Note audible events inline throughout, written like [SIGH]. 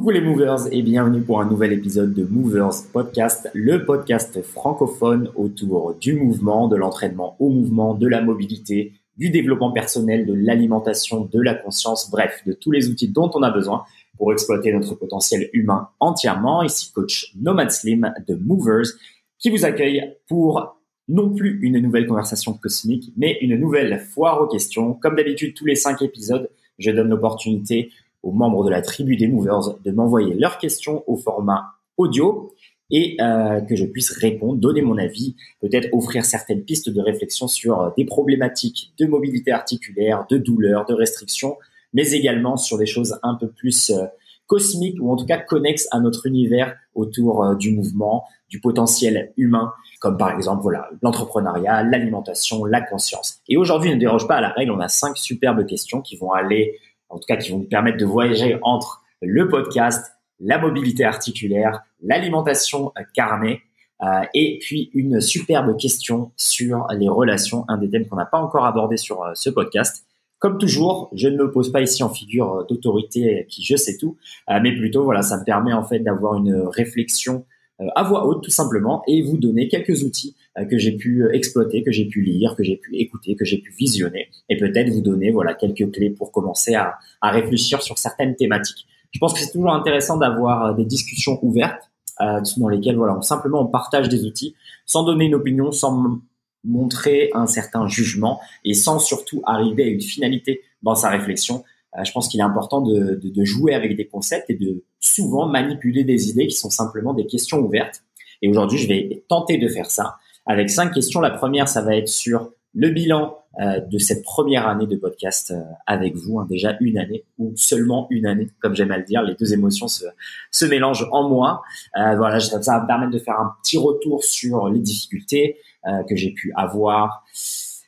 Coucou les movers et bienvenue pour un nouvel épisode de Movers Podcast, le podcast francophone autour du mouvement, de l'entraînement au mouvement, de la mobilité, du développement personnel, de l'alimentation, de la conscience, bref, de tous les outils dont on a besoin pour exploiter notre potentiel humain entièrement. Ici coach Nomad Slim de Movers qui vous accueille pour non plus une nouvelle conversation cosmique, mais une nouvelle foire aux questions. Comme d'habitude, tous les cinq épisodes, je donne l'opportunité aux membres de la tribu des movers de m'envoyer leurs questions au format audio et euh, que je puisse répondre, donner mon avis, peut-être offrir certaines pistes de réflexion sur euh, des problématiques de mobilité articulaire, de douleur, de restriction, mais également sur des choses un peu plus euh, cosmiques ou en tout cas connexes à notre univers autour du mouvement, du potentiel humain, comme par exemple voilà l'entrepreneuriat, l'alimentation, la conscience. Et aujourd'hui, ne déroge pas à la règle, on a cinq superbes questions qui vont aller en tout cas qui vont nous permettre de voyager entre le podcast, la mobilité articulaire, l'alimentation carnée, euh, et puis une superbe question sur les relations, un des thèmes qu'on n'a pas encore abordé sur euh, ce podcast. Comme toujours, je ne me pose pas ici en figure euh, d'autorité qui je sais tout, mais plutôt voilà, ça me permet en fait d'avoir une réflexion euh, à voix haute tout simplement et vous donner quelques outils euh, que j'ai pu euh, exploiter, que j'ai pu lire, que j'ai pu écouter, que j'ai pu visionner et peut-être vous donner voilà quelques clés pour commencer à, à réfléchir sur certaines thématiques. Je pense que c'est toujours intéressant d'avoir des discussions ouvertes euh, dans lesquelles voilà on, simplement on partage des outils sans donner une opinion, sans montrer un certain jugement et sans surtout arriver à une finalité dans sa réflexion. Euh, je pense qu'il est important de, de, de, jouer avec des concepts et de souvent manipuler des idées qui sont simplement des questions ouvertes. Et aujourd'hui, je vais tenter de faire ça avec cinq questions. La première, ça va être sur le bilan euh, de cette première année de podcast euh, avec vous, hein, déjà une année ou seulement une année, comme j'aime à le dire, les deux émotions se, se mélangent en moi. Euh, voilà, ça va me permettre de faire un petit retour sur les difficultés euh, que j'ai pu avoir,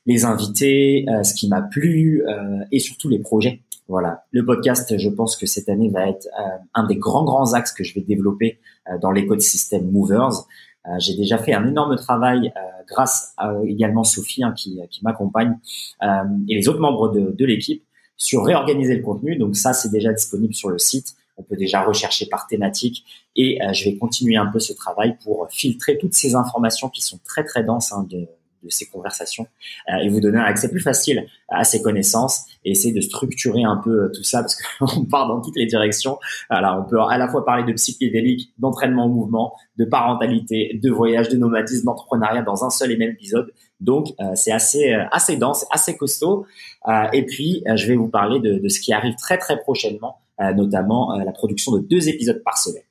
les invités, ce qui m'a plu et surtout les projets voilà, le podcast, je pense que cette année va être euh, un des grands grands axes que je vais développer euh, dans l'écosystème Movers. Euh, j'ai déjà fait un énorme travail grâce à également Sophie hein, qui, qui m'accompagne et les autres membres de, de l'équipe sur réorganiser le contenu. Donc ça, c'est déjà disponible sur le site. On peut déjà rechercher par thématique et je vais continuer un peu ce travail pour filtrer toutes ces informations qui sont très très denses hein, de, de ces conversations euh, et vous donner un accès plus facile à ces connaissances et essayer de structurer un peu euh, tout ça parce qu'on [LAUGHS] part dans toutes les directions. Alors on peut à la fois parler de psychédélique, d'entraînement au mouvement, de parentalité, de voyage, de nomadisme, d'entrepreneuriat dans un seul et même épisode. Donc euh, c'est assez assez dense, assez costaud. et puis je vais vous parler de, de, ce qui arrive très très prochainement, notamment la production de deux épisodes par semaine.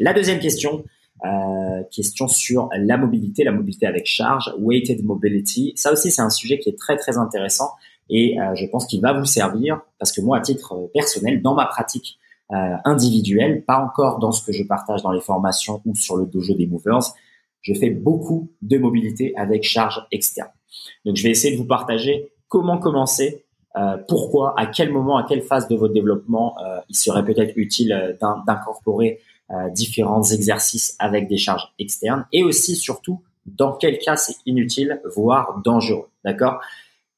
La deuxième question, euh, question sur la mobilité, la mobilité avec charge, weighted mobility. Ça aussi, c'est un sujet qui est très très intéressant et euh, je pense qu'il va vous servir parce que moi, à titre personnel, dans ma pratique euh, individuelle, pas encore dans ce que je partage dans les formations ou sur le dojo des movers, je fais beaucoup de mobilité avec charge externe. Donc, je vais essayer de vous partager comment commencer, euh, pourquoi, à quel moment, à quelle phase de votre développement euh, il serait peut-être utile d'incorporer euh, différents exercices avec des charges externes et aussi surtout dans quel cas c'est inutile, voire dangereux. D'accord?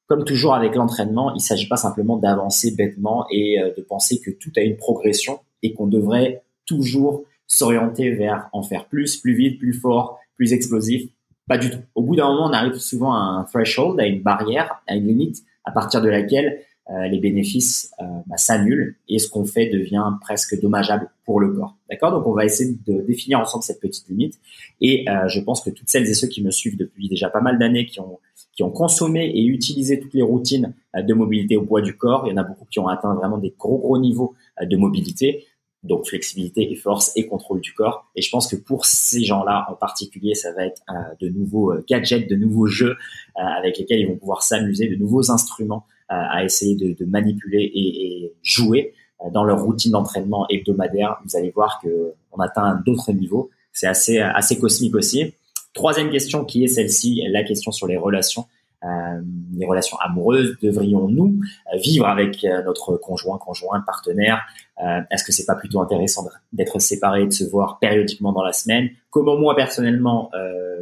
Comme toujours avec l'entraînement, il ne s'agit pas simplement d'avancer bêtement et euh, de penser que tout a une progression et qu'on devrait toujours s'orienter vers en faire plus, plus vite, plus fort, plus explosif. Pas du tout. Au bout d'un moment, on arrive souvent à un threshold, à une barrière, à une limite à partir de laquelle euh, les bénéfices euh, bah, s'annulent et ce qu'on fait devient presque dommageable pour le corps. D'accord? Donc on va essayer de définir ensemble cette petite limite et euh, je pense que toutes celles et ceux qui me suivent depuis déjà pas mal d'années, qui ont qui ont consommé et utilisé toutes les routines de mobilité au poids du corps, il y en a beaucoup qui ont atteint vraiment des gros gros niveaux de mobilité, donc flexibilité et force et contrôle du corps. Et je pense que pour ces gens-là en particulier, ça va être de nouveaux gadgets, de nouveaux jeux avec lesquels ils vont pouvoir s'amuser, de nouveaux instruments à essayer de, de manipuler et, et, jouer euh, dans leur routine d'entraînement hebdomadaire. Vous allez voir que on atteint d'autres niveaux. C'est assez assez cosmique aussi. Troisième question qui est celle-ci, la question sur les relations. Euh, les relations amoureuses, devrions-nous euh, vivre avec euh, notre conjoint, conjoint, partenaire? Euh, Est-ce que c'est pas plutôt intéressant d'être séparés, de se voir périodiquement dans la semaine? Comment moi personnellement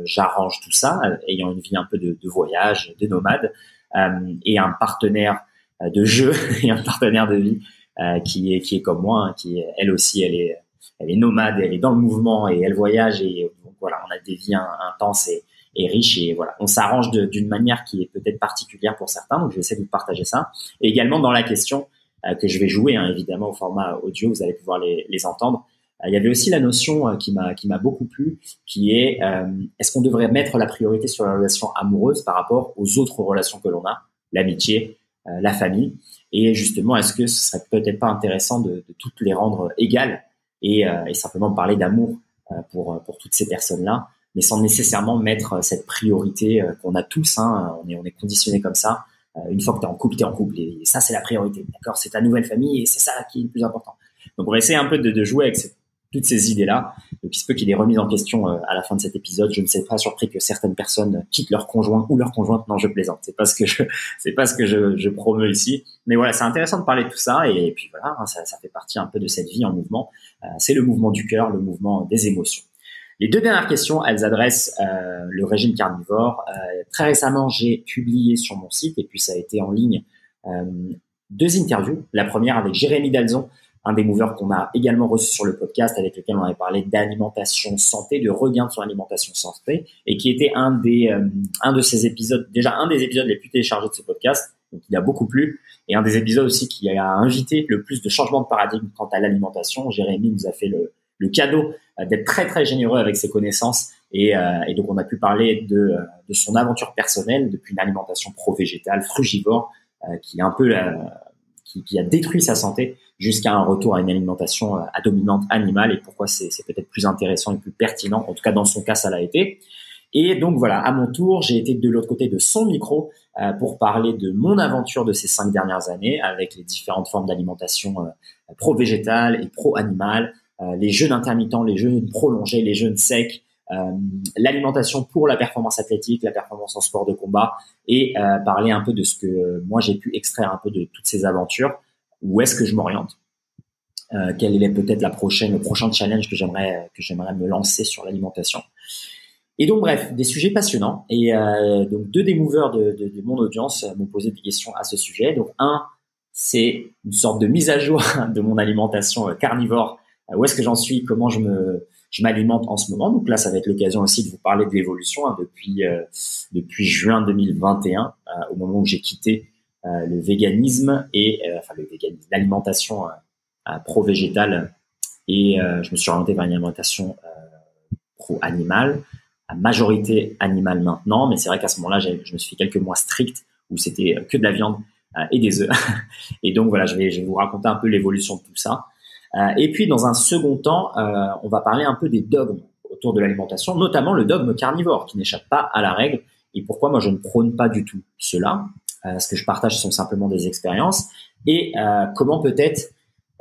j'arrange tout ça, ayant une vie un peu de, de voyage, de nomade? euh, et un partenaire euh, de jeu [LAUGHS] et un partenaire de vie euh, qui est qui est comme moi, hein, qui elle aussi elle est elle est nomade, elle est dans le mouvement et elle voyage et voilà, on a des vies intenses et, et riches et voilà, on s'arrange d'une manière qui est peut-être particulière pour certains. Donc je vais essayer de vous partager ça. Et également dans la question euh, que je vais jouer hein, évidemment au format audio, vous allez pouvoir les, les entendre. Euh, il y avait aussi la notion euh, qui m'a qui m'a beaucoup plu, qui est est-ce qu'on devrait mettre la priorité sur la relation amoureuse par rapport aux autres relations que l'on a, l'amitié, la famille, et justement est-ce que ce serait peut-être pas intéressant de, de toutes les rendre égales et, et simplement parler d'amour pour pour toutes ces personnes là mais sans nécessairement mettre euh, cette priorité euh, qu'on a tous. Hein, on est on est conditionné comme ça. Euh, une fois que tu es en couple, tu es en couple et ça c'est la priorité. D'accord, c'est ta nouvelle famille et c'est ça qui est le plus important. Donc on va essayer un peu de, de jouer avec toutes ces idées-là. Donc il se peut qu'il ait remis en question à la fin de cet épisode. Je ne sais pas surpris que certaines personnes quittent leur conjoint ou leur conjointe. Non, je plaisante. C'est pas ce que je, [LAUGHS] c'est pas ce que je, je promeux ici. Mais voilà, c'est intéressant de parler de tout ça et, puis voilà, hein, ça, ça, fait partie un peu de cette vie en mouvement. c'est le mouvement du cœur, le mouvement des émotions. Les deux dernières questions, elles adressent euh, le régime carnivore. Euh, très récemment, j'ai publié sur mon site, et puis ça a été en ligne, euh, deux interviews. La première avec Jérémy Dalzon, un des moveurs qu'on a également reçu sur le podcast, avec lequel on avait parlé d'alimentation santé, de regain de son alimentation santé, et qui était un des un de ces épisodes, déjà un des épisodes les plus téléchargés de ce podcast, donc il a beaucoup plu, et un des épisodes aussi qui a invité le plus de changements de paradigme quant à l'alimentation. Jérémy nous a fait le, le cadeau euh, d'être très très généreux avec ses connaissances et, euh, donc on a pu parler de, euh, de son aventure personnelle depuis une alimentation pro-végétale, frugivore, qui est un peu qui, qui, a détruit sa santé jusqu'à un retour à une alimentation à dominante animale et pourquoi c'est peut-être plus intéressant et plus pertinent. En tout cas dans son cas ça l'a été. Et donc voilà, à mon tour, j'ai été de l'autre côté de son micro euh, pour parler de mon aventure de ces cinq dernières années avec les différentes formes d'alimentation euh, pro-végétale et pro-animale, euh, les jeûnes intermittents, les jeûnes prolongés, les jeûnes secs, euh, l'alimentation pour la performance athlétique, la performance en sport de combat, et euh, parler un peu de ce que moi j'ai pu extraire un peu de toutes ces aventures. Où est-ce que je m'oriente? Euh, Quel est peut-être la prochaine, le prochain challenge que j'aimerais que j'aimerais me lancer sur l'alimentation? Et donc bref, des sujets passionnants. Et euh, donc deux des movers de, de, de mon audience m'ont posé des questions à ce sujet. Donc un, c'est une sorte de mise à jour [LAUGHS] de mon alimentation carnivore euh, où est-ce que j'en suis, comment je me je m'alimente en ce moment? Donc là, ça va être l'occasion aussi de vous parler de l'évolution hein, depuis euh, depuis juin 2021, euh, au moment où j'ai quitté le véganisme et enfin le véganisme, l'alimentation pro-végétale et je me suis orienté vers une alimentation pro-animale, à majorité animale maintenant. Mais c'est vrai qu'à ce moment-là, je me suis fait quelques mois stricts où c'était que de la viande et des œufs. [LAUGHS] et donc voilà, je vais, je vais vous raconter un peu l'évolution de tout ça. Euh, et puis, dans un second temps, euh, on va parler un peu des dogmes autour de l'alimentation, notamment le dogme carnivore qui n'échappe pas à la règle. Et pourquoi moi je ne prône pas du tout cela? euh, Ce que je partage sont simplement des expériences et comment peut-être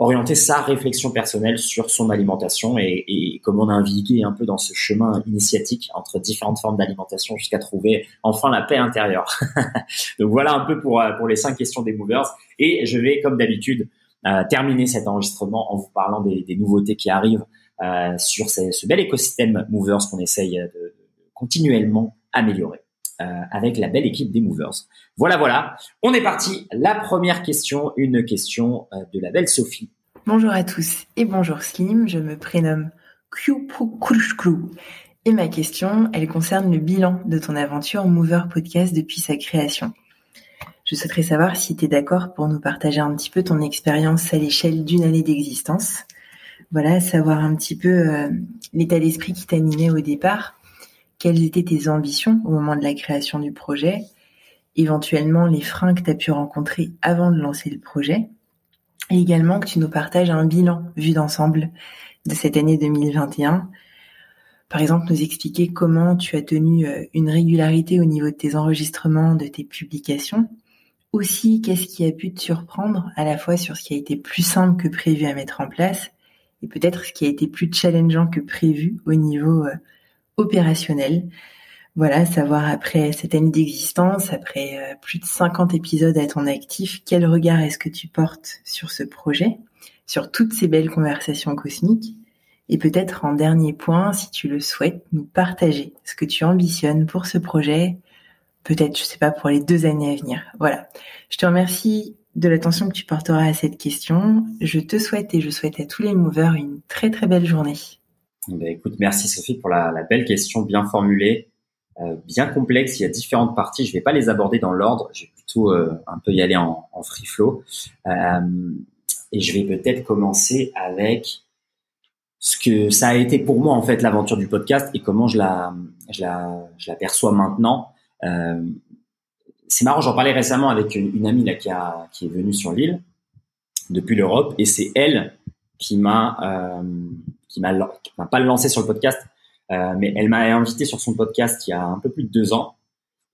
orienter sa réflexion personnelle sur son alimentation et, et, comment naviguer un peu dans ce chemin initiatique entre différentes formes d'alimentation jusqu'à trouver enfin la paix intérieure? [LAUGHS] Donc voilà un peu pour, pour les cinq questions des movers. Et je vais, comme d'habitude, euh, terminer cet enregistrement en vous parlant des, des nouveautés qui arrivent euh, sur ce, ce, bel écosystème Movers qu'on essaye de, continuellement améliorer euh, avec la belle équipe des Movers. Voilà, voilà, on est parti. La première question, une question euh, de la belle Sophie. Bonjour à tous et bonjour Slim, je me prénomme Kyupukrushkru. Et ma question, elle concerne le bilan de ton aventure Mover Podcast depuis sa création. Je souhaiterais savoir si tu es d'accord pour nous partager un petit peu ton expérience à l'échelle d'une année d'existence. Voilà, savoir un petit peu euh, l'état d'esprit qui t'animait au départ, quelles étaient tes ambitions au moment de la création du projet, éventuellement les freins que tu as pu rencontrer avant de lancer le projet, et également que tu nous partages un bilan vu d'ensemble de cette année 2021. Par exemple, nous expliquer comment tu as tenu euh, une régularité au niveau de tes enregistrements, de tes publications, aussi, qu'est-ce qui a pu te surprendre à la fois sur ce qui a été plus simple que prévu à mettre en place et peut-être ce qui a été plus challengeant que prévu au niveau euh, opérationnel. Voilà, savoir après cette année d'existence, après euh, plus de 50 épisodes à ton actif, quel regard est-ce que tu portes sur ce projet, sur toutes ces belles conversations cosmiques? Et peut-être en dernier point, si tu le souhaites, nous partager ce que tu ambitionnes pour ce projet, peut-être, je sais pas, pour les deux années à venir. Voilà. Je te remercie de l'attention que tu porteras à cette question. Je te souhaite et je souhaite à tous les movers une très très belle journée. Ben, écoute, merci Sophie pour la, belle question bien formulée, euh, bien complexe. Il y a différentes parties. Je vais pas les aborder dans l'ordre. Je vais plutôt euh, un peu y aller en, en free flow. Euh, et je vais peut-être commencer avec ce que ça a été pour moi en fait l'aventure du podcast et comment je la je la je la perçois maintenant. Euh, c'est marrant, j'en parlais récemment avec une, amie là qui a qui est venue sur l'île depuis l'Europe et c'est elle qui m'a euh, qui m'a pas lancé sur le podcast, euh, mais elle m'a invité sur son podcast il y a un peu plus de deux ans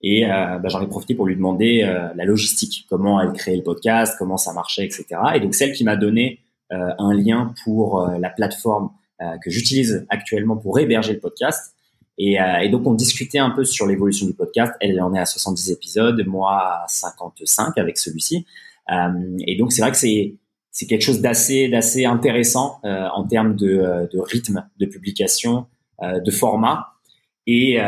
et euh, bah, j'en ai profité pour lui demander euh, la logistique, comment elle créait le podcast, comment ça marchait, etc. Et donc celle qui m'a donné un lien pour la plateforme que j'utilise actuellement pour héberger le podcast. Et, donc on discutait un peu sur l'évolution du podcast. Elle en est à 70 épisodes, moi à 55 avec celui-ci. et donc c'est vrai que c'est c'est quelque chose d'assez d'assez intéressant en termes de, de rythme de publication, de format et,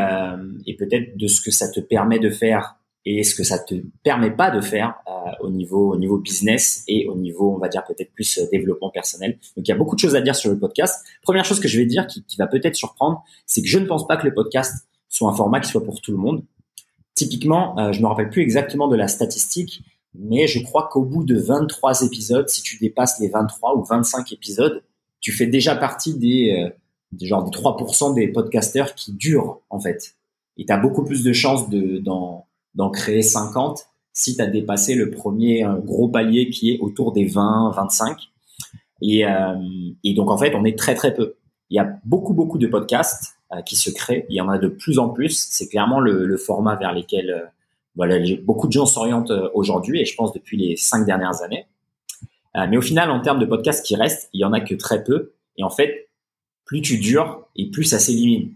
et peut-être de ce que ça te permet de faire et ce que ça te permet pas de faire euh, au niveau au niveau business et au niveau on va dire peut-être plus euh, développement personnel. Donc il y a beaucoup de choses à dire sur le podcast. Première chose que je vais dire qui, qui va peut-être surprendre, c'est que je ne pense pas que le podcast soit un format qui soit pour tout le monde. Typiquement, euh, je me rappelle plus exactement de la statistique, mais je crois qu'au bout de 23 épisodes, si tu dépasses les 23 ou 25 épisodes, tu fais déjà partie des, euh, des genre des 3% des podcasters qui durent en fait. Et tu as beaucoup plus de chances d'en créer 50 si tu as dépassé le premier gros palier qui est autour des 20, 25. Et, euh, et donc en fait, on est très très peu. Il y a beaucoup beaucoup de podcasts euh, qui se créent. Il y en a de plus en plus. C'est clairement le, le, format vers lesquels euh, voilà, beaucoup de gens s'orientent aujourd'hui et je pense depuis les cinq dernières années. mais au final, en termes de podcasts qui restent, il y en a que très peu. Et en fait, plus tu dures et plus ça s'élimine.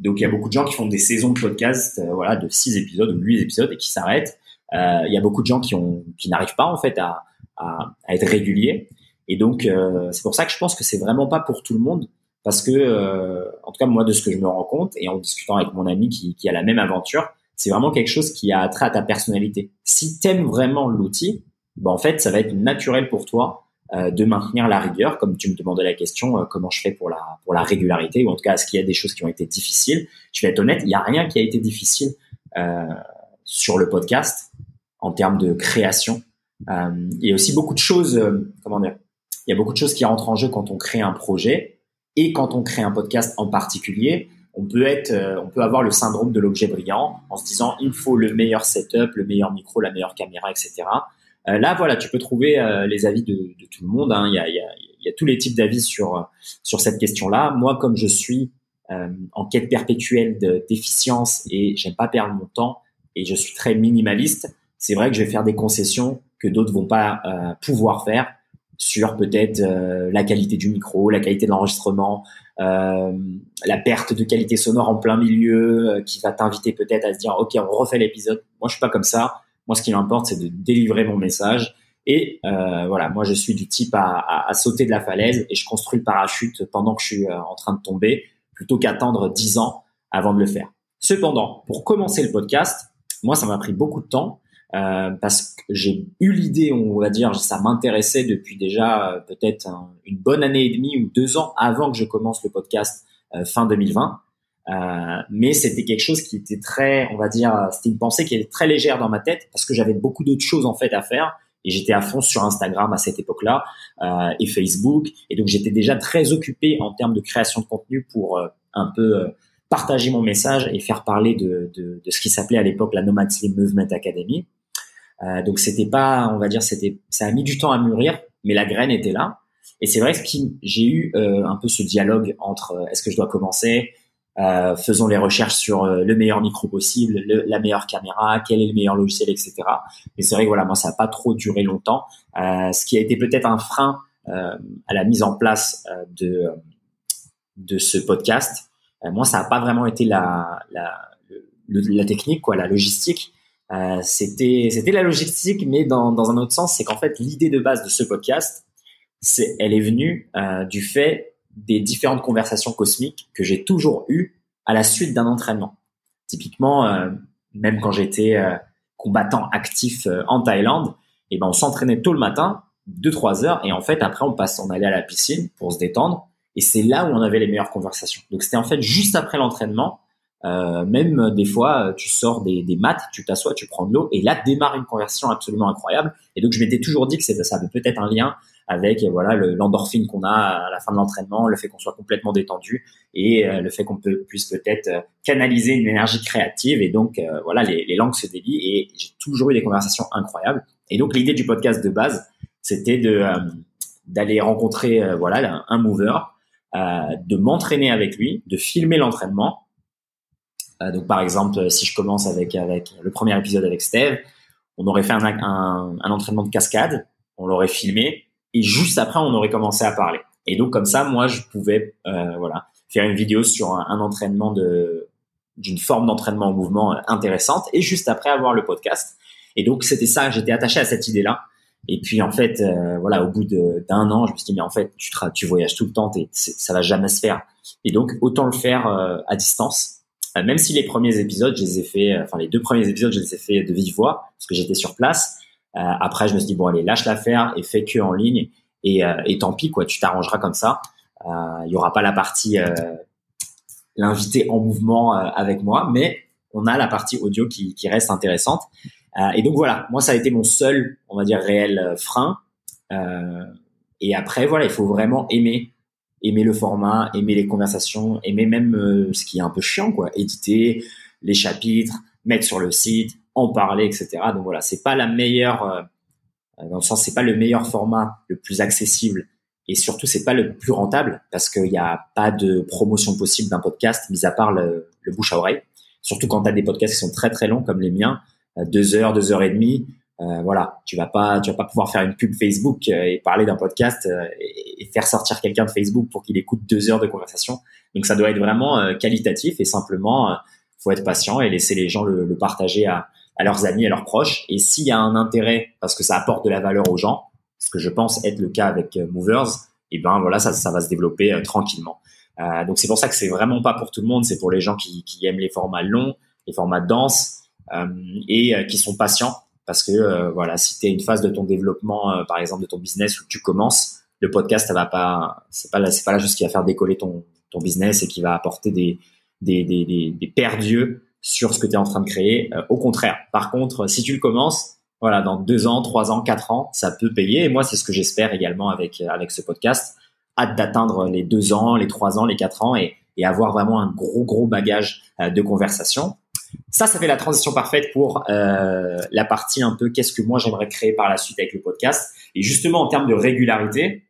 Donc il y a beaucoup de gens qui font des saisons de podcast, euh, voilà, de 6 épisodes ou 8 épisodes et qui s'arrêtent. Euh, il y a beaucoup de gens qui ont qui n'arrivent pas en fait à, à, être réguliers. Et donc euh, c'est pour ça que je pense que c'est vraiment pas pour tout le monde parce que euh, en tout cas moi de ce que je me rends compte et en discutant avec mon ami qui, qui a la même aventure, c'est vraiment quelque chose qui a trait à ta personnalité. Si t'aimes vraiment l'outil, ben en fait ça va être naturel pour toi euh, de maintenir la rigueur, comme tu me demandais la question, euh, comment je fais pour la pour la régularité, ou en tout cas est-ce qu'il y a des choses qui ont été difficiles? Je vais être honnête, il n'y a rien qui a été difficile euh, sur le podcast en termes de création. il y a aussi beaucoup de choses, comment dire, il y a beaucoup de choses qui rentrent en jeu quand on crée un projet et quand on crée un podcast en particulier. On peut être, on peut avoir le syndrome de l'objet brillant en se disant il faut le meilleur setup, le meilleur micro, la meilleure caméra, etc. Euh, là, voilà, tu peux trouver euh, les avis de, de, tout le monde. Hein. Il, y a, y a, y a, tous les types d'avis sur sur cette question-là. Moi, comme je suis euh, en quête perpétuelle d'efficience et j'aime pas perdre mon temps et je suis très minimaliste, c'est vrai que je vais faire des concessions que d'autres vont pas euh, pouvoir faire sur peut-être euh, la qualité du micro, la qualité de l'enregistrement, euh, la perte de qualité sonore en plein milieu, qui va t'inviter peut-être à se dire ok on refait l'épisode. Moi je suis pas comme ça. Moi, ce qui m'importe, c'est de délivrer mon message. Et euh, voilà, moi, je suis du type à, à, à, sauter de la falaise et je construis le parachute pendant que je suis euh, en train de tomber, plutôt qu'attendre dix ans avant de le faire. Cependant, pour commencer le podcast, moi, ça m'a pris beaucoup de temps euh, parce que j'ai eu l'idée, on va dire, ça m'intéressait depuis déjà euh, peut-être une bonne année et demie ou deux ans avant que je commence le podcast euh, fin 2020. Euh, mais c'était quelque chose qui était très, on va dire, c'était une pensée qui était très légère dans ma tête parce que j'avais beaucoup d'autres choses en fait à faire et j'étais à fond sur Instagram à cette époque-là et Facebook et donc j'étais déjà très occupé en termes de création de contenu pour un peu partager mon message et faire parler de, de, de ce qui s'appelait à l'époque la Nomad Slim Movement Academy. Euh, donc c'était pas, on va dire, c'était, ça a mis du temps à mûrir, mais la graine était là. Et c'est vrai que j'ai eu un peu ce dialogue entre est-ce que je dois commencer, euh, faisons les recherches sur euh, le meilleur micro possible, le, la meilleure caméra, quel est le meilleur logiciel, etc. Mais c'est vrai que voilà, moi ça n'a pas trop duré longtemps. Euh, ce qui a été peut-être un frein euh, à la mise en place euh, de de ce podcast, moi ça n'a pas vraiment été la la, la technique quoi, la logistique. C'était c'était la logistique, mais dans dans un autre sens, c'est qu'en fait l'idée de base de ce podcast, c'est elle est venue du fait des différentes conversations cosmiques que j'ai toujours eues à la suite d'un entraînement. Typiquement, euh, même quand j'étais euh, combattant actif euh, en Thaïlande, et ben on s'entraînait tôt le matin, 2-3 heures, et en fait après on passe, on allait à la piscine pour se détendre, et c'est là où on avait les meilleures conversations. Donc c'était en fait juste après l'entraînement, euh, même euh, des fois tu sors des, des maths, tu t'assois, tu prends de l'eau, et là démarre une conversation absolument incroyable. Et donc je m'étais toujours dit que ça avait peut-être un lien avec voilà l'endorphine qu'on a à la fin de l'entraînement, le fait qu'on soit complètement détendu et euh, le fait qu'on puisse peut-être euh, canaliser une énergie créative et donc euh, voilà les, les, langues se délient et j'ai toujours eu des conversations incroyables et donc l'idée du podcast de base c'était de d'aller rencontrer voilà un mover, de m'entraîner avec lui, de filmer l'entraînement. Donc par exemple si je commence avec avec le premier épisode avec Steve, on aurait fait un, un, un entraînement de cascade, on l'aurait filmé et juste après on aurait commencé à parler. Et donc comme ça, moi je pouvais euh, voilà faire une vidéo sur un, entraînement de d'une forme d'entraînement au mouvement euh, intéressante et juste après avoir le podcast. Et donc c'était ça, j'étais attaché à cette idée-là. Et puis en fait, euh, voilà, au bout d'un an, je me suis dit mais en fait, tu, tu voyages tout le temps, ça va jamais se faire. Et donc autant le faire euh, à distance. Même si les premiers épisodes, je les ai fait, enfin les deux premiers épisodes, je les ai fait de vive voix parce que j'étais sur place. Euh, après, je me suis dit bon allez, lâche l'affaire et fais que en ligne et, euh, et tant pis quoi, tu t'arrangeras comme ça. Euh, il y aura pas la partie l'invité en mouvement avec moi, mais on a la partie audio qui, qui reste intéressante. et donc voilà, moi ça a été mon seul, on va dire réel frein. et après voilà, il faut vraiment aimer aimer le format, aimer les conversations, aimer même ce qui est un peu chiant, quoi, éditer les chapitres, mettre sur le site, en parler, etc. Donc voilà, c'est pas la meilleure, euh, dans le sens c'est pas le meilleur format, le plus accessible, et surtout c'est pas le plus rentable parce qu'il n'y a pas de promotion possible d'un podcast, mis à part le, bouche à oreille. Surtout quand tu as des podcasts qui sont très très longs comme les miens, euh, deux heures, deux heures et demie. Euh, voilà, tu vas pas, tu vas pas pouvoir faire une pub Facebook et parler d'un podcast et, faire sortir quelqu'un de Facebook pour qu'il écoute deux heures de conversation. Donc ça doit être vraiment qualitatif et simplement faut être patient et laisser les gens le partager à, à leurs amis, à leurs proches. Et s'il y a un intérêt, parce que ça apporte de la valeur aux gens, ce que je pense être le cas avec euh, Movers, et ben voilà, ça, ça va se développer euh, tranquillement. Euh, donc c'est pour ça que c'est vraiment pas pour tout le monde, c'est pour les gens qui, qui, aiment les formats longs, les formats denses euh, et qui sont patients. Parce que voilà, si tu es une phase de ton développement, par exemple de ton business où tu commences, le podcast, ça va pas, c'est pas là, c'est pas là juste qui va faire décoller ton, business et qui va apporter des, des, des, des, sur ce que tu es en train de créer. Euh, au contraire. Par contre, si tu le commences, voilà, dans deux ans, trois ans, quatre ans, ça peut payer. Et moi, c'est ce que j'espère également avec euh, avec ce podcast. Hâte d'atteindre les deux ans, les trois ans, les quatre ans et, et avoir vraiment un gros gros bagage euh, de conversation. Ça, ça fait la transition parfaite pour euh, la partie un peu qu'est-ce que moi j'aimerais créer par la suite avec le podcast. Et justement en termes de régularité,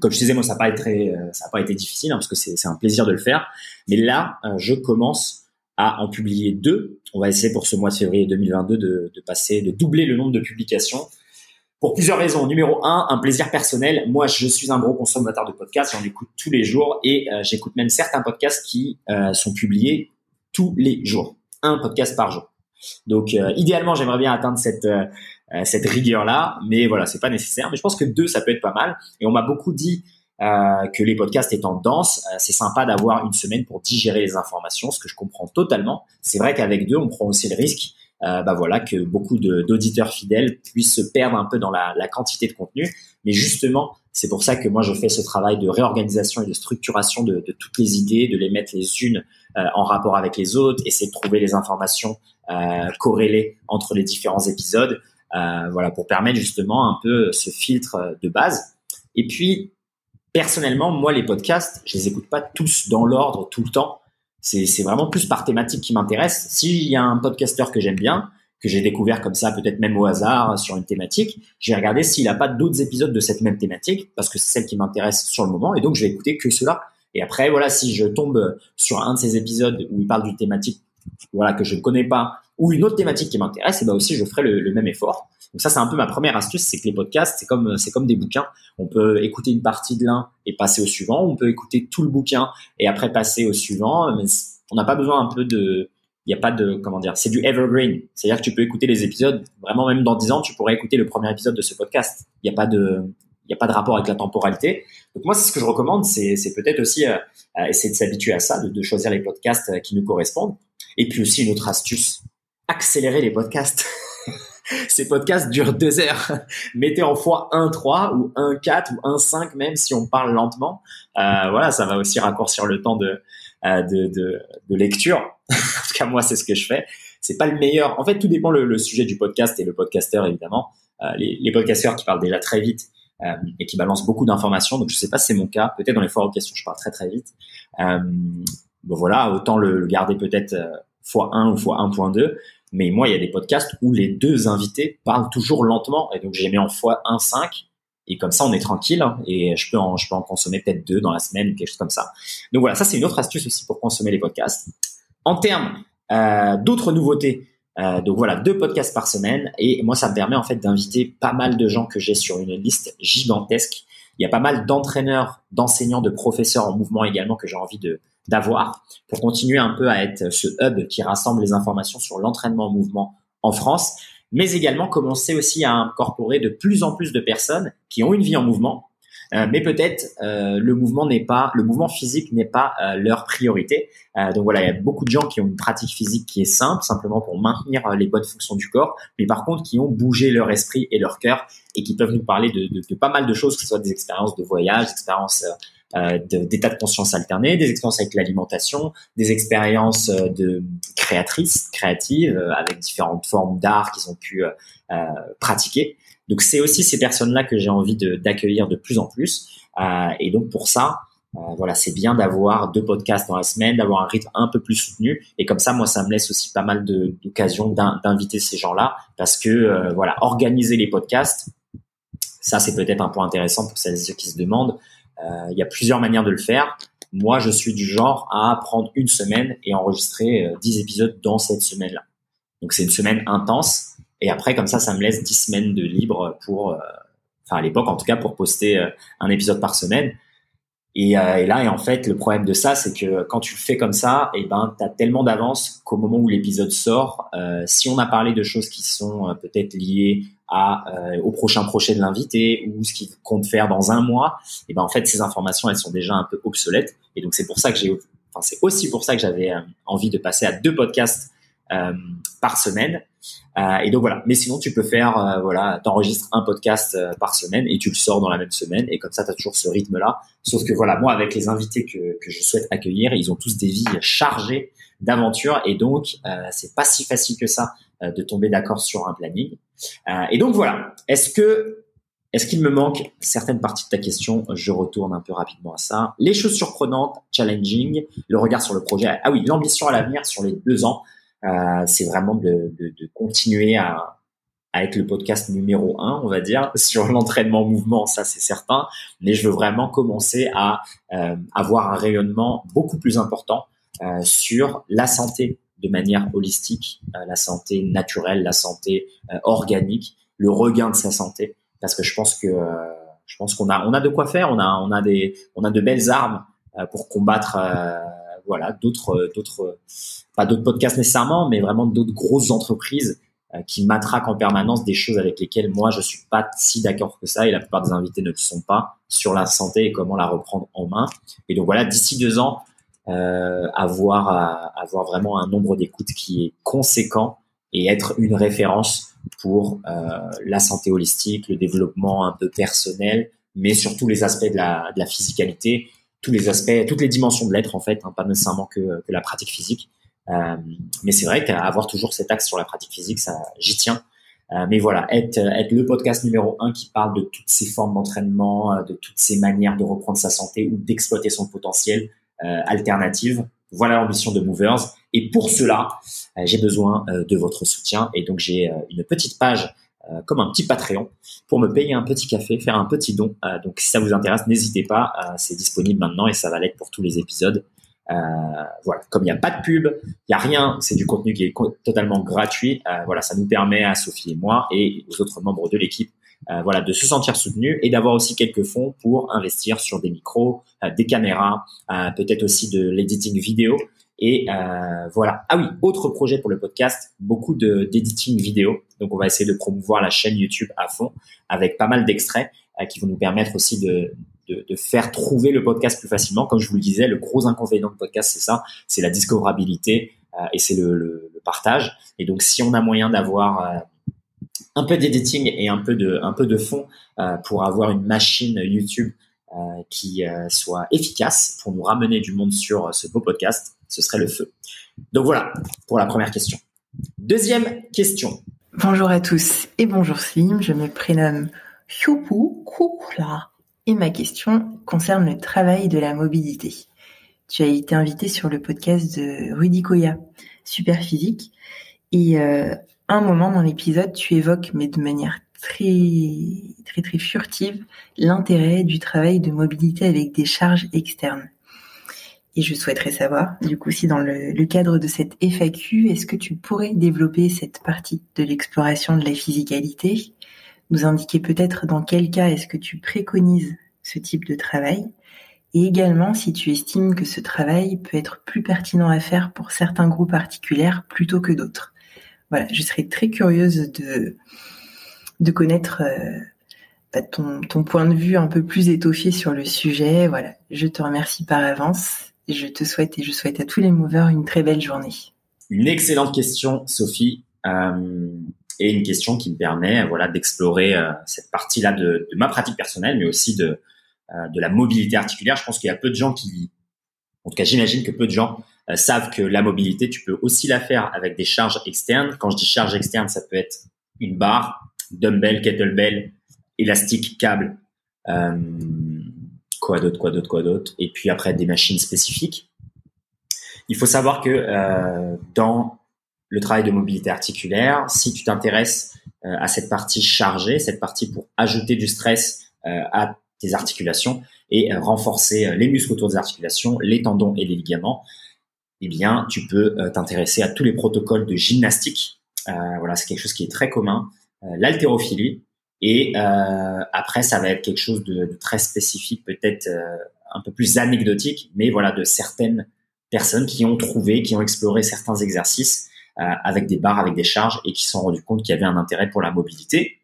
comme je disais, moi ça n'a pas été ça a pas été difficile hein, parce que c'est un plaisir de le faire. Mais là, je commence à en publier deux. On va essayer pour ce mois de février 2022 de, de passer, de doubler le nombre de publications. Pour plusieurs raisons. Numéro un, un plaisir personnel. Moi, je suis un gros consommateur de podcasts. J'en écoute tous les jours et euh, j'écoute même certains podcasts qui euh, sont publiés tous les jours. Un podcast par jour. Donc, euh, idéalement, j'aimerais bien atteindre cette cette rigueur là, mais voilà, c'est pas nécessaire. Mais je pense que deux, ça peut être pas mal. Et on m'a beaucoup dit euh, que les podcasts étant denses, euh, c'est sympa d'avoir une semaine pour digérer les informations, ce que je comprends totalement. C'est vrai qu'avec deux, on prend aussi le risque, euh, bah voilà, que beaucoup d'auditeurs fidèles puissent se perdre un peu dans la, la quantité de contenu. Mais justement, c'est pour ça que moi je fais ce travail de réorganisation et de structuration de, de toutes les idées, de les mettre les unes euh, en rapport avec les autres, essayer de trouver les informations euh, corrélées entre les différents épisodes, euh, voilà, pour permettre justement un peu ce filtre de base. Et puis personnellement, moi, les podcasts, je les écoute pas tous dans l'ordre tout le temps. C'est vraiment plus par thématique qui m'intéresse. S'il y a un podcasteur que j'aime bien, que j'ai découvert comme ça, peut-être même au hasard sur une thématique, j'ai regardé s'il n'a pas d'autres épisodes de cette même thématique, parce que c'est celle qui m'intéresse sur le moment, et donc je vais écouter que cela. Et après, voilà, si je tombe sur un de ces épisodes où il parle d'une thématique, voilà, que je ne connais pas, ou une autre thématique qui m'intéresse, et ben aussi je ferai le même effort. Donc ça, c'est un peu ma première astuce, c'est que les podcasts, c'est comme c'est comme des bouquins. On peut écouter une partie de l'un et passer au suivant. On peut écouter tout le bouquin et après passer au suivant. Mais on n'a pas besoin un peu de, il n'y a pas de, comment dire, c'est du evergreen. C'est-à-dire que tu peux écouter les épisodes, vraiment même dans 10 ans, tu pourrais écouter le premier épisode de ce podcast. Il n'y a pas de, n'y a pas de rapport avec la temporalité. Donc moi, c'est ce que je recommande, c'est, peut-être aussi euh, essayer de s'habituer à ça, de, choisir les podcasts euh, qui nous correspondent. Et puis aussi une autre astuce, accélérer les podcasts. [LAUGHS] ces podcasts durent deux heures. [LAUGHS] Mettez en fois 1,3 ou 1,4 ou 1,5 même si on parle lentement. Euh, voilà, ça va aussi raccourcir le temps de, euh, lecture. [LAUGHS] en tout cas, moi, c'est ce que je fais. C'est pas le meilleur. En fait, tout dépend le, sujet du podcast et le podcasteur, évidemment. Euh, les, les podcasteurs qui parlent déjà très vite euh, et qui balancent beaucoup d'informations. Donc, je sais pas si c'est mon cas. Peut-être dans les foires aux questions, je parle très très vite. Euh, voilà, autant le, garder peut-être x1 ou x1.2. Mais moi, il y a des podcasts où les deux invités parlent toujours lentement. Et donc, j'ai mis en x1.5. Et comme ça, on est tranquille. Hein, et je peux en, consommer peut-être deux dans la semaine quelque chose comme ça. Donc voilà, ça, c'est une autre astuce aussi pour consommer les podcasts. En termes euh, d'autres nouveautés, euh, donc voilà, deux podcasts par semaine. Et moi, ça me permet en fait d'inviter pas mal de gens que j'ai sur une liste gigantesque. Il y a pas mal d'entraîneurs, d'enseignants, de professeurs en mouvement également que j'ai envie de, d'avoir pour continuer un peu à être ce hub qui rassemble les informations sur l'entraînement en mouvement en France, mais également commencer aussi à incorporer de plus en plus de personnes qui ont une vie en mouvement, euh, mais peut-être euh, le mouvement n'est pas, le mouvement physique n'est pas euh, leur priorité. donc voilà, il y a beaucoup de gens qui ont une pratique physique qui est simple, simplement pour maintenir les bonnes fonctions du corps, mais par contre qui ont bougé leur esprit et leur cœur et qui peuvent nous parler de, de, de pas mal de choses, que ce soit des expériences de voyage, des expériences euh, d'états de, conscience alternés, des expériences avec l'alimentation, des expériences euh, de créatrices, créatives, euh, avec différentes formes d'art qu'ils ont pu pratiquer. Donc c'est aussi ces personnes-là que j'ai envie d'accueillir de, plus en plus. et donc pour ça, voilà, c'est bien d'avoir deux podcasts dans la semaine, d'avoir un rythme un peu plus soutenu. Et comme ça, moi, ça me laisse aussi pas mal d'occasions d'inviter ces gens-là, parce que voilà, organiser les podcasts, ça c'est peut-être un point intéressant pour celles et ceux qui se demandent. Euh, il y a plusieurs manières de le faire. Moi, je suis du genre à prendre une semaine et enregistrer 10 euh, épisodes dans cette semaine-là. Donc c'est une semaine intense. Et après, comme ça, ça me laisse 10 semaines de libre pour, euh, enfin à l'époque en tout cas, pour poster un épisode par semaine. Et, et, là, et en fait, le problème de ça, c'est que quand tu le fais comme ça, et eh ben, t'as tellement d'avance qu'au moment où l'épisode sort, euh, si on a parlé de choses qui sont peut-être liées euh, au prochain projet de l'invité ou ce qu'il compte faire dans un mois, et ben en fait ces informations elles sont déjà un peu obsolètes et donc c'est pour ça que j'ai, enfin c'est aussi pour ça que j'avais euh, envie de passer à deux podcasts euh, par semaine. Euh, et donc voilà. Mais sinon tu peux faire euh, voilà, t'enregistres un podcast par semaine et tu le sors dans la même semaine et comme ça tu as toujours ce rythme là. Sauf que voilà moi avec les invités que que je souhaite accueillir, ils ont tous des vies chargées d'aventures et donc c'est pas si facile que ça de tomber d'accord sur un planning. Euh, et donc voilà. Est-ce que est-ce qu'il me manque certaines parties de ta question? Je retourne un peu rapidement à ça. Les choses surprenantes, challenging, le regard sur le projet. Ah oui, l'ambition à l'avenir sur les deux ans, euh, c'est vraiment de, de, de, continuer à, à être le podcast numéro un, on va dire, [LAUGHS] sur l'entraînement mouvement, ça c'est certain. Mais je veux vraiment commencer à euh, avoir un rayonnement beaucoup plus important euh, sur la santé de manière holistique, euh, la santé naturelle, la santé euh, organique, le regain de sa santé, parce que je pense que euh, je pense qu'on a on a de quoi faire, on a on a des on a de belles armes pour combattre voilà d'autres d'autres pas d'autres podcasts nécessairement, mais vraiment d'autres grosses entreprises qui matraquent en permanence des choses avec lesquelles moi je suis pas si d'accord que ça et la plupart des invités ne le sont pas sur la santé et comment la reprendre en main. Et donc voilà, d'ici deux ans, euh, avoir avoir vraiment un nombre d'écoutes qui est conséquent et être une référence pour euh, la santé holistique, le développement un peu personnel, mais surtout les aspects de la physicalité, tous les aspects, toutes les dimensions de l'être en fait, hein, pas nécessairement que, que, la pratique physique. Euh, mais c'est vrai qu'avoir toujours cet axe sur la pratique physique, ça, j'y tiens. Euh, mais voilà, être, être le podcast numéro un qui parle de toutes ces formes d'entraînement, euh, de toutes ces manières de reprendre sa santé ou d'exploiter son potentiel, euh, alternative. Voilà l'ambition de Movers. Et pour cela, euh, j'ai besoin euh, de votre soutien. Et donc, j'ai une petite page comme un petit Patreon pour me payer un petit café, faire un petit don. donc, si ça vous intéresse, n'hésitez pas. c'est disponible maintenant et ça va l'être pour tous les épisodes. voilà, comme il n'y a pas de pub, il n'y a rien, c'est du contenu qui est totalement gratuit. voilà, ça nous permet à Sophie et moi et aux autres membres de l'équipe euh, voilà, de se sentir soutenu et d'avoir aussi quelques fonds pour investir sur des micros, euh, des caméras, euh, peut-être aussi de l'editing vidéo. Et voilà. Ah oui, autre projet pour le podcast, beaucoup de d'editing vidéo. Donc on va essayer de promouvoir la chaîne YouTube à fond avec pas mal d'extraits qui vont nous permettre aussi de, de, faire trouver le podcast plus facilement. Comme je vous le disais, le gros inconvénient de podcast, c'est ça, c'est la discoverabilité et c'est le, partage. Et donc si on a moyen d'avoir un peu d'editing et un peu de, un peu de fond pour avoir une machine YouTube qui soit efficace pour nous ramener du monde sur ce beau podcast. Ce serait le feu. Donc voilà pour la première question. Deuxième question. Bonjour à tous et bonjour Slim, je me prénomme Hyupu Kukla et ma question concerne le travail de la mobilité. Tu as été invité sur le podcast de Rudy Koya, Super Physique, et euh, un moment dans l'épisode, tu évoques, mais de manière très très très furtive, l'intérêt du travail de mobilité avec des charges externes. Et je souhaiterais savoir, du coup, si dans le, cadre de cette FAQ, est-ce que tu pourrais développer cette partie de l'exploration de la physicalité, nous indiquer peut-être dans quel cas est-ce que tu préconises ce type de travail, et également si tu estimes que ce travail peut être plus pertinent à faire pour certains groupes articulaires plutôt que d'autres. Voilà, je serais très curieuse de, de connaître euh, bah, ton, ton point de vue un peu plus étoffé sur le sujet. Voilà, je te remercie par avance je te souhaite et je souhaite à tous les movers une très belle journée. Une excellente question, Sophie. Euh, et une question qui me permet voilà d'explorer euh, cette partie-là de, ma pratique personnelle, mais aussi de, euh, de la mobilité articulaire. Je pense qu'il y a peu de gens qui, en tout cas j'imagine que peu de gens savent que la mobilité, tu peux aussi la faire avec des charges externes. Quand je dis charge externe, ça peut être une barre, dumbbell, kettlebell, élastique, câble. Euh, quoi d'autre, quoi d'autre, quoi d'autre, et puis après des machines spécifiques. Il faut savoir que euh, dans le travail de mobilité articulaire, si tu t'intéresses euh, à cette partie chargée, cette partie pour ajouter du stress euh, à tes articulations et renforcer les muscles autour des articulations, les tendons et les ligaments, eh bien, tu peux t'intéresser à tous les protocoles de gymnastique. voilà, c'est quelque chose qui est très commun. L'haltérophilie, et euh, après, ça va être quelque chose de, très spécifique, peut-être euh, un peu plus anecdotique, mais voilà, de certaines personnes qui ont trouvé, qui ont exploré certains exercices euh, avec des barres, avec des charges, et qui se sont rendus compte qu'il y avait un intérêt pour la mobilité.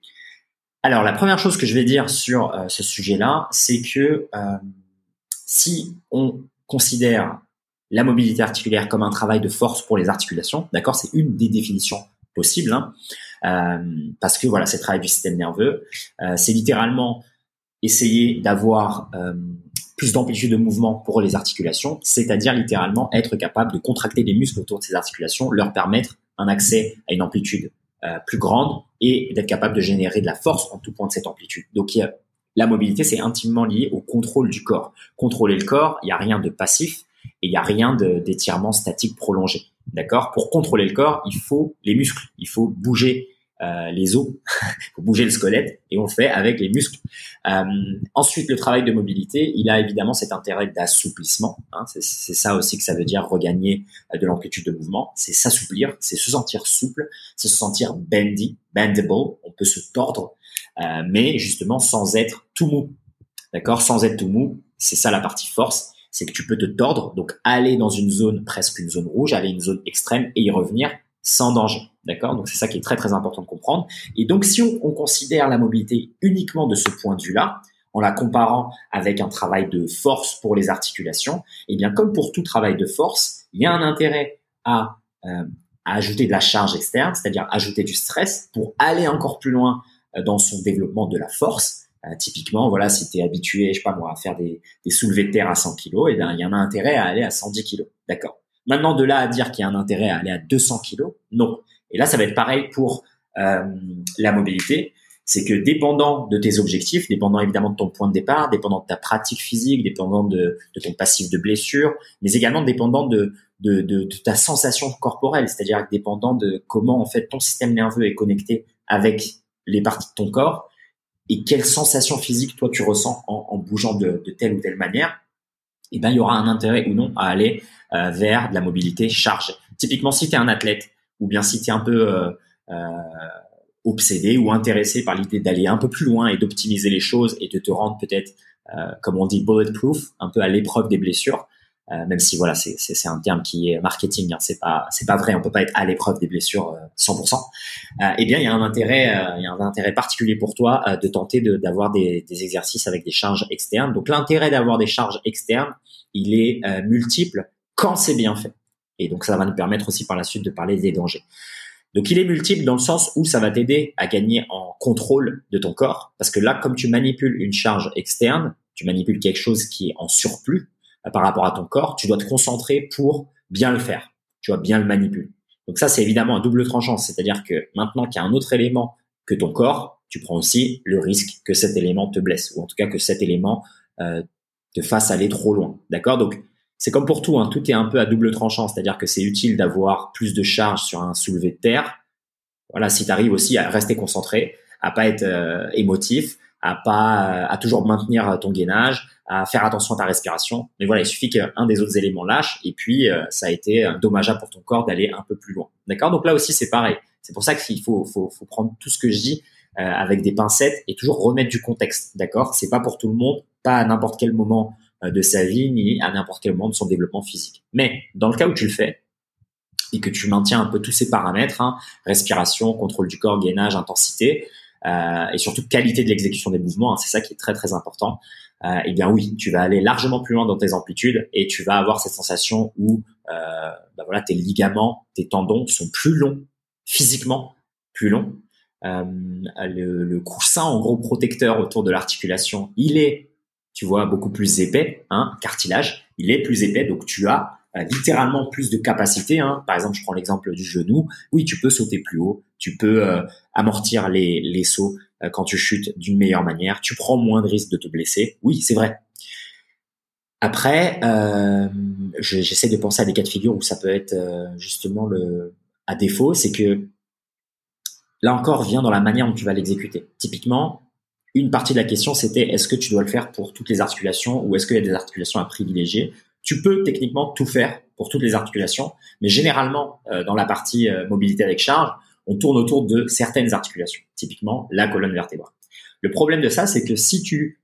Alors, la première chose que je vais dire sur euh, ce sujet-là, c'est que euh, si on considère la mobilité articulaire comme un travail de force pour les articulations, d'accord, c'est une des définitions possibles. Hein, parce que voilà, c'est travail du système nerveux. Euh, c'est littéralement essayer d'avoir euh, plus d'amplitude de mouvement pour les articulations, c'est-à-dire littéralement être capable de contracter les muscles autour de ces articulations, leur permettre un accès à une amplitude euh, plus grande et d'être capable de générer de la force en tout point de cette amplitude. Donc il y a, la mobilité, c'est intimement lié au contrôle du corps. Contrôler le corps, il n'y a rien de passif et il n'y a rien d'étirement statique prolongé. D'accord? Pour contrôler le corps, il faut les muscles, il faut bouger euh, les os, il [LAUGHS] faut bouger le squelette, et on le fait avec les muscles. Euh, ensuite, le travail de mobilité, il a évidemment cet intérêt d'assouplissement. Hein, c'est ça aussi que ça veut dire regagner euh, de l'amplitude de mouvement. C'est s'assouplir, c'est se sentir souple, c'est se sentir bendy, bendable. On peut se tordre, mais justement sans être tout mou. D'accord? Sans être tout mou, c'est ça la partie force c'est que tu peux te tordre, donc aller dans une zone presque une zone rouge, aller une zone extrême et y revenir sans danger. D'accord? Donc c'est ça qui est très très important de comprendre. Et donc si on, on, considère la mobilité uniquement de ce point de vue-là, en la comparant avec un travail de force pour les articulations, eh bien comme pour tout travail de force, il y a un intérêt à, euh, à ajouter de la charge externe, c'est-à-dire ajouter du stress pour aller encore plus loin euh, dans son développement de la force. Euh, typiquement, voilà, si tu es habitué, je sais pas moi, à faire des, des soulevés de terre à 100 kg, eh bien, il y en a intérêt à aller à 110 kg. D'accord. Maintenant, de là à dire qu'il y a un intérêt à aller à 200 kg, non. Et là, ça va être pareil pour euh, la mobilité. C'est que dépendant de tes objectifs, dépendant évidemment de ton point de départ, dépendant de ta pratique physique, dépendant de, ton passif de blessure, mais également dépendant de, de ta sensation corporelle, c'est-à-dire dépendant de comment en fait ton système nerveux est connecté avec les parties de ton corps, et quelle sensation physique toi tu ressens en, bougeant de, telle ou telle manière, eh ben il y aura un intérêt ou non à aller euh, vers de la mobilité chargée. Typiquement, si tu es un athlète ou bien si tu es un peu euh, euh, obsédé ou intéressé par l'idée d'aller un peu plus loin et d'optimiser les choses et de te rendre peut-être, comme on dit, bulletproof, un peu à l'épreuve des blessures, euh, même si voilà, c'est, un terme qui est marketing, hein, c'est pas c'est pas vrai, on peut pas être à l'épreuve des blessures 100%. Euh, eh bien, il y a un intérêt, euh, il y a un intérêt particulier pour toi de tenter d'avoir des, des, exercices avec des charges externes. Donc, l'intérêt d'avoir des charges externes, il est multiple quand c'est bien fait. Et donc, ça va nous permettre aussi par la suite de parler des dangers. Donc il est multiple dans le sens où ça va t'aider à gagner en contrôle de ton corps, parce que là, comme tu manipules une charge externe, tu manipules quelque chose qui est en surplus euh, par rapport à ton corps, tu dois te concentrer pour bien le faire, tu dois bien le manipuler. Donc ça, c'est évidemment un double tranchant, c'est-à-dire que maintenant qu'il y a un autre élément que ton corps, tu prends aussi le risque que cet élément te blesse, ou en tout cas que cet élément euh, te fasse aller trop loin. D'accord? Donc c'est comme pour tout, hein, tout est un peu à double tranchant, c'est-à-dire que c'est utile d'avoir plus de charge sur un soulevé de terre. Voilà, si tu arrives aussi à rester concentré, à pas être euh, émotif, à pas à toujours maintenir ton gainage, à faire attention à ta respiration. Mais voilà, il suffit qu'un des autres éléments lâche et puis euh, ça a été dommageable pour ton corps d'aller un peu plus loin. D'accord? Donc là aussi c'est pareil. C'est pour ça qu'il faut, faut, faut prendre tout ce que je dis euh, avec des pincettes et toujours remettre du contexte. D'accord? C'est pas pour tout le monde, pas à n'importe quel moment euh, de sa vie ni à n'importe quel moment de son développement physique. Mais dans le cas où tu le fais et que tu maintiens un peu tous ces paramètres, hein, respiration, contrôle du corps, gainage, intensité, euh, et surtout qualité de l'exécution des mouvements, hein, c'est ça qui est très très important. Euh, eh bien oui, tu vas aller largement plus loin dans tes amplitudes et tu vas avoir cette sensation où euh, bah voilà, tes ligaments, tes tendons sont plus longs physiquement, plus longs. Euh, le, le, coussin en gros protecteur autour de l'articulation, il est, tu vois, beaucoup plus épais, hein, cartilage, il est plus épais, donc tu as euh, littéralement plus de capacité. Hein. Par exemple, je prends l'exemple du genou. Oui, tu peux sauter plus haut, tu peux euh, amortir les, les sauts quand tu chutes d'une meilleure manière, tu prends moins de risques de te blesser. Oui, c'est vrai. Après, euh, j'essaie de penser à des cas de figure où ça peut être justement le à défaut, c'est que là encore vient dans la manière dont tu vas l'exécuter. Typiquement, une partie de la question, c'était est-ce que tu dois le faire pour toutes les articulations ou est-ce qu'il y a des articulations à privilégier? Tu peux techniquement tout faire pour toutes les articulations, mais généralement, euh, dans la partie euh, mobilité avec charge, on tourne autour de certaines articulations, typiquement la colonne vertébrale. Le problème de ça, c'est que si tu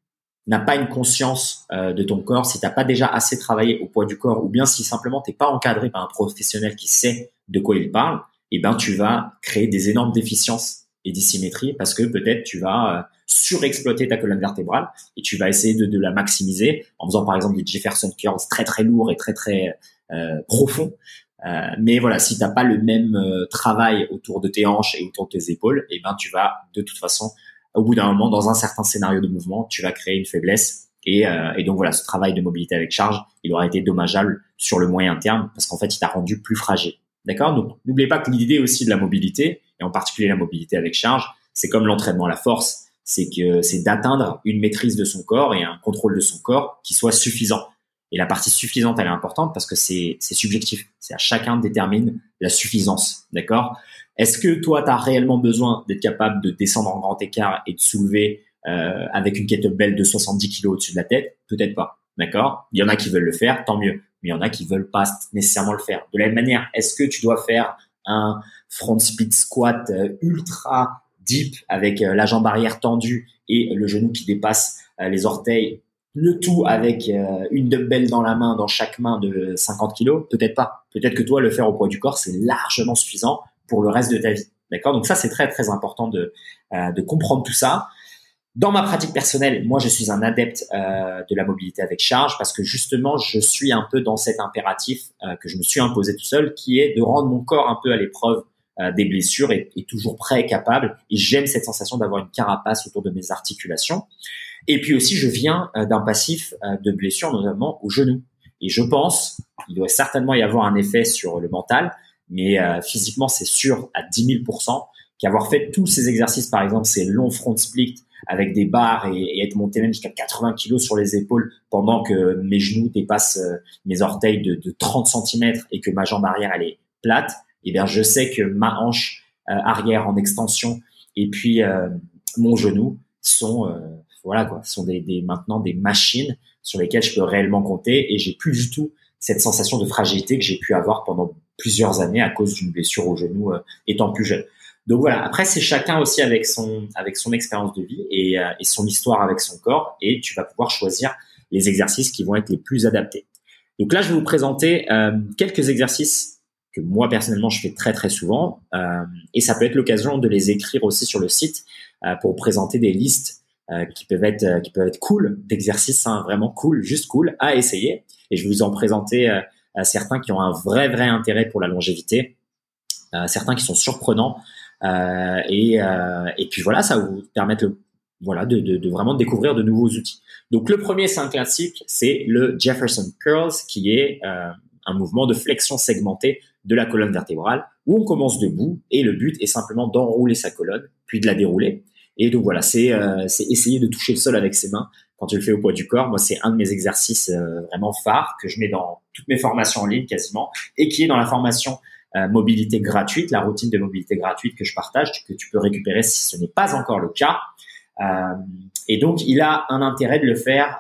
n'as pas une conscience euh, de ton corps, si tu n'as pas déjà assez travaillé au poids du corps, ou bien si simplement tu n'es pas encadré par un professionnel qui sait de quoi il parle, eh ben tu vas créer des énormes déficiences et dissymétries parce que peut-être tu vas euh, surexploiter ta colonne vertébrale et tu vas essayer de, la maximiser en faisant par exemple des Jefferson curls très très lourds et très très euh, profonds. Euh, mais voilà, si t'as pas le même euh, travail autour de tes hanches et autour de tes épaules, eh ben tu vas de toute façon, au bout d'un moment, dans un certain scénario de mouvement, tu vas créer une faiblesse et, euh, et, donc voilà, ce travail de mobilité avec charge, il aura été dommageable sur le moyen terme parce qu'en fait, il t'a rendu plus fragile. D'accord? Donc, n'oubliez pas que l'idée aussi de la mobilité, et en particulier la mobilité avec charge, c'est comme l'entraînement à la force, c'est que c'est d'atteindre une maîtrise de son corps et un contrôle de son corps qui soit suffisant. Et la partie suffisante, elle est importante parce que c'est subjectif. C'est à chacun de détermine la suffisance. D'accord? Est-ce que toi, tu as réellement besoin d'être capable de descendre en grand écart et de soulever euh, avec une kettlebell de 70 kg au-dessus de la tête? Peut-être pas. D'accord? Il y en a qui veulent le faire, tant mieux mais il y en a qui veulent pas nécessairement le faire. De la même manière, est-ce que tu dois faire un front split squat euh, ultra deep avec euh, la jambe arrière tendue et le genou qui dépasse euh, les orteils, le tout avec une dumbbell dans la main, dans chaque main de 50 kilos Peut-être pas. Peut-être que toi, le faire au poids du corps, c'est largement suffisant pour le reste de ta vie. D'accord? Donc ça, c'est très très important de, de comprendre tout ça. Dans ma pratique personnelle, moi, je suis un adepte euh, de la mobilité avec charge parce que justement, je suis un peu dans cet impératif euh, que je me suis imposé tout seul, qui est de rendre mon corps un peu à l'épreuve euh, des blessures et, toujours prêt et capable. Et j'aime cette sensation d'avoir une carapace autour de mes articulations. Et puis aussi, je viens d'un passif de blessures, notamment au genou. Et je pense, il doit certainement y avoir un effet sur le mental, mais physiquement, c'est sûr à 10 000% qu'avoir fait tous ces exercices, par exemple, ces longs front splits, avec des barres et, être monté même jusqu'à 80 kilos sur les épaules pendant que mes genoux dépassent euh, mes orteils de, de 30 cm et que ma jambe arrière elle est plate, et eh bien je sais que ma hanche euh, arrière en extension et puis euh, mon genou sont voilà quoi, sont des, des, maintenant des machines sur lesquelles je peux réellement compter et j'ai plus du tout cette sensation de fragilité que j'ai pu avoir pendant plusieurs années à cause d'une blessure au genou étant plus jeune. Donc voilà. Après, c'est chacun aussi avec son avec son expérience de vie et, euh, et, son histoire avec son corps, et tu vas pouvoir choisir les exercices qui vont être les plus adaptés. Donc là, je vais vous présenter euh, quelques exercices que moi personnellement je fais très très souvent, euh, et ça peut être l'occasion de les écrire aussi sur le site euh, pour présenter des listes euh, qui peuvent être qui peuvent être cool d'exercices, hein, vraiment cool, juste cool à essayer. Et je vais vous en présenter certains qui ont un vrai vrai intérêt pour la longévité certains qui sont surprenants. et, et puis voilà, ça vous permettre voilà, de, de, de, vraiment découvrir de nouveaux outils. Donc le premier, c'est un classique, c'est le Jefferson Curls, qui est un mouvement de flexion segmentée de la colonne vertébrale, où on commence debout, et le but est simplement d'enrouler sa colonne, puis de la dérouler. Et donc voilà, c'est essayer de toucher le sol avec ses mains quand tu le fais au poids du corps. Moi, c'est un de mes exercices euh, vraiment phares que je mets dans toutes mes formations en ligne quasiment et qui est dans la formation euh, mobilité gratuite, la routine de mobilité gratuite que je partage, que tu peux récupérer si ce n'est pas encore le cas. Euh, et donc, il a un intérêt de le faire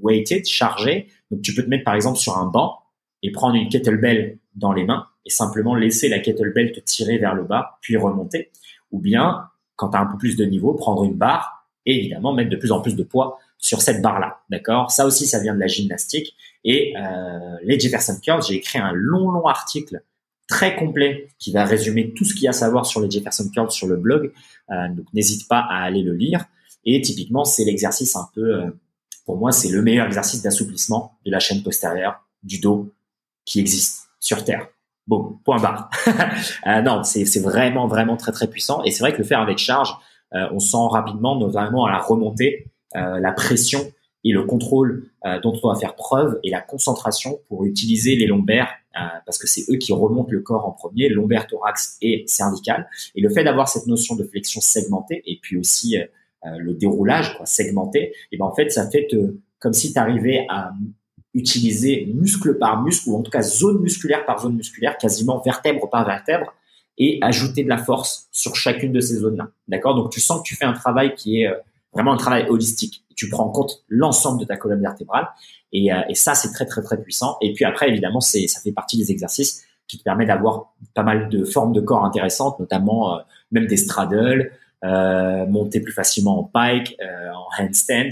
weighted, chargé. Donc, tu peux te mettre par exemple sur un banc et prendre une kettlebell dans les mains et simplement laisser la kettlebell te tirer vers le bas, puis remonter. Ou bien, quand tu as un peu plus de niveau, prendre une barre et évidemment mettre de plus en plus de poids sur cette barre-là, d'accord? Ça aussi, ça vient de la gymnastique. Et euh, les Jefferson Curls, j'ai écrit un long, long article très complet qui va résumer tout ce qu'il y a à savoir sur les Jefferson Curls sur le blog. Euh, donc, n'hésite pas à aller le lire. Et typiquement, c'est l'exercice un peu, euh, pour moi, c'est le meilleur exercice d'assouplissement de la chaîne postérieure du dos qui existe sur Terre. Bon, point barre. [LAUGHS] euh, non, c'est vraiment, vraiment très, très puissant. Et c'est vrai que le faire avec charge, euh, on sent rapidement, notamment à la remontée, euh, la pression et le contrôle euh, dont on doit faire preuve et la concentration pour utiliser les lombaires euh, parce que c'est eux qui remontent le corps en premier, lombaire, thorax et cervical. Et le fait d'avoir cette notion de flexion segmentée et puis aussi le déroulage quoi, segmenté, et ben en fait ça fait comme si tu arrivais à utiliser muscle par muscle ou en tout cas zone musculaire par zone musculaire, quasiment vertèbre par vertèbre et ajouter de la force sur chacune de ces zones-là. D'accord? Donc tu sens que tu fais un travail qui est vraiment un travail holistique. Tu prends en compte l'ensemble de ta colonne vertébrale et, euh, et ça c'est très très très puissant. Et puis après évidemment c'est ça fait partie des exercices qui te permettent d'avoir pas mal de formes de corps intéressantes, notamment euh, même des straddles, euh, monter plus facilement en pike, euh, en handstand.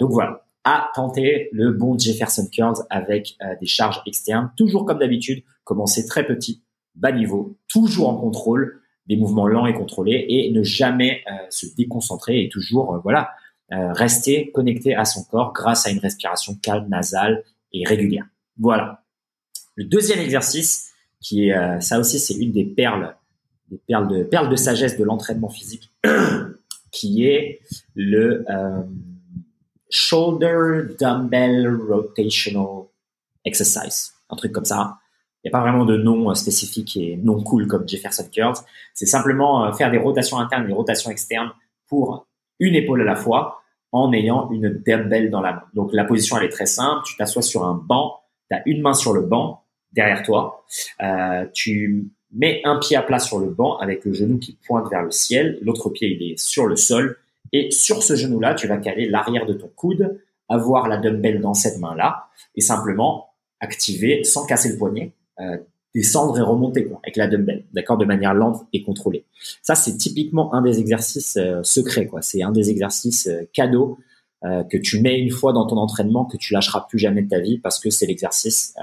donc voilà, à tenter le bon Jefferson curls avec des charges externes, toujours comme d'habitude, commencer très petit, bas niveau, toujours en contrôle, des mouvements lents et contrôlés et ne jamais euh, se déconcentrer et toujours euh, voilà euh, rester connecté à son corps grâce à une respiration calme nasale et régulière. Voilà. Le deuxième exercice qui est ça aussi c'est une des perles des perles de perles de sagesse de l'entraînement physique [CLEARS THROAT] qui est le shoulder dumbbell rotational exercise, un truc comme ça. Il n'y a pas vraiment de nom euh, spécifique et non cool comme Jefferson Curls. C'est simplement euh, faire des rotations internes et des rotations externes pour une épaule à la fois en ayant une dumbbell dans la main. Donc la position elle est très simple. Tu t'assois sur un banc, tu as une main sur le banc derrière toi. Euh, tu mets un pied à plat sur le banc avec le genou qui pointe vers le ciel, l'autre pied il est sur le sol et sur ce genou-là, tu vas caler l'arrière de ton coude, avoir la dumbbell dans cette main-là et simplement activer sans casser le poignet euh, descendre et remonter avec la dumbbell, d'accord, de manière lente et contrôlée. Ça, c'est typiquement un des exercices euh, secrets, quoi. C'est un des exercices euh, cadeaux que tu mets une fois dans ton entraînement que tu lâcheras plus jamais de ta vie parce que c'est l'exercice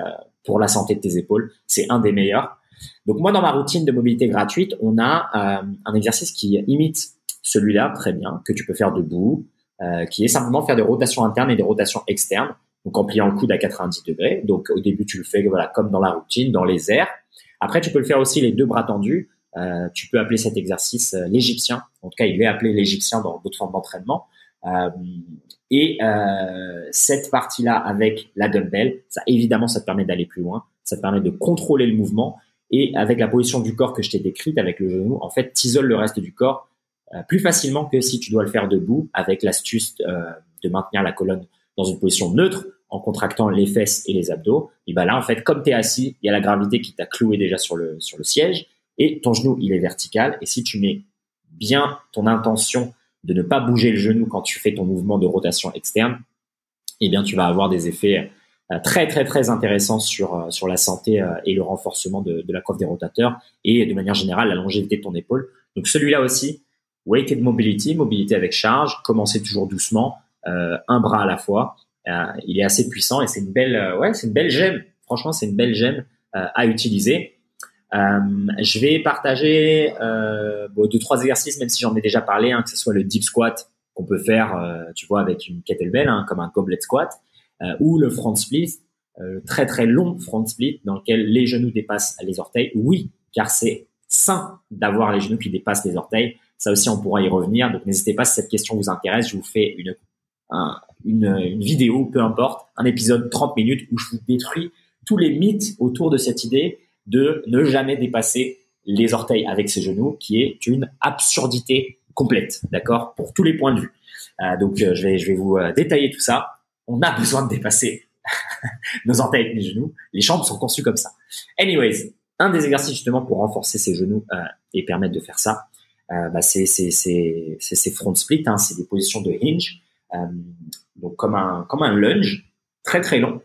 pour la santé de tes épaules. C'est un des meilleurs. Donc moi, dans ma routine de mobilité gratuite, on a un exercice qui imite celui-là très bien, que tu peux faire debout, qui est simplement faire des rotations internes et des rotations externes donc en pliant le coude à 90 degrés. Donc au début, tu le fais voilà comme dans la routine, dans les airs. Après, tu peux le faire aussi les deux bras tendus. Euh, tu peux appeler cet exercice euh, l'égyptien. En tout cas, il est appelé l'égyptien dans d'autres formes d'entraînement. Euh, et euh, cette partie-là avec la dumbbell, ça évidemment, ça te permet d'aller plus loin. Ça te permet de contrôler le mouvement. Et avec la position du corps que je t'ai décrite, avec le genou, en fait, t'isoles le reste du corps euh, plus facilement que si tu dois le faire debout, avec l'astuce de maintenir la colonne dans une position neutre en contractant les fesses et les abdos, et ben là en fait comme tu es assis, il y a la gravité qui t'a cloué déjà sur le sur le siège et ton genou il est vertical et si tu mets bien ton intention de ne pas bouger le genou quand tu fais ton mouvement de rotation externe, eh bien tu vas avoir des effets euh, très très très intéressants sur euh, sur la santé euh, et le renforcement de, de la coiffe des rotateurs et de manière générale la longévité de ton épaule. Donc celui-là aussi, weighted mobility, mobilité avec charge, commencez toujours doucement, euh, un bras à la fois. Euh, il est assez puissant et c'est une belle, euh, ouais, c'est une belle gemme. Franchement, c'est une belle gemme à utiliser. je vais partager deux trois exercices, même si j'en ai déjà parlé, hein, que ce soit le deep squat qu'on peut faire, tu vois, avec une kettlebell, hein, comme un goblet squat, ou le front split, très très long front split dans lequel les genoux dépassent les orteils. Oui, car c'est sain d'avoir les genoux qui dépassent les orteils. Ça aussi, on pourra y revenir. Donc, n'hésitez pas si cette question vous intéresse. Je vous fais une, une, une, vidéo, peu importe, un épisode 30 minutes où je vous détruis tous les mythes autour de cette idée de ne jamais dépasser les orteils avec ses genoux, qui est une absurdité complète, d'accord, pour tous les points de vue. Euh, donc, euh, je vais, je vais vous euh, détailler tout ça. On a [LAUGHS] besoin de dépasser [LAUGHS] nos orteils avec les genoux. Les jambes sont conçues comme ça. Anyways, un des exercices justement pour renforcer ses genoux et permettre de faire ça, bah, c'est ces front split, hein, c'est des positions de hinge, donc comme un comme un lunge très très long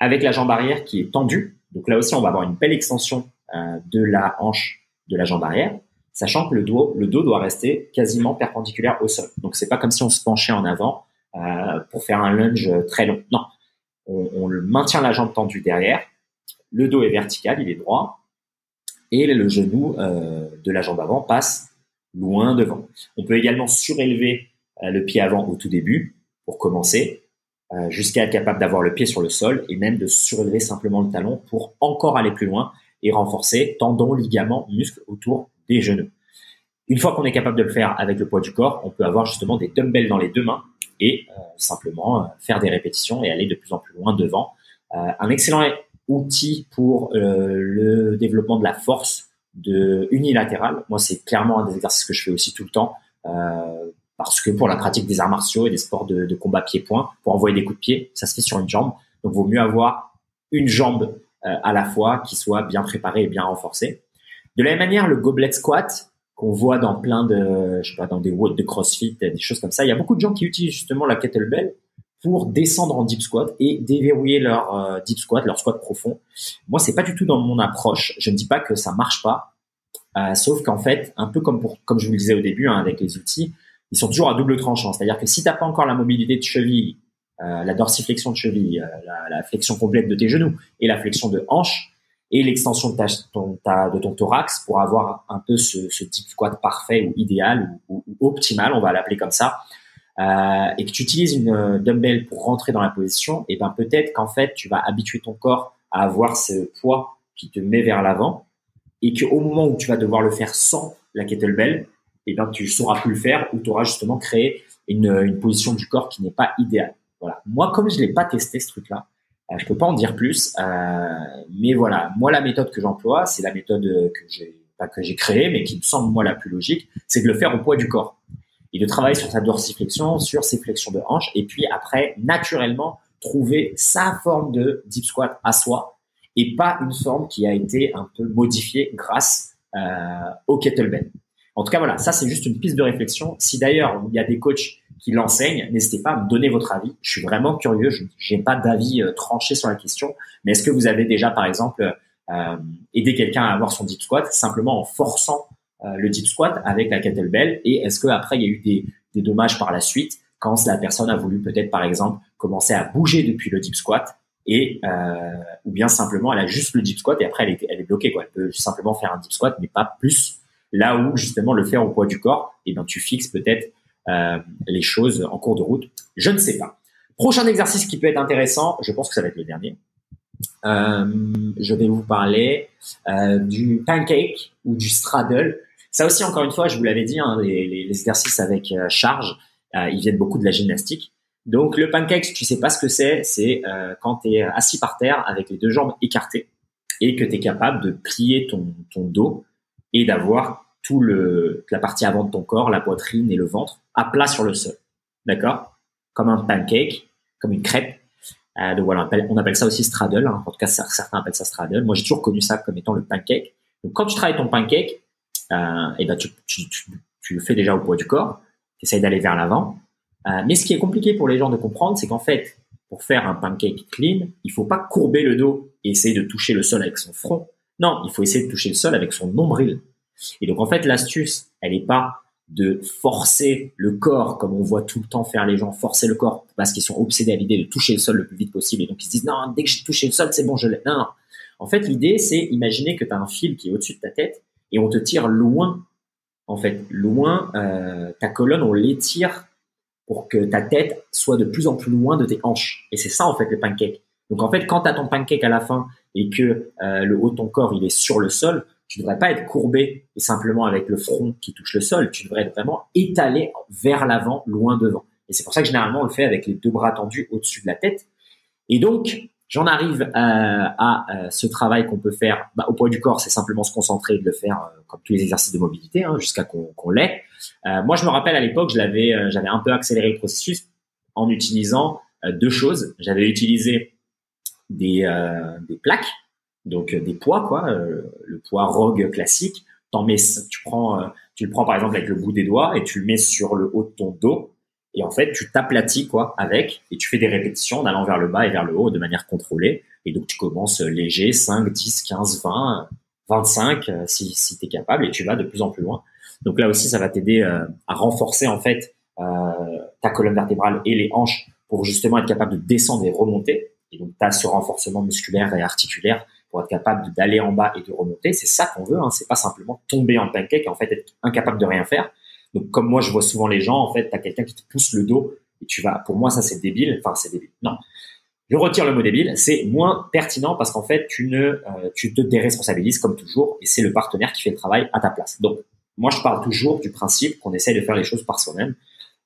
avec la jambe arrière qui est tendue. Donc là aussi, on va avoir une belle extension de la hanche de la jambe arrière sachant que le dos, le dos doit rester quasiment perpendiculaire au sol. Donc c'est pas comme si on se penchait en avant euh, pour faire un lunge très long. Non, on, maintient la jambe tendue derrière, le dos est vertical, il est droit, et le genou euh, de la jambe avant passe loin devant. On peut également surélever euh, le pied avant au tout début pour commencer, jusqu'à être capable d'avoir le pied sur le sol et même de surélever simplement le talon pour encore aller plus loin et renforcer tendons, ligaments, muscles autour des genoux. Une fois qu'on est capable de le faire avec le poids du corps, on peut avoir justement des dumbbells dans les deux mains et euh, simplement euh, faire des répétitions et aller de plus en plus loin devant. Euh, un excellent outil pour le développement de la force de unilatérale. Moi, c'est clairement un des exercices que je fais aussi tout le temps parce que pour la pratique des arts martiaux et des sports de, de combat pied-point, pour envoyer des coups de pied, ça se fait sur une jambe. Donc, vaut mieux avoir une jambe à la fois qui soit bien préparée et bien renforcée. De la même manière, le goblet squat qu'on voit dans plein de, je sais pas, dans des WOD de CrossFit, des choses comme ça, il y a beaucoup de gens qui utilisent justement la kettlebell pour descendre en deep squat et déverrouiller leur euh, deep squat, leur squat profond. Moi, c'est pas du tout dans mon approche. Je ne dis pas que ça marche pas, euh, sauf qu'en fait, un peu comme pour, comme je vous le disais au début, hein, avec les outils, ils sont toujours à double tranchant. C'est-à-dire que si t'as pas encore la mobilité de cheville, euh, la dorsiflexion de cheville, la, la, flexion complète de tes genoux et la flexion de hanche, et l'extension de, ton, de ton thorax pour avoir un peu ce, ce type squat parfait ou idéal ou, optimal, on va l'appeler comme ça, euh, et que tu utilises une euh, dumbbell pour rentrer dans la position, et ben peut-être qu'en fait tu vas habituer ton corps à avoir ce poids qui te met vers l'avant, et qu'au moment où tu vas devoir le faire sans la kettlebell, et ben tu sauras plus le faire ou tu auras justement créé une, une position du corps qui n'est pas idéale. Voilà. Moi, comme je l'ai pas testé ce truc-là, euh, je peux pas en dire plus, euh, mais voilà, moi la méthode que j'emploie, c'est la méthode que j'ai que j'ai créée, mais qui me semble moi la plus logique, c'est de le faire au poids du corps et de travailler sur sa dorsiflexion, sur ses flexions de hanche, et puis après naturellement trouver sa forme de deep squat à soi et pas une forme qui a été un peu modifiée grâce euh, au kettlebell. En tout cas voilà, ça c'est juste une piste de réflexion. Si d'ailleurs il y a des coachs qui l'enseigne, n'hésitez pas à me donner votre avis. Je suis vraiment curieux. Je n'ai pas d'avis euh, tranché sur la question. Mais est-ce que vous avez déjà, par exemple, euh, aidé quelqu'un à avoir son deep squat simplement en forçant euh, le deep squat avec la kettlebell Et est-ce qu'après, il y a eu des, des dommages par la suite quand la personne a voulu peut-être, par exemple, commencer à bouger depuis le deep squat et euh, ou bien simplement elle a juste le deep squat et après elle est, elle est bloquée quoi. Elle peut simplement faire un deep squat mais pas plus. Là où justement le faire au poids du corps, et eh ben tu fixes peut-être euh, les choses en cours de route Je ne sais pas. Prochain exercice qui peut être intéressant, je pense que ça va être le dernier. Euh, je vais vous parler euh, du pancake ou du straddle. Ça aussi, encore une fois, je vous l'avais dit, hein, les, exercices avec charge, ils viennent beaucoup de la gymnastique. Donc le pancake, tu sais pas ce que c'est, c'est quand tu es assis par terre avec les deux jambes écartées et que tu es capable de plier ton, dos et d'avoir tout le la partie avant de ton corps, la poitrine et le ventre à plat sur le sol. D'accord? Comme un pancake, comme une crêpe. Euh, donc voilà, on appelle, ça aussi straddle. Hein. En tout cas, certains appellent ça straddle. Moi, j'ai toujours connu ça comme étant le pancake. Donc quand tu travailles ton pancake, euh, et ben tu, tu, tu, le fais déjà au poids du corps. Tu essayes d'aller vers l'avant. Euh, mais ce qui est compliqué pour les gens de comprendre, c'est qu'en fait, pour faire un pancake clean, il faut pas courber le dos et essayer de toucher le sol avec son front. Non, il faut essayer de toucher le sol avec son nombril. Et donc en fait, l'astuce, elle n'est pas de forcer le corps, comme on voit tout le temps faire les gens, forcer le corps parce qu'ils sont obsédés à l'idée de toucher le sol le plus vite possible. Et donc ils se disent non, dès que j'ai touché le sol, c'est bon, je l'ai. Non, En fait, l'idée, c'est imaginer que tu as un fil qui est au-dessus de ta tête et on te tire loin. En fait, loin, euh, ta colonne, on l'étire pour que ta tête soit de plus en plus loin de tes hanches. Et c'est ça, en fait, le pancake. Donc, en fait, quand tu as ton pancake à la fin et que euh, le haut de ton corps, il est sur le sol, tu devrais pas être courbé et simplement avec le front qui touche le sol. Tu devrais être vraiment étalé vers l'avant, loin devant. Et c'est pour ça que généralement on le fait avec les deux bras tendus au-dessus de la tête. Et donc, j'en arrive à, à, ce travail qu'on peut faire bah, au poids du corps, c'est simplement se concentrer et de le faire euh, comme tous les exercices de mobilité hein, jusqu'à qu'on l'ait. Euh, moi, je me rappelle à l'époque, je l'avais, euh, j'avais un peu accéléré le processus en utilisant deux choses. J'avais utilisé des, des plaques, donc des poids, quoi, le poids Rogue classique. T'en mets, tu prends, tu le prends par exemple avec le bout des doigts et tu le mets sur le haut de ton dos et en fait, tu t'aplatis quoi avec et tu fais des répétitions en allant vers le bas et vers le haut de manière contrôlée. Et donc, tu commences léger, 5, 10, 15, 20, 25 si, si tu es capable et tu vas de plus en plus loin. Donc là aussi, ça va t'aider euh, à renforcer en fait euh, ta colonne vertébrale et les hanches pour justement être capable de descendre et remonter. Et donc, tu as ce renforcement musculaire et articulaire pour être capable d'aller en bas et de remonter. C'est ça qu'on veut. Hein. C'est pas simplement tomber en pancake et en fait être incapable de rien faire. Donc comme moi je vois souvent les gens, en fait, tu as quelqu'un qui te pousse le dos et tu vas. Pour moi ça c'est débile. Enfin c'est débile. Non. Je retire le mot débile. C'est moins pertinent parce qu'en fait tu ne euh, tu te déresponsabilises comme toujours et c'est le partenaire qui fait le travail à ta place. Donc moi je parle toujours du principe qu'on essaye de faire les choses par soi-même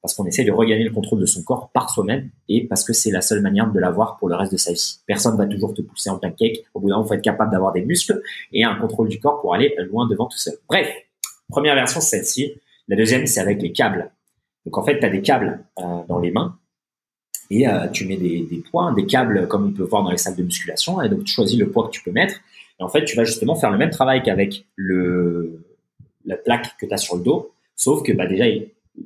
parce qu'on essaye de regagner le contrôle de son corps par soi-même et parce que c'est la seule manière de l'avoir pour le reste de sa vie. Personne va toujours te pousser en pancake. Au bout d'un moment, faut être capable d'avoir des muscles et un contrôle du corps pour aller loin devant tout seul. Bref, première version, celle-ci. La deuxième, c'est avec les câbles. Donc en fait, tu as des câbles euh, dans les mains et euh, tu mets des, des poids, des câbles comme on peut voir dans les salles de musculation. Et donc tu choisis le poids que tu peux mettre. Et en fait, tu vas justement faire le même travail qu'avec la plaque que tu as sur le dos, sauf que bah déjà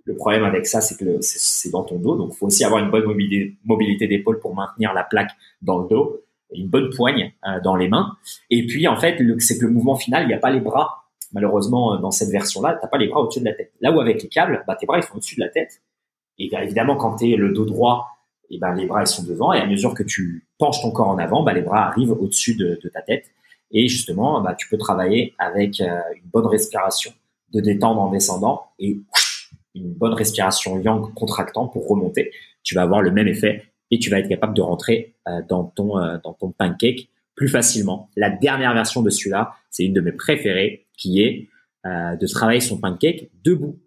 le problème avec ça, c'est que c'est dans ton dos, donc il faut aussi avoir une bonne mobilité, mobilité d'épaule pour maintenir la plaque dans le dos, une bonne poigne euh, dans les mains. Et puis en fait, c'est que le mouvement final, il n'y a pas les bras malheureusement, euh, dans cette version-là, t'as pas les bras au-dessus de la tête. Là où avec les câbles, bah, tes bras ils sont au-dessus de la tête. Et bien, évidemment, quand tu es le dos droit, et ben les bras ils sont devant. Et à mesure que tu penches ton corps en avant, bah, les bras arrivent au-dessus de, de, ta tête. Et justement, bah, tu peux travailler avec euh, une bonne respiration de détendre en descendant et une bonne respiration yang contractant pour remonter. Tu vas avoir le même effet et tu vas être capable de rentrer euh, dans ton dans ton pancake plus facilement. La dernière version de celui-là, c'est une de mes préférées, qui est euh, de travailler son pancake debout.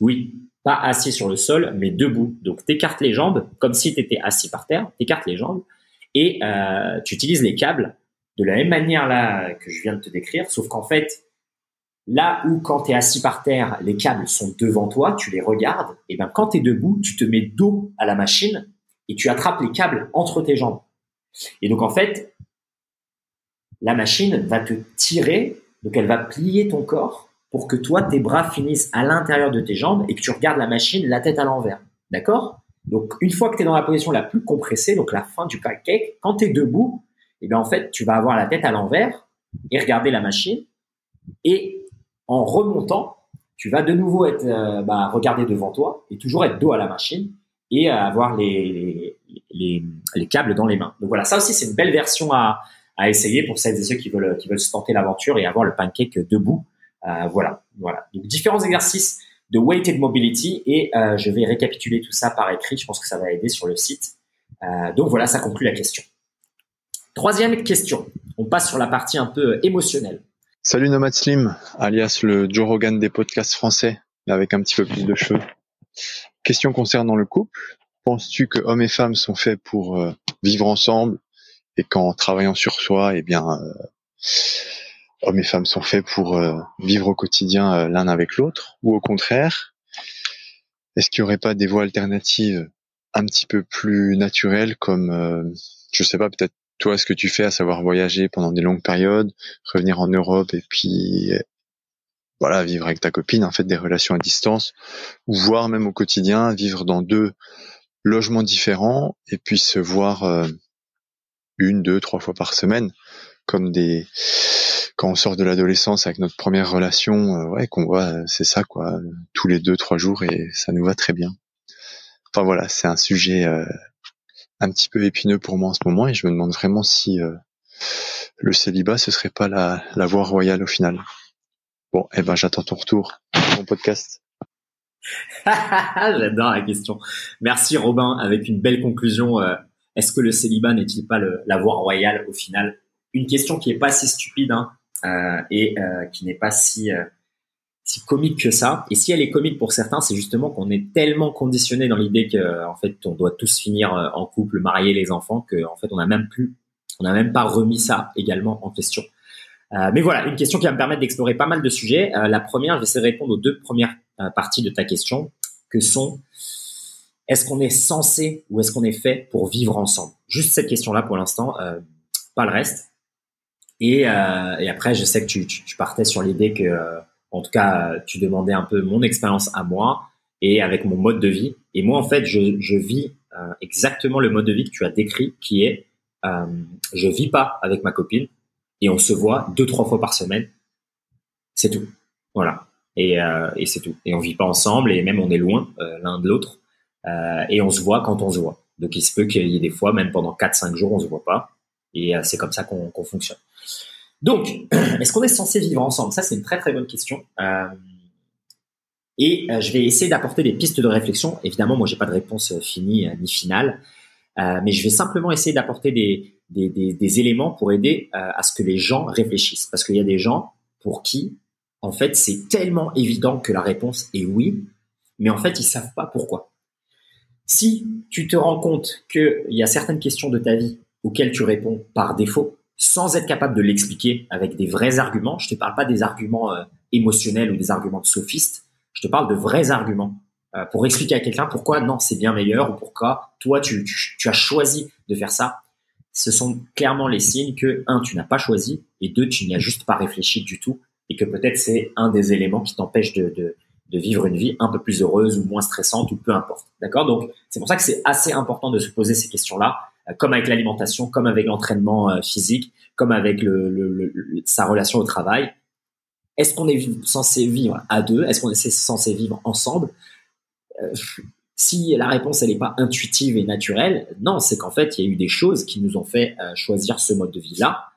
Oui, pas assis sur le sol, mais debout. Donc, tu écartes les jambes comme si tu étais assis par terre, tu écartes les jambes et euh, tu utilises les câbles de la même manière là que je viens de te décrire, sauf qu'en fait, là où quand tu es assis par terre, les câbles sont devant toi, tu les regardes, et ben quand tu es debout, tu te mets dos à la machine et tu attrapes les câbles entre tes jambes. Et donc en fait, la machine va te tirer, donc elle va plier ton corps pour que toi, tes bras finissent à l'intérieur de tes jambes et que tu regardes la machine la tête à l'envers. D'accord? Donc une fois que tu es dans la position la plus compressée, donc la fin du pancake, quand tu es debout, eh bien en fait, tu vas avoir la tête à l'envers et regarder la machine et en remontant, tu vas de nouveau être euh, bah, regarder devant toi et toujours être dos à la machine et avoir les, les, les câbles dans les mains. Donc voilà, ça aussi c'est une belle version à, à essayer pour celles et ceux qui veulent qui veulent tenter l'aventure et avoir le pancake debout. Euh, voilà, voilà. Donc différents exercices de weighted mobility et euh, je vais récapituler tout ça par écrit. Je pense que ça va aider sur le site. Euh, donc voilà, ça conclut la question. Troisième question. On passe sur la partie un peu émotionnelle. Salut Nomad Slim, alias le Joe Rogan des podcasts français, avec un petit peu plus de cheveux. Question concernant le couple. Penses-tu que hommes et femmes sont faits pour vivre ensemble, et qu'en travaillant sur soi, eh bien, euh, hommes et femmes sont faits pour euh, vivre au quotidien euh, l'un avec l'autre, ou au contraire, est-ce qu'il n'y aurait pas des voies alternatives un petit peu plus naturelles, comme, je sais pas, peut-être toi, ce que tu fais, à savoir voyager pendant des longues périodes, revenir en Europe et puis voilà, vivre avec ta copine, en fait, des relations à distance, ou voir même au quotidien, vivre dans deux logements différents et puis se voir une, deux, trois fois par semaine, comme des quand on sort de l'adolescence avec notre première relation, euh, ouais, qu'on voit, euh, c'est ça quoi, tous les deux, trois jours et ça nous va très bien. Enfin voilà, c'est un sujet euh, un petit peu épineux pour moi en ce moment et je me demande vraiment si le célibat ce serait pas la, la voie royale au final. Bon, eh ben j'attends ton retour, mon podcast. [LAUGHS] J'adore la question. Merci Robin, avec une belle conclusion est-ce que le célibat n'est-il pas la voie royale au final? Une question qui est pas si stupide. Hein. et qui n'est pas si si comique que ça. Et si elle est comique pour certains, c'est justement qu'on est tellement conditionné dans l'idée que en fait on doit tous finir en couple, marier les enfants, que en fait on n'a même plus, on n'a même pas remis ça également en question. Euh, mais voilà, une question qui va me permettre d'explorer pas mal de sujets. Euh, la première, je vais essayer de répondre aux deux premières euh, parties de ta question, que sont est-ce qu'on est censé ou est-ce qu'on est fait pour vivre ensemble? Juste cette question-là pour l'instant, pas le reste. Et, et, après, je sais que tu, partais sur l'idée que, en tout cas, tu demandais un peu mon expérience à moi et avec mon mode de vie. Et moi, en fait, je, vis exactement le mode de vie que tu as décrit, qui est je vis pas avec ma copine, et on se voit deux trois fois par semaine. C'est tout. Voilà. Et, euh, et c'est tout. Et on vit pas ensemble et même on est loin euh, l'un de l'autre. Euh, et on se voit quand on se voit. Donc il se peut qu'il y ait des fois, même pendant 4-5 jours, on se voit pas. Et euh, c'est comme ça qu'on fonctionne. Donc, [CLEARS THROAT] est-ce qu'on est censé vivre ensemble? Ça, c'est une très très bonne question. Euh, et je vais essayer d'apporter des pistes de réflexion. Évidemment, moi, j'ai pas de réponse finie ni finale, mais je vais simplement essayer d'apporter des, des, des, des éléments pour aider euh, à ce que les gens réfléchissent. Parce qu'il y a des gens pour qui, en fait, c'est tellement évident que la réponse est oui, mais en fait, ils savent pas pourquoi. Si tu te rends compte qu'il y a certaines questions de ta vie auxquelles tu réponds par défaut, sans être capable de l'expliquer avec des vrais arguments, je te parle pas des arguments euh, émotionnels ou des arguments de sophistes, je te parle de vrais arguments euh, pour expliquer à quelqu'un pourquoi non, c'est bien meilleur ou pourquoi toi, tu, tu, tu as choisi de faire ça. Ce sont clairement les signes que, un, tu n'as pas choisi, et deux, tu n'y as juste pas réfléchi du tout, et que peut-être c'est un des éléments qui t'empêche de, de, de, vivre une vie un peu plus heureuse ou moins stressante, ou peu importe. D'accord? Donc, c'est pour ça que c'est assez important de se poser ces questions-là, euh, comme avec l'alimentation, comme avec l'entraînement euh, physique, comme avec le, le, sa relation au travail. Est-ce qu'on est censé vivre à deux? Est-ce qu'on est censé vivre ensemble? Euh, si la réponse elle n'est pas intuitive et naturelle, non, c'est qu'en fait il y a eu des choses qui nous ont fait choisir ce mode de vie là.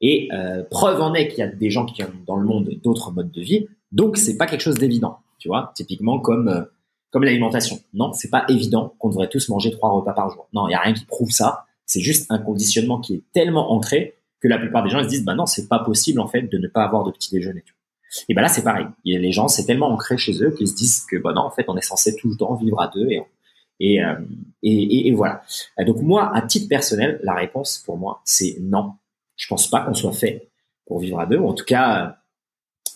Et euh, preuve en est qu'il y a des gens qui ont dans le monde d'autres modes de vie, donc c'est pas quelque chose d'évident, tu vois. Typiquement comme euh, comme l'alimentation. Non, c'est pas évident qu'on devrait tous manger trois repas par jour. Non, il y a rien qui prouve ça. C'est juste un conditionnement qui est tellement ancré que la plupart des gens se disent bah non, c'est pas possible en fait de ne pas avoir de petit déjeuner. Et ben là, c'est pareil. les gens, c'est tellement ancré chez eux qu'ils se disent que, bon, non, en fait, on est censé tout le temps vivre à deux et, et, euh, et, et, voilà. Donc moi, à titre personnel, la réponse pour moi, c'est non. Je pense pas qu'on soit fait pour vivre à deux. en tout cas,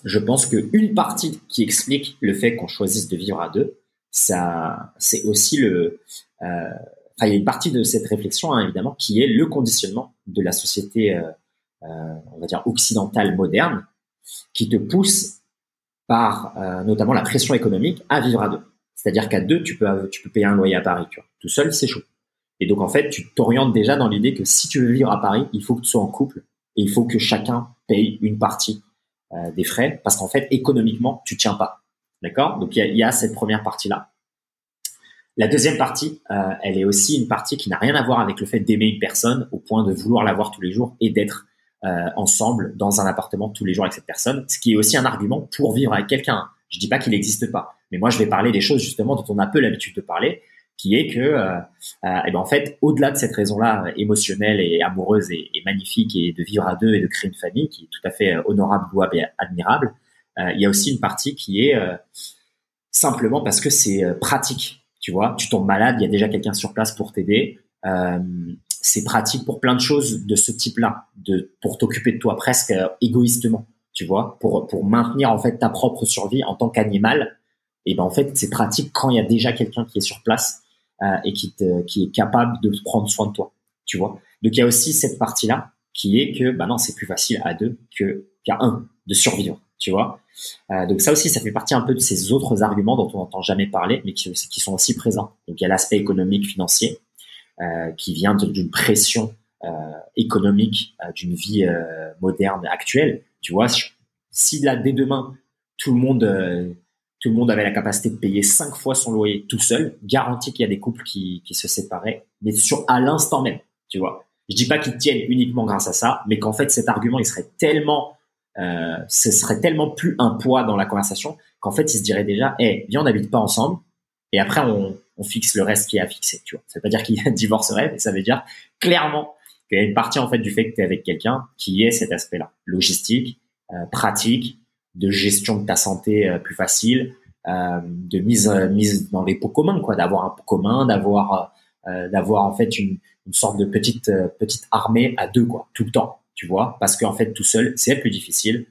je pense qu'une partie qui explique le fait qu'on choisisse de vivre à deux, ça, c'est aussi le. Euh, il y a une partie de cette réflexion, hein, évidemment, qui est le conditionnement de la société, euh, euh on va dire occidentale moderne, qui te pousse par notamment la pression économique à vivre à deux. C'est-à-dire qu'à deux, tu peux, tu peux payer un loyer à Paris. Tu vois. Tout seul, c'est chaud. Et donc, en fait, tu t'orientes déjà dans l'idée que si tu veux vivre à Paris, il faut que tu sois en couple et il faut que chacun paye une partie euh, des frais parce qu'en fait, économiquement, tu tiens pas. D'accord? Donc, il y a, y a, cette première partie-là. La deuxième partie, euh, elle est aussi une partie qui n'a rien à voir avec le fait d'aimer une personne au point de vouloir la voir tous les jours et d'être euh, ensemble dans un appartement tous les jours avec cette personne, ce qui est aussi un argument pour vivre avec quelqu'un. Je dis pas qu'il n'existe pas, mais moi je vais parler des choses justement dont on a peu l'habitude de parler, qui est que, euh, euh, eh ben en fait, au-delà de cette raison-là émotionnelle et amoureuse et, magnifique et de vivre à deux et de créer une famille qui est tout à fait honorable, louable et admirable, il y a aussi une partie qui est simplement parce que c'est pratique. Tu vois, tu tombes malade, il y a déjà quelqu'un sur place pour t'aider. Euh, c'est pratique pour plein de choses de ce type-là, de pour t'occuper de toi presque euh, égoïstement, tu vois, pour pour maintenir en fait ta propre survie en tant qu'animal. Et ben en fait c'est pratique quand il y a déjà quelqu'un qui est sur place euh, et qui te, qui est capable de prendre soin de toi, tu vois. Donc il y a aussi cette partie-là qui est que bah non c'est plus facile à deux que qu'à un de survivre, tu vois. Euh, donc ça aussi ça fait partie un peu de ces autres arguments dont on n'entend jamais parler, mais qui, sont aussi présents. Donc il y a l'aspect économique financier euh, qui vient d'une pression économique d'une vie moderne actuelle. Tu vois, si là dès demain tout le monde tout le monde avait la capacité de payer cinq fois son loyer tout seul, garantie qu'il y a des couples qui, qui se séparaient, mais sur à l'instant même, tu vois. Je dis pas qu'ils tiennent uniquement grâce à ça, mais qu'en fait cet argument il serait tellement, euh, ce serait tellement plus un poids dans la conversation qu'en fait il se dirait déjà, eh, viens on n'habite pas ensemble, et après on, on fixe le reste qui est à fixer, tu vois. Ça veut pas dire qu'il y a [LAUGHS] divorcerait, mais ça veut dire clairement qu'il y a une partie en fait du fait que tu es avec quelqu'un qui est cet aspect-là, logistique, pratique, de gestion de ta santé plus facile, de mise mise dans les pots communs, quoi, d'avoir un pot commun, d'avoir d'avoir en fait une, une sorte de petite petite armée à deux, quoi, tout le temps, tu vois, parce qu'en fait tout seul c'est plus difficile.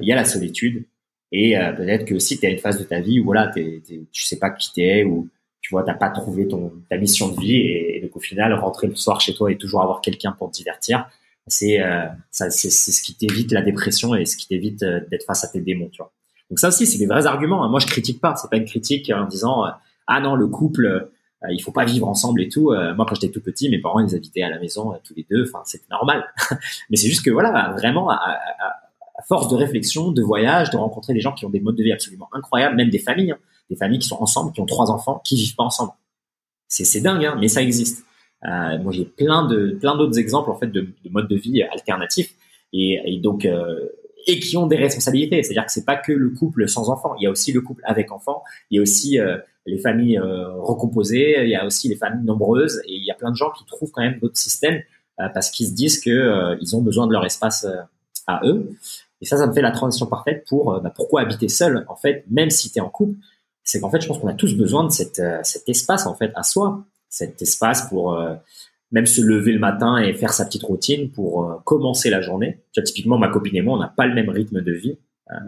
Il y a la solitude. Et peut-être que si tu as une phase de ta vie où voilà, t'es, tu sais pas qui t'es ou tu vois, t'as pas trouvé ton ta mission de vie et, donc au final rentrer le soir chez toi et toujours avoir quelqu'un pour te divertir, c'est euh, ce qui t'évite la dépression et ce qui t'évite euh, d'être face à tes démons, tu vois. Donc ça aussi c'est des vrais arguments. Hein. Moi je critique pas, c'est pas une critique en disant euh, ah non le couple euh, il faut pas vivre ensemble et tout. moi quand j'étais tout petit, mes parents ils habitaient à la maison tous les deux, enfin c'était normal. [LAUGHS] Mais c'est juste que voilà vraiment à, force de réflexion, de voyage, de rencontrer des gens qui ont des modes de vie absolument incroyables, même des familles. Hein des familles qui sont ensemble, qui ont trois enfants, qui vivent pas ensemble. C'est c'est dingue, hein, mais ça existe. Euh, moi, j'ai plein de plein d'autres exemples en fait de, de modes de vie alternatifs et, et donc euh, et qui ont des responsabilités. C'est-à-dire que c'est pas que le couple sans enfants. Il y a aussi le couple avec enfants. Il y a aussi euh, les familles euh, recomposées. Il y a aussi les familles nombreuses. Et il y a plein de gens qui trouvent quand même d'autres systèmes euh, parce qu'ils se disent que ils ont besoin de leur espace à eux. Et ça, ça me fait la transition parfaite pour bah, pourquoi habiter seul en fait, même si tu es en couple c'est qu'en fait, je pense qu'on a tous besoin de cette, euh, cet espace en fait à soi, cet espace pour euh, même se lever le matin et faire sa petite routine pour euh, commencer la journée. Tu vois, typiquement, ma copine et moi, on n'a pas le même rythme de vie.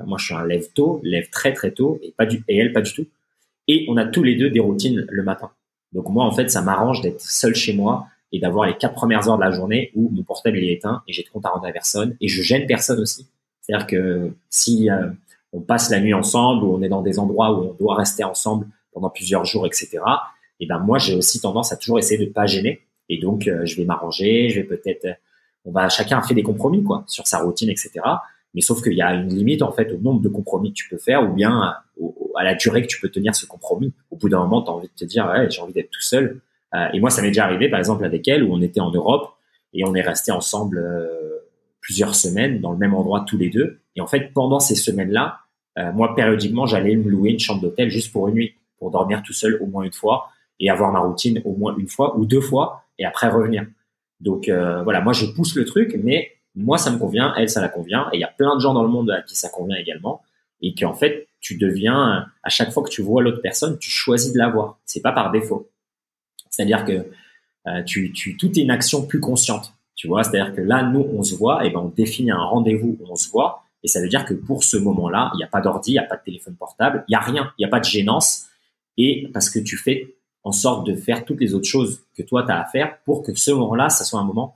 moi, je suis un lève tôt, lève très très tôt, et pas du, et elle pas du tout. Et on a tous les deux des routines le matin. Donc moi, en fait, ça m'arrange d'être seul chez moi et d'avoir les quatre premières heures de la journée où mon portable est éteint et j'ai de compte à rendre à personne et je gêne personne aussi. C'est-à-dire que si on passe la nuit ensemble ou on est dans des endroits où on doit rester ensemble pendant plusieurs jours, etc. Et ben moi, j'ai aussi tendance à toujours essayer de pas gêner. Et donc, euh, je vais m'arranger, je vais peut-être, on va chacun fait des compromis quoi sur sa routine, etc. Mais sauf qu'il y a une limite en fait au nombre de compromis que tu peux faire ou bien à la durée que tu peux tenir ce compromis. Au bout d'un moment, tu as envie de te dire ouais, j'ai envie d'être tout seul. Euh, et moi, ça m'est déjà arrivé par exemple avec elle où on était en Europe et on est resté ensemble euh, plusieurs semaines dans le même endroit tous les deux. Et en fait, pendant ces semaines-là, euh, moi, périodiquement, j'allais me louer une chambre d'hôtel juste pour une nuit, pour dormir tout seul au moins une fois et avoir ma routine au moins une fois ou deux fois et après revenir. Donc euh, voilà, moi je pousse le truc, mais moi ça me convient, elle ça la convient, et il y a plein de gens dans le monde à qui ça convient également, et qu'en fait tu deviens à chaque fois que tu vois l'autre personne, tu choisis de la voir. C'est pas par défaut. C'est-à-dire que euh, tu, tu, tout est une action plus consciente. Tu vois, c'est-à-dire que là, nous, on se voit, et ben on définit un rendez-vous on se voit, et ça veut dire que pour ce moment-là, il n'y a pas d'ordi, il n'y a pas de téléphone portable, il n'y a rien, il n'y a pas de gênance. Et parce que tu fais en sorte de faire toutes les autres choses que toi, tu as à faire pour que ce moment-là, ça soit un moment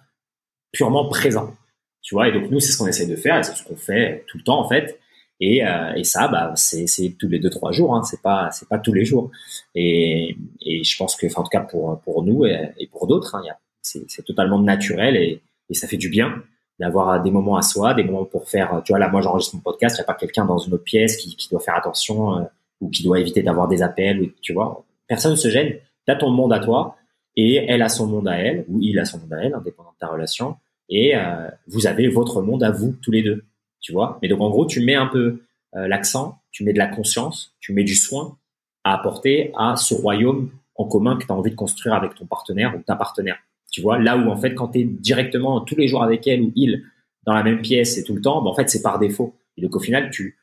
purement présent. Tu vois, et donc nous, c'est ce qu'on essaie de faire, et c'est ce qu'on fait tout le temps, en fait. Et, euh, et ça, bah, c'est, tous les deux, trois jours, hein, c'est pas, c'est pas tous les jours. Et, et je pense que, en tout cas, pour, pour nous et, pour d'autres, hein, c'est, totalement naturel et, et ça fait du bien d'avoir des moments à soi, des moments pour faire, tu vois, là, moi, j'enregistre mon podcast, il n'y a pas quelqu'un dans une autre pièce qui, qui doit faire attention euh, ou qui doit éviter d'avoir des appels, tu vois. Personne ne se gêne. Tu as ton monde à toi et elle a son monde à elle, ou il a son monde à elle, indépendant de ta relation, et euh, vous avez votre monde à vous, tous les deux, tu vois? Mais donc, en gros, tu mets un peu euh, l'accent, tu mets de la conscience, tu mets du soin à apporter à ce royaume en commun que tu as envie de construire avec ton partenaire ou ta partenaire. Tu vois, là où en fait, quand tu es directement tous les jours avec elle ou il dans la même pièce et tout le temps, bah, en fait, c'est par défaut. Et donc au final, tu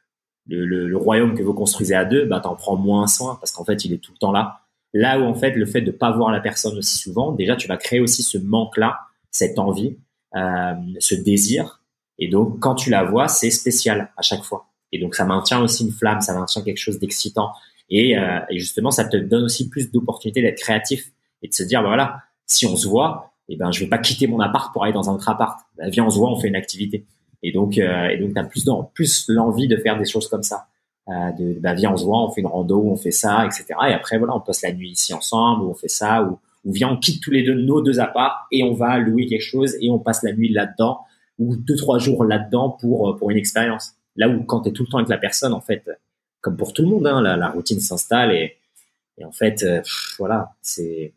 le, le, le royaume que vous construisez à deux, bah, t'en prends moins soin parce qu'en fait, il est tout le temps là. Là où en fait, le fait de pas voir la personne aussi souvent, déjà, tu vas créer aussi ce manque-là, cette envie, euh, ce désir. Et donc, quand tu la vois, c'est spécial à chaque fois. Et donc, ça maintient aussi une flamme, ça maintient quelque chose d'excitant. Et, euh, et, justement, ça te donne aussi plus d'opportunités d'être créatif et de se dire, bah, voilà, si on se voit, eh ben je vais pas quitter mon appart pour aller dans un autre appart. Ben, viens, on se voit, on fait une activité. Et donc euh, et donc t'as plus plus l'envie de faire des choses comme ça. Euh, de bah viens, on se voit, on fait une rando, on fait ça, etc. Et après voilà, on passe la nuit ici ensemble, ou on fait ça, ou ou viens, on quitte tous les deux nos deux apparts et on va louer quelque chose et on passe la nuit là-dedans ou deux trois jours là-dedans pour euh, pour une expérience. Là où quand tu es tout le temps avec la personne, en fait, comme pour tout le monde, hein, la, la routine s'installe et, et en fait, euh, voilà, c'est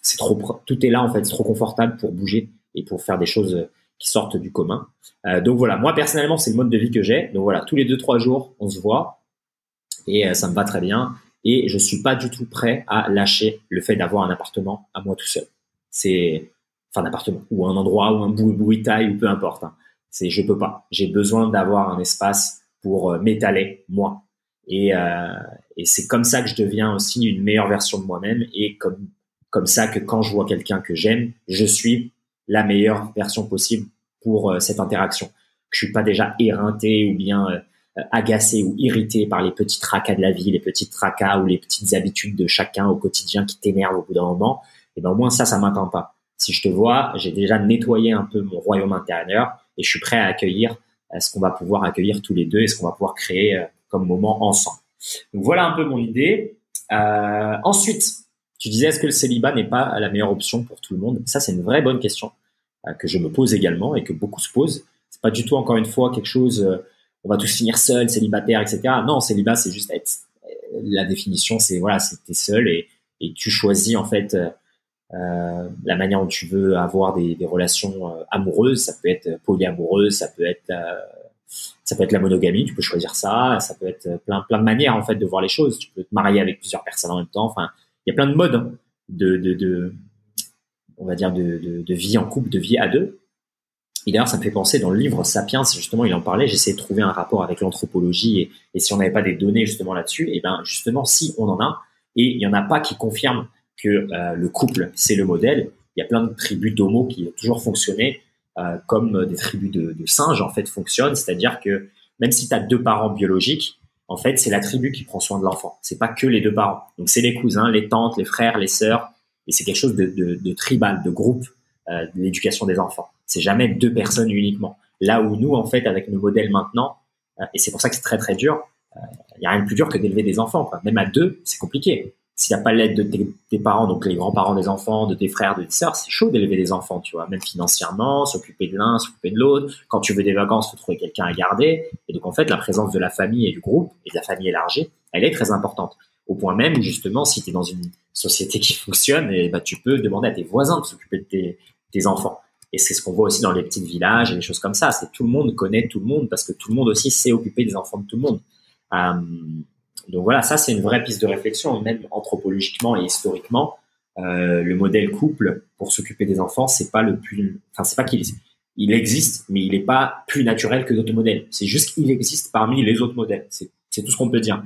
c'est trop, tout est là en fait, c'est trop confortable pour bouger et pour faire des choses qui sortent du commun. Euh, donc voilà, moi personnellement, c'est le mode de vie que j'ai. Donc voilà, tous les deux trois jours, on se voit et euh, ça me va très bien. Et je suis pas du tout prêt à lâcher le fait d'avoir un appartement à moi tout seul. C'est enfin un appartement ou un endroit ou un bruit taille ou peu importe. Hein. C'est je peux pas. J'ai besoin d'avoir un espace pour euh, m'étaler moi. Et, et c'est comme ça que je deviens aussi une meilleure version de moi-même et comme ça que quand je vois quelqu'un que j'aime, je suis la meilleure version possible pour euh, cette interaction. Que je suis pas déjà éreinté ou bien euh, agacé ou irrité par les petits tracas de la vie, les petits tracas ou les petites habitudes de chacun au quotidien qui t'énervent au bout d'un moment. Et ben au moins ça, ça m'attend pas. Si je te vois, j'ai déjà nettoyé un peu mon royaume intérieur et je suis prêt à accueillir euh, ce qu'on va pouvoir accueillir tous les deux et ce qu'on va pouvoir créer comme moment ensemble. Donc voilà un peu mon idée. Euh, ensuite, tu disais est-ce que le célibat n'est pas la meilleure option pour tout le monde? Ça, c'est une vraie bonne question euh, que je me pose également et que beaucoup se posent. C'est pas du tout encore une fois quelque chose. Euh, on va tous finir seul, célibataire, etc. Non, célibat, c'est juste être. Euh, la définition, c'est voilà, c'est t'es seul et, tu choisis en fait euh, la manière dont tu veux avoir des, des relations amoureuses. Ça peut être polyamoureuse, ça peut être ça peut être la monogamie, tu peux choisir ça, ça peut être plein plein de manières en fait de voir les choses. Tu peux te marier avec plusieurs personnes en même temps. Enfin, il y a plein de modes hein, de, de, de on va dire de, de, de, vie en couple, de vie à deux. Et d'ailleurs, ça me fait penser dans le livre Sapiens, justement, il en parlait. J'essaie de trouver un rapport avec l'anthropologie et, si on n'avait pas des données justement là-dessus, et ben justement, si on en a, et il y en a pas qui confirment que euh, le couple c'est le modèle. Il y a plein de tribus d'homo qui ont toujours fonctionné euh, comme des tribus de, de, singes en fait fonctionnent, c'est-à-dire que même si tu as deux parents biologiques, en fait c'est la tribu qui prend soin de l'enfant. C'est pas que les deux parents. Donc c'est les cousins, les tantes, les frères, les sœurs, et c'est quelque chose de, de, de, tribal, de groupe, euh, de l'éducation des enfants. C'est jamais deux personnes uniquement. Là où nous en fait avec nos modèles maintenant, euh, et c'est pour ça que c'est très très dur. Il euh, y a rien de plus dur que d'élever des enfants. Même à deux, c'est compliqué s'il n'y a pas l'aide de tes, parents, donc les grands-parents des enfants, de tes frères, de tes sœurs, c'est chaud d'élever des enfants, tu vois, même financièrement, s'occuper de l'un, s'occuper de l'autre. Quand tu veux des vacances, faut trouver quelqu'un à garder. Et donc, en fait, la présence de la famille et du groupe, et de la famille élargie, elle est très importante. Au point même justement, si tu es dans une société [LAUGHS] qui fonctionne, et eh bah, tu peux demander à tes voisins de s'occuper de tes, enfants. Et c'est ce qu'on voit aussi dans les petits villages et des choses comme ça. C'est tout le monde connaît tout le monde parce que tout le monde aussi sait occuper des enfants de tout le monde. Euh, donc voilà, ça c'est une vraie piste de réflexion, même anthropologiquement et historiquement, euh, le modèle couple pour s'occuper des enfants, c'est pas le plus, enfin c'est pas qu'il il existe, mais il n'est pas plus naturel que d'autres modèles. C'est juste qu'il existe parmi les autres modèles. C'est tout ce qu'on peut dire.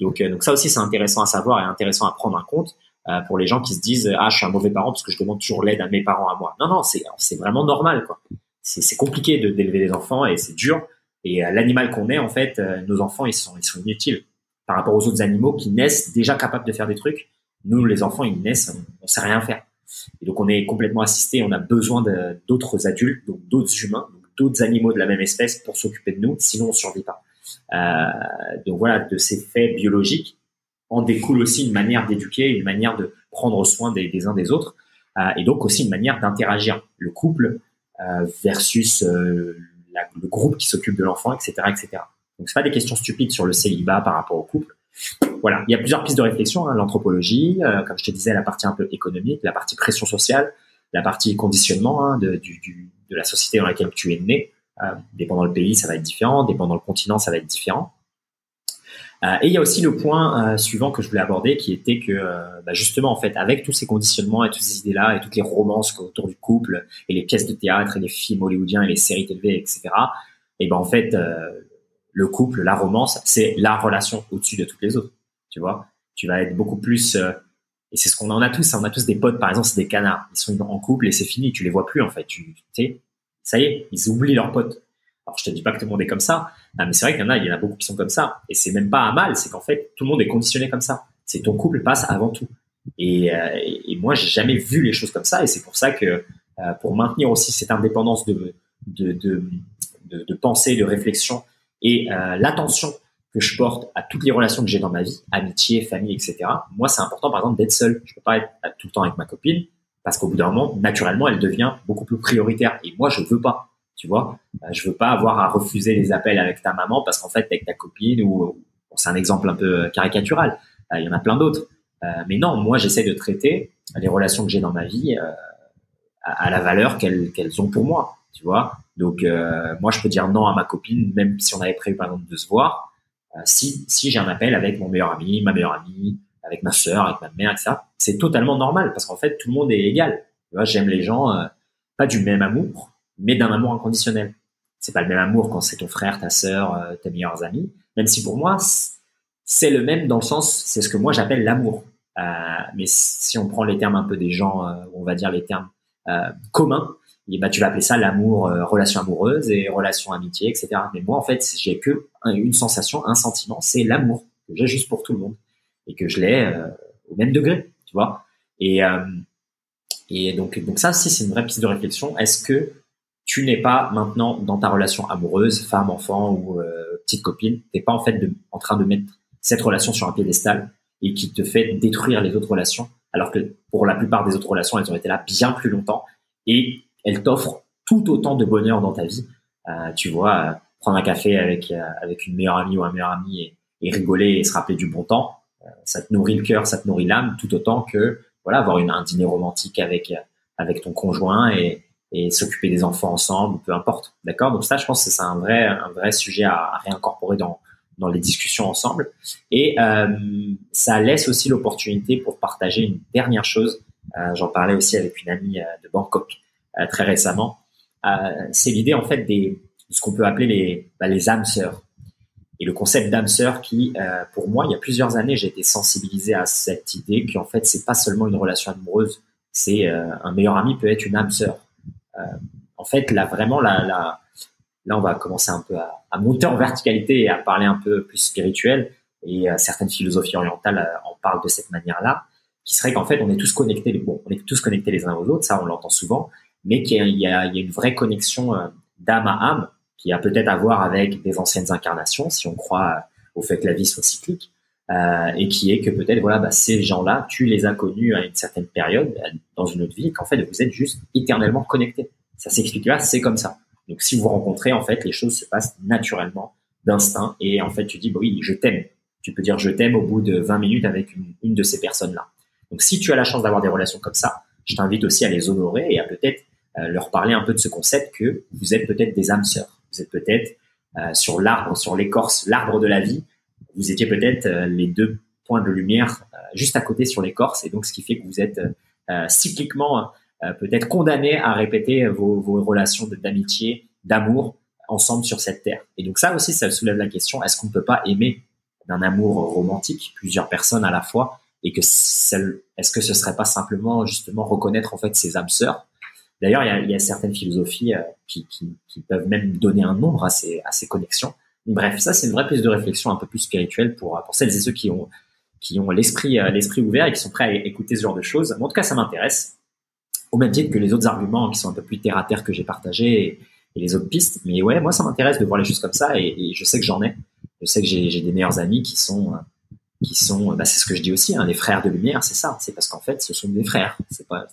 Donc, euh, donc ça aussi c'est intéressant à savoir et intéressant à prendre en compte euh, pour les gens qui se disent ah je suis un mauvais parent parce que je demande toujours l'aide à mes parents à moi. Non non c'est c'est vraiment normal quoi. C'est compliqué d'élever des enfants et c'est dur. Et euh, l'animal qu'on est en fait, euh, nos enfants ils sont ils sont inutiles par rapport aux autres animaux qui naissent déjà capables de faire des trucs. Nous, les enfants, ils naissent, on, ne sait rien faire. Et donc, on est complètement assisté. On a besoin d'autres adultes, donc d'autres humains, d'autres animaux de la même espèce pour s'occuper de nous. Sinon, on survit pas. Euh, donc voilà, de ces faits biologiques en découle aussi une manière d'éduquer, une manière de prendre soin des, uns des autres, euh, et donc aussi une manière d'interagir. Le couple euh, versus le groupe qui s'occupe de l'enfant, etc., etc. Donc c'est pas des questions stupides sur le célibat par rapport au couple. Voilà, il y a plusieurs pistes de réflexion. Hein. L'anthropologie, euh, comme je te disais, la partie un peu économique, la partie pression sociale, la partie conditionnement hein, de, du, du, de, la société dans laquelle tu es né. Euh, dépendant le pays, ça va être différent. Dépendant le continent, ça va être différent. Euh, et il y a aussi le point euh, suivant que je voulais aborder, qui était que euh, bah justement, en fait, avec tous ces conditionnements et toutes ces idées-là et toutes les romances autour du couple et les pièces de théâtre et les films hollywoodiens et les séries télé, etc. Et ben en fait, le couple, la romance, c'est la relation au-dessus de toutes les autres. Tu vois, tu vas être beaucoup plus euh, et c'est ce qu'on en a tous. Hein. On a tous des potes, par exemple, c'est des canards. Ils sont en couple et c'est fini. Tu les vois plus en fait. Tu sais, ça y est, ils oublient leurs potes. Alors je te dis pas que tout le monde est comme ça, mais c'est vrai qu'il y en a, il y en a beaucoup qui sont comme ça. Et c'est même pas un mal, c'est qu'en fait tout le monde est conditionné comme ça. C'est ton couple passe avant tout. Et, euh, et moi j'ai jamais vu les choses comme ça et c'est pour ça que euh, pour maintenir aussi cette indépendance de de, de, de, de pensée, de réflexion et euh, l'attention que je porte à toutes les relations que j'ai dans ma vie, amitié, famille, etc. Moi, c'est important, par exemple, d'être seul. Je peux pas être tout le temps avec ma copine parce qu'au bout d'un moment, naturellement, elle devient beaucoup plus prioritaire. Et moi, je veux pas. Tu vois, euh, je veux pas avoir à refuser les appels avec ta maman parce qu'en fait, avec ta copine ou c'est un exemple un peu euh, caricatural. Il y en a plein d'autres. mais non, moi, j'essaie de traiter les relations que j'ai dans ma vie à, la valeur qu'elles qu'elles ont pour moi. Tu vois, donc euh, moi je peux dire non à ma copine, même si on avait prévu par exemple de se voir. Euh, si si j'ai un appel avec mon meilleur ami, ma meilleure amie, avec ma sœur, avec ma mère, etc. C'est totalement normal parce qu'en fait tout le monde est égal. J'aime les gens euh, pas du même amour, mais d'un amour inconditionnel. c'est pas le même amour quand c'est ton frère, ta sœur, euh, tes meilleurs amis. Même si pour moi, c'est le même dans le sens, c'est ce que moi j'appelle l'amour. Euh, mais si on prend les termes un peu des gens, euh, on va dire les termes euh, communs, et bah, tu vas appeler ça l'amour, relation amoureuse et relation amitié, etc. Mais moi, en fait, j'ai que une sensation, un sentiment, c'est l'amour que j'ai juste pour tout le monde et que je l'ai au même degré, tu vois. Et et donc donc ça, si c'est une vraie piste de réflexion. Est-ce que tu n'es pas maintenant dans ta relation amoureuse, femme, enfant ou petite copine, t'es pas en fait en train de mettre cette relation sur un piédestal et qui te fait détruire les autres relations, alors que pour la plupart des autres relations, elles ont été là bien plus longtemps et elles t'offrent tout autant de bonheur dans ta vie. Euh, tu vois, euh, prendre un café avec euh, avec une meilleure amie ou un meilleur ami et, et rigoler et se rappeler du bon temps, euh, ça te nourrit le cœur, ça te nourrit l'âme, tout autant que voilà avoir une, un dîner romantique avec avec ton conjoint et, et s'occuper des enfants ensemble, peu importe. D'accord? Donc ça, je pense que c'est un vrai un vrai sujet à, à réincorporer dans dans les discussions ensemble. Et euh, ça laisse aussi l'opportunité pour partager une dernière chose. Euh, J'en parlais aussi avec une amie de Bangkok très récemment. Euh, c'est l'idée en fait des ce qu'on peut appeler les bah, les âmes sœurs. Et le concept d'âme sœur qui, pour moi, il y a plusieurs années, j'ai été sensibilisé à cette idée qu'en fait, c'est pas seulement une relation amoureuse, c'est un meilleur ami peut être une âme sœur. en fait, là, vraiment, la, la, Là, on va commencer un peu à, à, monter en verticalité et à parler un peu plus spirituel. Et euh, certaines philosophies orientales euh, en parlent de cette manière-là, qui serait qu'en fait, on est tous connectés. Bon, on est tous connectés les uns aux autres, ça, on l'entend souvent, mais qu'il y, y, a une vraie connexion euh, d'âme à âme qui a peut-être à voir avec des anciennes incarnations, si on croit au fait que la vie soit cyclique. Euh, et qui est que peut-être voilà bah, ces gens-là tu les as connus à une certaine période dans une autre vie qu'en fait vous êtes juste éternellement connectés ça s'explique là c'est comme ça donc si vous rencontrez, en fait, les choses se passent naturellement, d'instinct, et en fait, tu dis, bah oui, je t'aime. Tu peux dire je t'aime au bout de 20 minutes avec une, de ces personnes-là. Donc si tu as la chance d'avoir des relations comme ça, je t'invite aussi à les honorer et à peut-être euh, leur parler un peu de ce concept que vous êtes peut-être des âmes sœurs. Vous êtes peut-être euh, sur l'arbre, sur l'écorce, l'arbre de la vie. Vous étiez peut-être euh, les deux points de lumière juste à côté sur l'écorce, et donc ce qui fait que vous êtes cycliquement euh, peut-être condamné à répéter vos, vos relations d'amitié, d'amour ensemble sur cette terre. Et donc ça aussi, ça soulève la question est-ce qu'on ne peut pas aimer d'un amour romantique plusieurs personnes à la fois et que est-ce que ce serait pas simplement justement reconnaître en fait ces âmes sœurs D'ailleurs, il y a, certaines philosophies euh, qui, qui, qui, peuvent même donner un nombre à ces, à ces connexions. Bref, ça c'est une vraie piste de réflexion un peu plus spirituelle pour, pour celles et ceux qui ont qui ont l'esprit l'esprit ouvert et qui sont prêts à écouter ce genre de choses. en tout cas, ça m'intéresse au même titre que les autres arguments qui sont un peu plus terre à terre que j'ai partagés et, les autres pistes. Mais ouais, moi, ça m'intéresse de voir les choses comme ça et, je sais que j'en ai. Je sais que j'ai des meilleurs amis qui sont, qui sont, bah, c'est ce que je dis aussi, hein, les frères de lumière, c'est ça. C'est parce qu'en fait, ce sont des frères. C'est pas,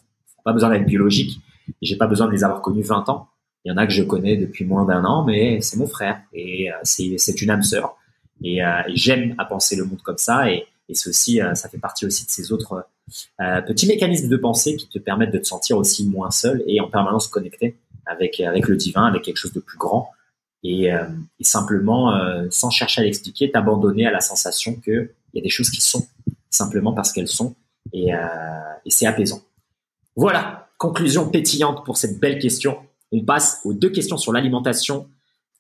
pas besoin d'être biologique. J'ai pas besoin de les avoir connus 20 ans. Il y en a que je connais depuis moins d'un an, mais c'est mon frère et euh, c'est une âme sœur. Et, euh, et j'aime à penser le monde comme ça et, et ceci, euh, ça fait partie aussi de ces autres euh, petits mécanismes de pensée qui te permettent de te sentir aussi moins seul et en permanence connecté avec avec le divin, avec quelque chose de plus grand et, euh, et simplement sans chercher à l'expliquer, t'abandonner à la sensation que il y a des choses qui sont simplement parce qu'elles sont et, et c'est apaisant. Voilà, conclusion pétillante pour cette belle question. On passe aux deux questions sur l'alimentation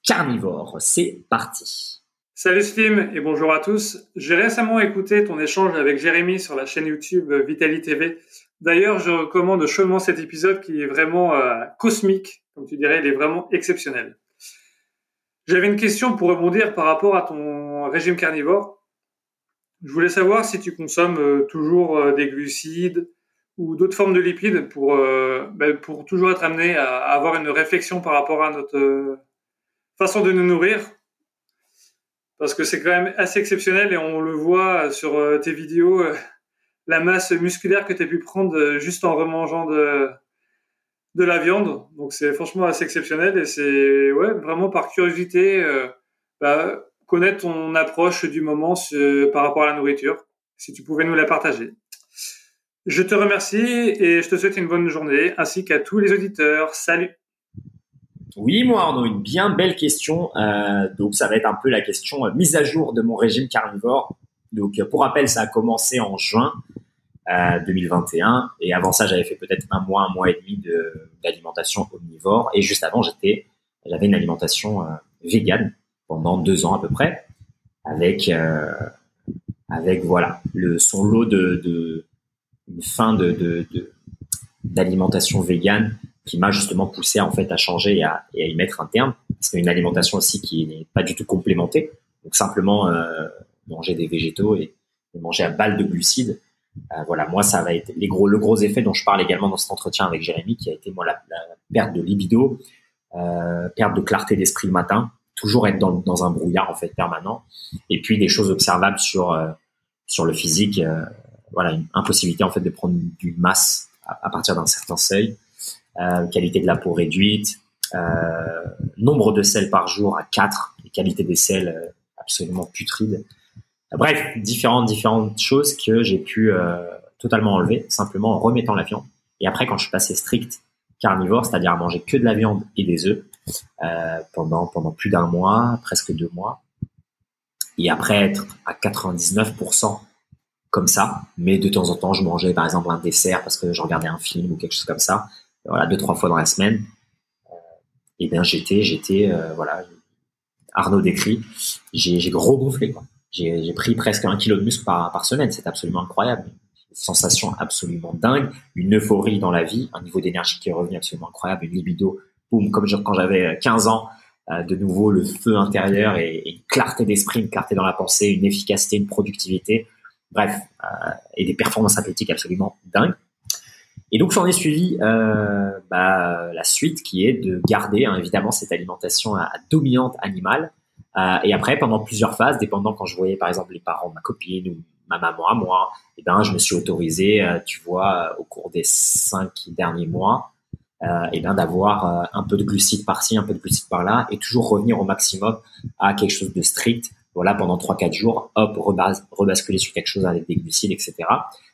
carnivore. C'est parti. Salut Slim et bonjour à tous. J'ai récemment écouté ton échange avec Jérémy sur la chaîne YouTube Vitali TV. D'ailleurs, je recommande chaudement cet épisode qui est vraiment euh, cosmique, comme tu dirais, il est vraiment exceptionnel. J'avais une question pour rebondir par rapport à ton régime carnivore. Je voulais savoir si tu consommes euh, toujours euh, des glucides ou d'autres formes de lipides pour, ben, pour toujours être amené à avoir une réflexion par rapport à notre façon de nous nourrir parce que c'est quand même assez exceptionnel et on le voit sur euh, tes vidéos, euh, [LAUGHS] la masse musculaire que tu as pu prendre euh, juste en remangeant de, de la viande. Donc c'est franchement assez exceptionnel et c'est ouais, vraiment par curiosité bah, connaître ton approche du moment par rapport à la nourriture, si tu pouvais nous la partager. Je te remercie et je te souhaite une bonne journée ainsi qu'à tous les auditeurs. Salut oui, moi, Arnaud, une bien belle question. Euh, donc, ça va être un peu la question euh, mise à jour de mon régime carnivore. Donc, euh, pour rappel, ça a commencé en juin 2021. Et avant ça, j'avais fait peut-être un mois, un mois et demi d'alimentation omnivore. Et juste avant, j'étais j'avais une alimentation euh, végane pendant deux ans à peu près, avec euh, avec voilà le son lot de, de une fin de, d'alimentation végane qui m'a justement poussé en fait à changer et à, et à y mettre un terme. C'est une alimentation aussi qui n'est pas du tout complémentée. Donc simplement euh, manger des végétaux et, manger à balle de glucides. Euh, voilà, moi ça va être les gros, le gros effet dont je parle également dans cet entretien avec Jérémy, qui a été moi la, la perte de libido, euh, perte de clarté d'esprit le matin, toujours être dans, dans, un brouillard en fait permanent, et puis des choses observables sur euh, sur le physique. Voilà, une impossibilité en fait de prendre du masse à, partir d'un certain seuil, euh, qualité de la peau réduite, euh, nombre de sels par jour à 4, et qualité des sels euh, absolument putride. Bref, différentes différentes choses que j'ai pu totalement enlever simplement en remettant la viande. Et après, quand je suis passé strict carnivore, c'est-à-dire à manger que de la viande et des œufs pendant pendant plus d'un mois, presque deux mois, et après être à 99% comme ça, mais de temps en temps, je mangeais par exemple un dessert parce que je regardais un film ou quelque chose comme ça, voilà, deux trois fois dans la semaine. Euh, et bien j'étais, j'étais, euh, voilà, Arnaud décrit, j'ai gros gonflé quoi. J'ai pris presque un kilo de muscle par, semaine, c'est absolument incroyable. Sensation absolument dingue, une euphorie dans la vie, un niveau d'énergie qui est revenu absolument incroyable, une libido, boum, comme quand j'avais 15 ans, euh, de nouveau le feu intérieur et, et une clarté d'esprit, une clarté dans la pensée, une efficacité, une productivité bref, euh, et des performances athlétiques absolument dingues. Et donc, j'en ai suivi euh, bah, la suite qui est de garder hein, évidemment cette alimentation à, dominante animale. Euh, et après, pendant plusieurs phases, dépendant quand je voyais par exemple les parents de ma copine ou ma maman à moi, eh ben, je me suis autorisé, tu vois, au cours des cinq derniers mois, euh, et ben d'avoir un peu de glucides par-ci, un peu de glucides par-là, et toujours revenir au maximum à quelque chose de strict voilà, pendant 3-4 jours, hop, rebasculer sur quelque chose avec des glucides, etc.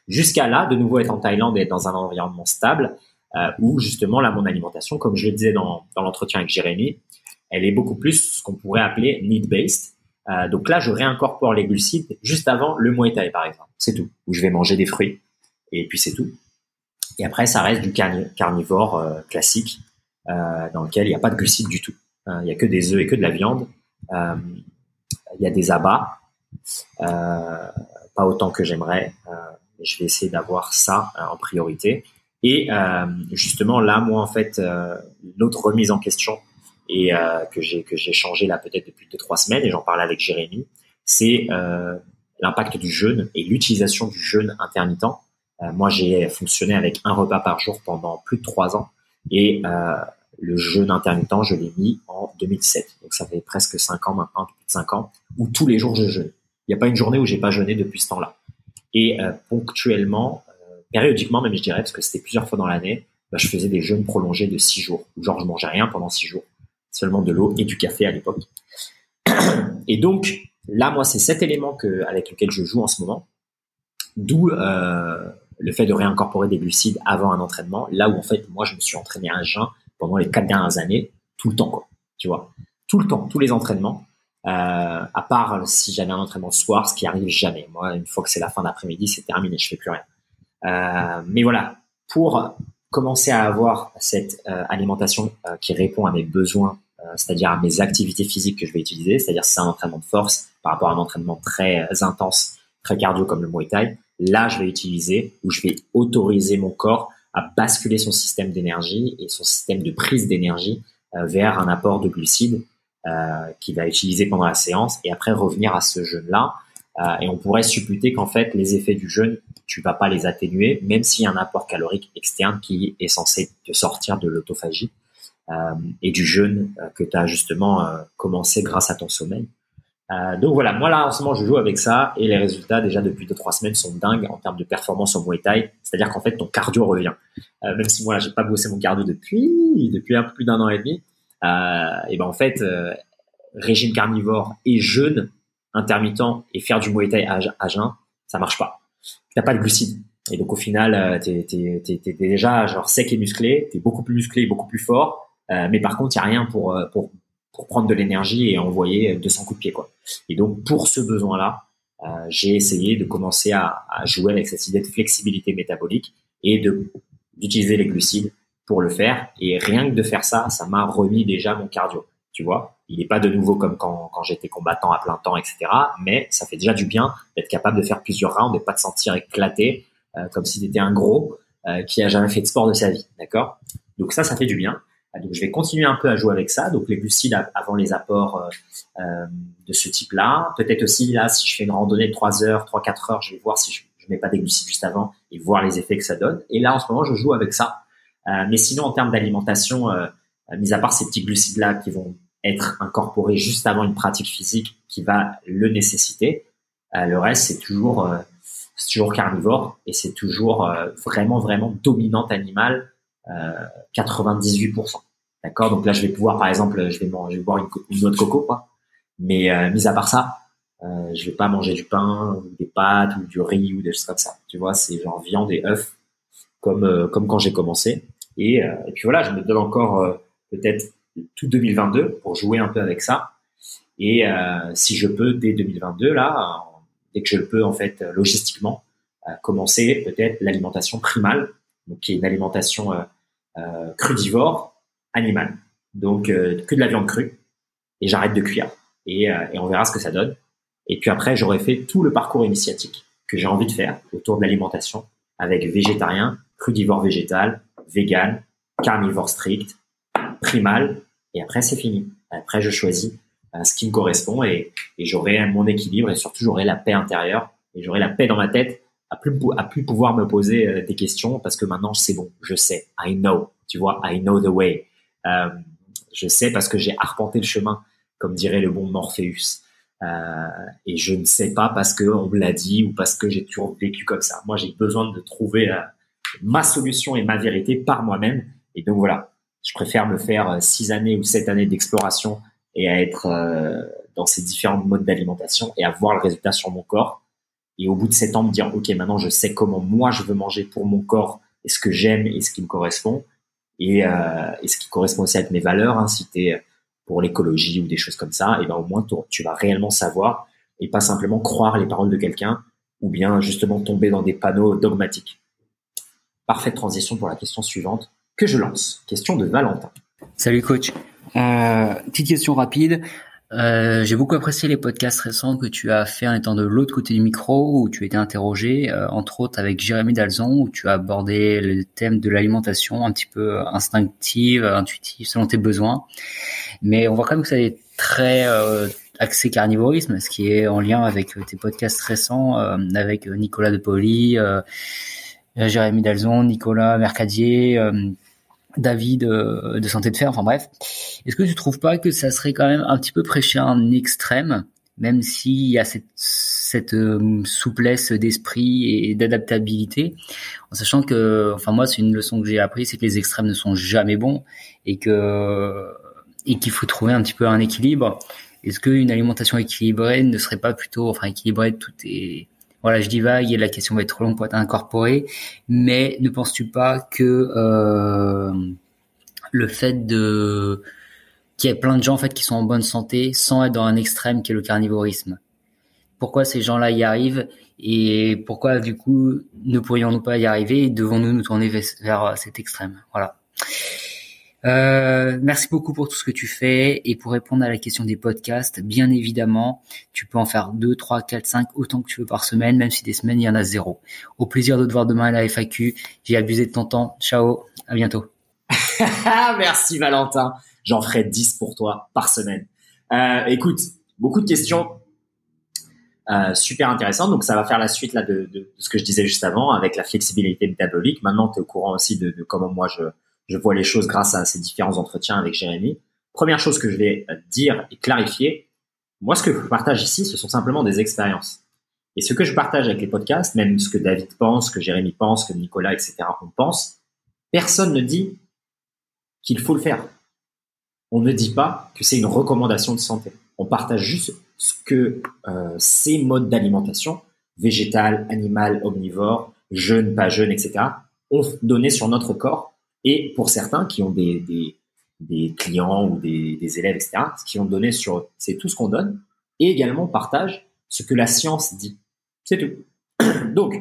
Jusqu'à là, de nouveau être en Thaïlande et être dans un environnement stable, euh, où justement, là, mon alimentation, comme je le disais dans, dans l'entretien avec Jérémy, elle est beaucoup plus ce qu'on pourrait appeler need-based. Euh, donc là, je réincorpore les glucides juste avant le Muay Thai, par exemple. C'est tout. Où je vais manger des fruits. Et puis c'est tout. Et après, ça reste du carnivore euh, classique, euh, dans lequel il n'y a pas de glucides du tout. Euh, il n'y a que des œufs et que de la viande. Il y a des abats, euh, pas autant que j'aimerais. Euh, je vais essayer d'avoir ça euh, en priorité. Et justement là, moi en fait, l'autre remise en question et que j'ai que j'ai changé là peut-être depuis deux trois semaines et j'en parlais avec Jérémy, c'est l'impact du jeûne et l'utilisation du jeûne intermittent. moi, j'ai fonctionné avec un repas par jour pendant plus de trois ans et le jeûne intermittent, je l'ai mis en 2007. Donc ça fait presque 5 ans maintenant, plus de 5 ans, où tous les jours je jeûne. Il n'y a pas une journée où j'ai pas jeûné depuis ce temps-là. Et euh, ponctuellement, euh, périodiquement même je dirais, parce que c'était plusieurs fois dans l'année, bah, je faisais des jeûnes prolongés de 6 jours. Genre je mangeais rien pendant 6 jours, seulement de l'eau et du café à l'époque. [COUGHS] Et donc là, moi, c'est cet élément que, avec lequel je joue en ce moment. D'où euh, le fait de réincorporer des glucides avant un entraînement. Là où en fait, moi, je me suis entraîné à jeun pendant les quatre dernières années, tout le temps, quoi. Tu vois, tout le temps, tous les entraînements. Euh, à part si j'avais un entraînement soir, ce qui arrive jamais. Moi, une fois que c'est la fin d'après-midi, c'est terminé, je fais plus rien. Euh, mais voilà, pour commencer à avoir cette euh, alimentation euh, qui répond à mes besoins, euh, c'est-à-dire à mes activités physiques que je vais utiliser, c'est-à-dire si c'est un entraînement de force par rapport à un entraînement très intense, très cardio comme le Muay Thai, là je vais utiliser ou je vais autoriser mon corps à basculer son système d'énergie et son système de prise d'énergie euh, vers un apport de glucides euh, qu'il va utiliser pendant la séance et après revenir à ce jeûne-là. Euh, et on pourrait supputer qu'en fait, les effets du jeûne, tu vas pas les atténuer, même s'il y a un apport calorique externe qui est censé te sortir de l'autophagie et du jeûne que tu as justement commencé grâce à ton sommeil. Euh, donc voilà, moi là en ce moment je joue avec ça et les résultats déjà depuis 2-3 semaines sont dingues en termes de performance au Muay Thai. C'est-à-dire qu'en fait ton cardio revient. Euh, même si moi là j'ai pas bossé mon cardio depuis depuis un peu plus d'un an et demi. Euh, et ben en fait euh, régime carnivore et jeûne intermittent et faire du Muay Thai à, à jeun, ça marche pas. T'as pas de glucides. Et donc au final t'es es, déjà genre sec et musclé, t'es beaucoup plus musclé beaucoup plus fort. mais par contre il y a rien pour pour pour prendre de l'énergie et envoyer 200 coups de pied quoi. Et donc pour ce besoin-là, euh, j'ai essayé de commencer à, à, jouer avec cette idée de flexibilité métabolique et de d'utiliser les glucides pour le faire. Et rien que de faire ça, ça m'a remis déjà mon cardio. Tu vois, il n'est pas de nouveau comme quand, quand j'étais combattant à plein temps, etc. Mais ça fait déjà du bien d'être capable de faire plusieurs rounds et pas de sentir éclaté euh, comme si c'était un gros euh, qui a jamais fait de sport de sa vie. D'accord? Donc ça, ça fait du bien. Euh, donc je vais continuer un peu à jouer avec ça. Donc les glucides avant les apports euh, de ce type-là. Peut-être aussi là, si je fais une randonnée de 3 heures, 3-4 heures, je vais voir si je, je mets pas des glucides juste avant et voir les effets que ça donne. Et là, en ce moment, je joue avec ça. Euh, mais sinon, en termes d'alimentation, euh, mis à part ces petits glucides-là qui vont être incorporés juste avant une pratique physique qui va le nécessiter, euh, le reste, c'est toujours, euh, toujours carnivore et c'est toujours euh, vraiment, vraiment dominante animale, 98%. D'accord? Donc là, je vais pouvoir, par exemple, je vais, manger, boire une, une noix de coco, quoi. Mais mis à part ça, euh, je vais pas manger du pain ou des pâtes ou du riz ou des choses comme ça. Tu vois, c'est genre viande et œufs comme comme quand j'ai commencé. Et, et, puis voilà, je me donne encore peut-être tout 2022 pour jouer un peu avec ça. Et euh, si je peux dès 2022 là, dès que je le peux en fait logistiquement, euh, commencer peut-être l'alimentation primale, donc qui est une alimentation euh, crudivore animale, donc que de la viande crue. Et j'arrête de cuire et, et on verra ce que ça donne. Et puis après, j'aurais fait tout le parcours initiatique que j'ai envie de faire autour de l'alimentation avec végétarien, crudivore végétal, vegan, carnivore strict, primal, et après c'est fini. Après je choisis euh, ce qui me correspond et j'aurai mon équilibre et surtout j'aurai la paix intérieure et j'aurai la paix dans ma tête à plus, à plus pouvoir me poser euh, des questions parce que maintenant c'est bon, je sais, I know, tu vois, I know the way. Euh, je sais parce que j'ai arpenté le chemin, comme dirait le bon Morpheus. Euh, et je ne sais pas parce que on me l'a dit ou parce que j'ai toujours vécu comme ça. Moi, j'ai besoin de trouver ma solution et ma vérité par moi-même. Et donc voilà, je préfère me faire six années ou sept années d'exploration et à être dans ces différents modes d'alimentation et à voir le résultat sur mon corps. Et au bout de sept ans, me dire, OK, maintenant je sais comment moi je veux manger pour mon corps et ce que j'aime et ce qui me correspond. Et, euh, et ce qui correspond aussi avec mes valeurs, hein, si tu pour l'écologie ou des choses comme ça, et ben au moins tu vas réellement savoir et pas simplement croire les paroles de quelqu'un ou bien justement tomber dans des panneaux dogmatiques. Parfaite transition pour la question suivante que je lance. Question de Valentin. Salut coach. Euh, petite question rapide. Euh, j'ai beaucoup apprécié les podcasts récents que tu as fait en étant de l'autre côté du micro, où tu étais interrogé, euh, entre autres avec Jérémy Dalzon, où tu as abordé le thème de l'alimentation un petit peu instinctive, intuitive, selon tes besoins. Mais on voit quand même que ça est très euh, axé carnivorisme, ce qui est en lien avec tes podcasts récents, euh, avec Nicolas De Poli, Jérémy Dalzon, Nicolas Mercadier, David de Santé de Fer, enfin bref. Est-ce que tu trouves pas que ça serait quand même un petit peu prêcher un extrême, même s'il y a cette, cette euh, souplesse d'esprit et d'adaptabilité, en sachant que, enfin moi c'est une leçon que j'ai appris, c'est que les extrêmes ne sont jamais bons et que et qu'il faut trouver un petit peu un équilibre. Est-ce qu'une alimentation équilibrée ne serait pas plutôt, enfin équilibrée, tout est voilà, je divague et la question va être trop longue pour être incorporée. Mais ne penses-tu pas que euh, le fait de qu'il y ait plein de gens en fait qui sont en bonne santé sans être dans un extrême qui est le carnivorisme Pourquoi ces gens-là y arrivent et pourquoi du coup ne pourrions-nous pas y arriver et devons-nous nous tourner vers cet extrême? Voilà. Euh, merci beaucoup pour tout ce que tu fais et pour répondre à la question des podcasts, bien évidemment, tu peux en faire 2, 3, 4, 5, autant que tu veux par semaine, même si des semaines il y en a zéro. Au plaisir de te voir demain à la FAQ. J'ai abusé de ton temps. Ciao, à bientôt. [LAUGHS] merci Valentin. J'en ferai 10 pour toi par semaine. Euh, écoute, beaucoup de questions euh, super intéressantes. Donc ça va faire la suite là de, ce que je disais juste avant avec la flexibilité métabolique. Maintenant, tu es au courant aussi de, de comment moi je je vois les choses grâce à ces différents entretiens avec Jérémy. Première chose que je vais dire et clarifier, moi ce que je partage ici, ce sont simplement des expériences. Et ce que je partage avec les podcasts, même ce que David pense, que Jérémy pense, que Nicolas, etc., on pense, personne ne dit qu'il faut le faire. On ne dit pas que c'est une recommandation de santé. On partage juste ce que euh, ces modes d'alimentation, végétal, animal, omnivore, jeune, pas jeune, etc., ont donné sur notre corps et pour certains qui ont des, des, des clients ou des, des, élèves, etc., qu'ils ont donné sur, c'est tout ce qu'on donne, et également partage ce que la science dit. C'est tout. [COUGHS] Donc,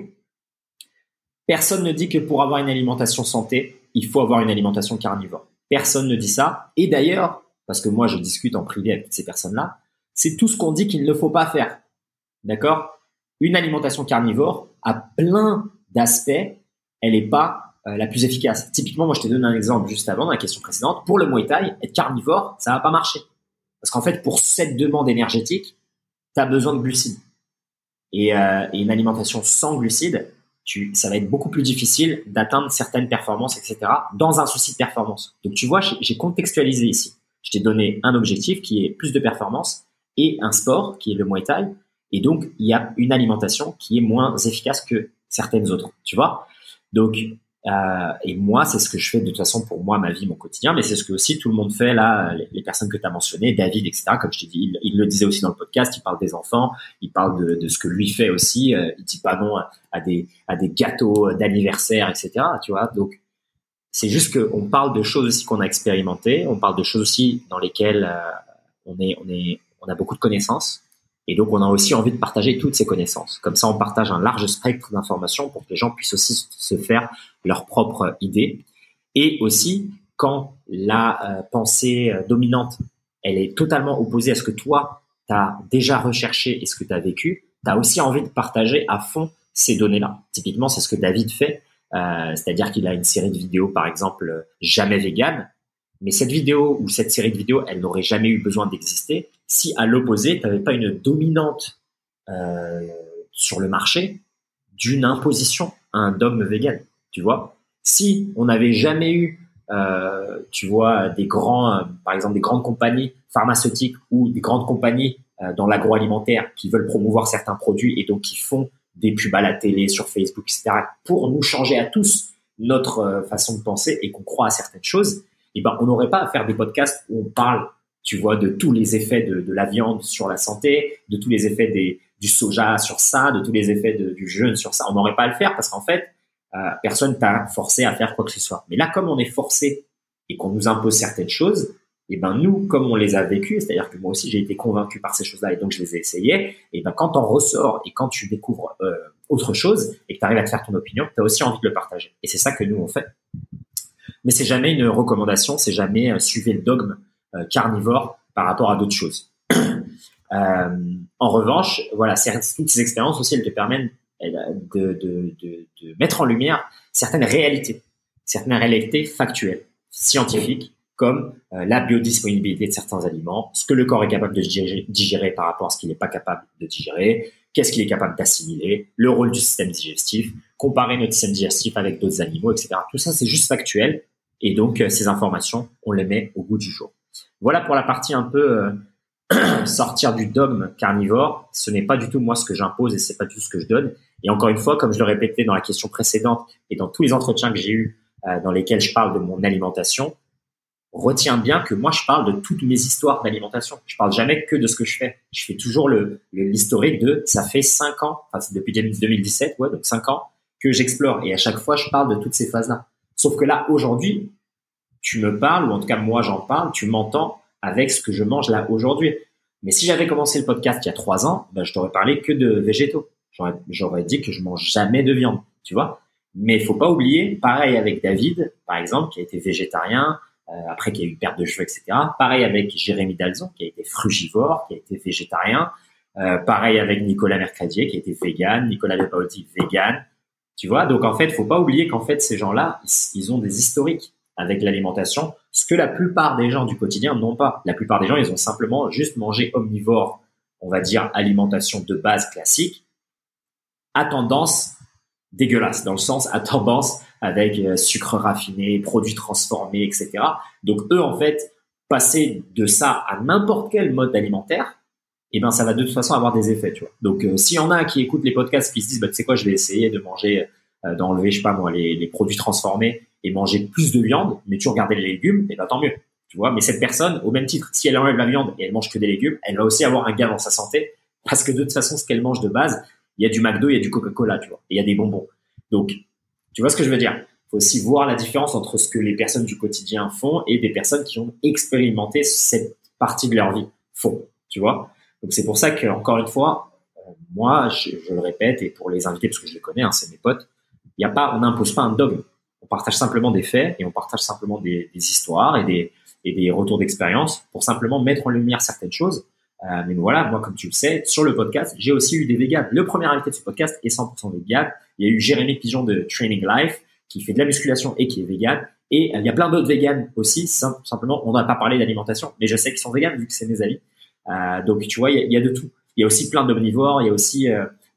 personne ne dit que pour avoir une alimentation santé, il faut avoir une alimentation carnivore. Personne ne dit ça. Et d'ailleurs, parce que moi je discute en privé avec ces personnes-là, c'est tout ce qu'on dit qu'il ne faut pas faire. D'accord? Une alimentation carnivore a plein d'aspects, elle n'est pas euh, la plus efficace. Typiquement, moi je t'ai donné un exemple juste avant dans la question précédente. Pour le Muay être carnivore, ça va pas marcher. Parce qu'en fait, pour cette demande énergétique, tu as besoin de glucides. Et, euh, et, une alimentation sans glucides, tu, ça va être beaucoup plus difficile d'atteindre certaines performances, etc., dans un souci de performance. Donc tu vois, j'ai contextualisé ici. Je t'ai donné un objectif qui est plus de performance et un sport qui est le Muay. Et donc, il y a une alimentation qui est moins efficace que certaines autres, tu vois? Donc, euh, et moi, c'est ce que je fais de toute façon pour moi, ma vie, mon quotidien, mais c'est ce que aussi tout le monde fait là, les, personnes que tu as mentionnées, David, etc. Comme je t'ai dit, il, le disait aussi dans le podcast, il parle des enfants, il parle de, ce que lui fait aussi, euh, il dit pas non à, des, à des gâteaux d'anniversaire, etc. Tu vois, donc c'est juste qu'on parle de choses aussi qu'on a expérimentées, on parle de choses aussi dans lesquelles euh, on est, on est, on a beaucoup de connaissances. Et donc, on a aussi envie de partager toutes ces connaissances. Comme ça, on partage un large spectre d'informations pour que les gens puissent aussi se faire leur propre idée. Et aussi, quand la euh, pensée euh, dominante, elle est totalement opposée à ce que toi, tu as déjà recherché et ce que tu as vécu, tu as aussi envie de partager à fond ces données-là. Typiquement, c'est ce que David fait. Euh, c'est-à-dire qu'il a une série de vidéos, par exemple, jamais vegan. Mais cette vidéo ou cette série de vidéos, elle n'aurait jamais eu besoin d'exister si à l'opposé, tu n'avais pas une dominante euh, sur le marché d'une imposition à un dogme vegan, tu vois? Si on n'avait jamais eu, euh, tu vois, des grands, par exemple des grandes compagnies pharmaceutiques ou des grandes compagnies euh, dans l'agroalimentaire qui veulent promouvoir certains produits et donc qui font des pubs à la télé, sur Facebook, etc., pour nous changer à tous notre façon de penser et qu'on croit à certaines choses, eh ben on n'aurait pas à faire des podcasts où on parle tu vois, de tous les effets de, de, la viande sur la santé, de tous les effets des, du soja sur ça, de tous les effets du jeûne sur ça. On n'aurait pas à le faire parce qu'en fait, euh, personne t'a forcé à faire quoi que ce soit. Mais là, comme on est forcé et qu'on nous impose certaines choses, et eh ben nous, comme on les a vécues, c'est-à-dire que moi aussi j'ai été convaincu par ces choses-là et donc je les ai essayées, et eh ben quand on ressort et quand tu découvres euh, autre chose et que tu arrives à te faire ton opinion, tu as aussi envie de le partager. Et c'est ça que nous on fait. Mais c'est jamais une recommandation, c'est jamais euh, suivre le dogme carnivore par rapport à d'autres choses. [CLEARS THROAT] Euh, en revanche, voilà, toutes ces expériences aussi, elles te permettent de, de, de, de, mettre en lumière certaines réalités, certaines réalités factuelles, scientifiques, comme euh, la biodisponibilité de certains aliments, ce que le corps est capable de digérer, digérer par rapport à ce qu'il n'est pas capable de digérer, qu'est-ce qu'il est capable d'assimiler, le rôle du système digestif, comparer notre système digestif avec d'autres animaux, etc. Tout ça, c'est juste factuel. Et donc, ces informations, on les met au bout du jour. Voilà pour la partie un peu euh, [CLEARS THROAT] sortir du dogme carnivore. Ce n'est pas du tout moi ce que j'impose et c'est pas du tout ce que je donne. Et encore une fois, comme je le répétais dans la question précédente et dans tous les entretiens que j'ai eus euh, dans lesquels je parle de mon alimentation, retiens bien que moi je parle de toutes mes histoires d'alimentation. Je parle jamais que de ce que je fais. Je fais toujours le l'historique de ça fait cinq ans, enfin depuis 2017, ouais, donc cinq ans que j'explore et à chaque fois je parle de toutes ces phases-là. Sauf que là aujourd'hui, tu me parles, ou en tout cas moi j'en parle, tu m'entends avec ce que je mange là aujourd'hui. Mais si j'avais commencé le podcast il y a trois ans, ben, je t'aurais parlé que de végétaux. J'aurais dit que je mange jamais de viande, tu vois. Mais il faut pas oublier, pareil avec David, par exemple, qui a été végétarien, euh, après qui a eu perte de cheveux, etc. Pareil avec Jérémy Dalzon, qui a été frugivore, qui a été végétarien. Euh, pareil avec Nicolas Mercadier, qui a été vegan, Nicolas Lepaotti, vegan. Tu vois, donc en fait, faut pas oublier qu'en fait, ces gens-là, ils ont des historiques avec l'alimentation, ce que la plupart des gens du quotidien n'ont pas. La plupart des gens, ils ont simplement juste mangé omnivore, on va dire alimentation de base classique, à tendance dégueulasse, dans le sens à tendance avec euh, sucre raffiné, produits transformés, etc. Donc eux, en fait, passer de ça à n'importe quel mode alimentaire, eh ben ça va de toute façon avoir des effets, tu vois. Donc euh, s'il y en a qui écoutent les podcasts qui se disent, bah, tu sais quoi, je vais essayer de manger, euh, d'enlever, je sais pas moi, les, les produits transformés et manger plus de viande, mais tu regardais les légumes, et ben tant mieux. Tu vois, mais cette personne, au même titre, si elle enlève la viande et elle mange que des légumes, elle va aussi avoir un gain dans sa santé, parce que de toute façon, ce qu'elle mange de base, il y a du McDo, il y a du Coca-Cola, tu vois, et il y a des bonbons. Donc, tu vois ce que je veux dire? Il faut aussi voir la différence entre ce que les personnes du quotidien font et des personnes qui ont expérimenté cette partie de leur vie font, tu vois? Donc c'est pour ça que encore une fois, euh, moi, je, le répète et pour les invités parce que je les connais, hein, c'est mes potes, il y a pas, on n'impose pas un dogme partage simplement des faits et on partage simplement des, histoires et des, et des retours d'expérience pour simplement mettre en lumière certaines choses. Euh, mais voilà, moi, comme tu le sais, sur le podcast, j'ai aussi eu des véganes. Le premier invité de ce podcast est 100% vegan. Il y a eu Jérémy Pigeon de Training Life qui fait de la musculation et qui est vegan. Et euh, il y a plein d'autres véganes aussi. simplement, on n'a pas parlé d'alimentation, mais je sais qu'ils sont véganes vu que c'est mes amis. Euh, donc, tu vois, il y, a, il y, a, de tout. Il y a aussi plein d'omnivores. Il y a aussi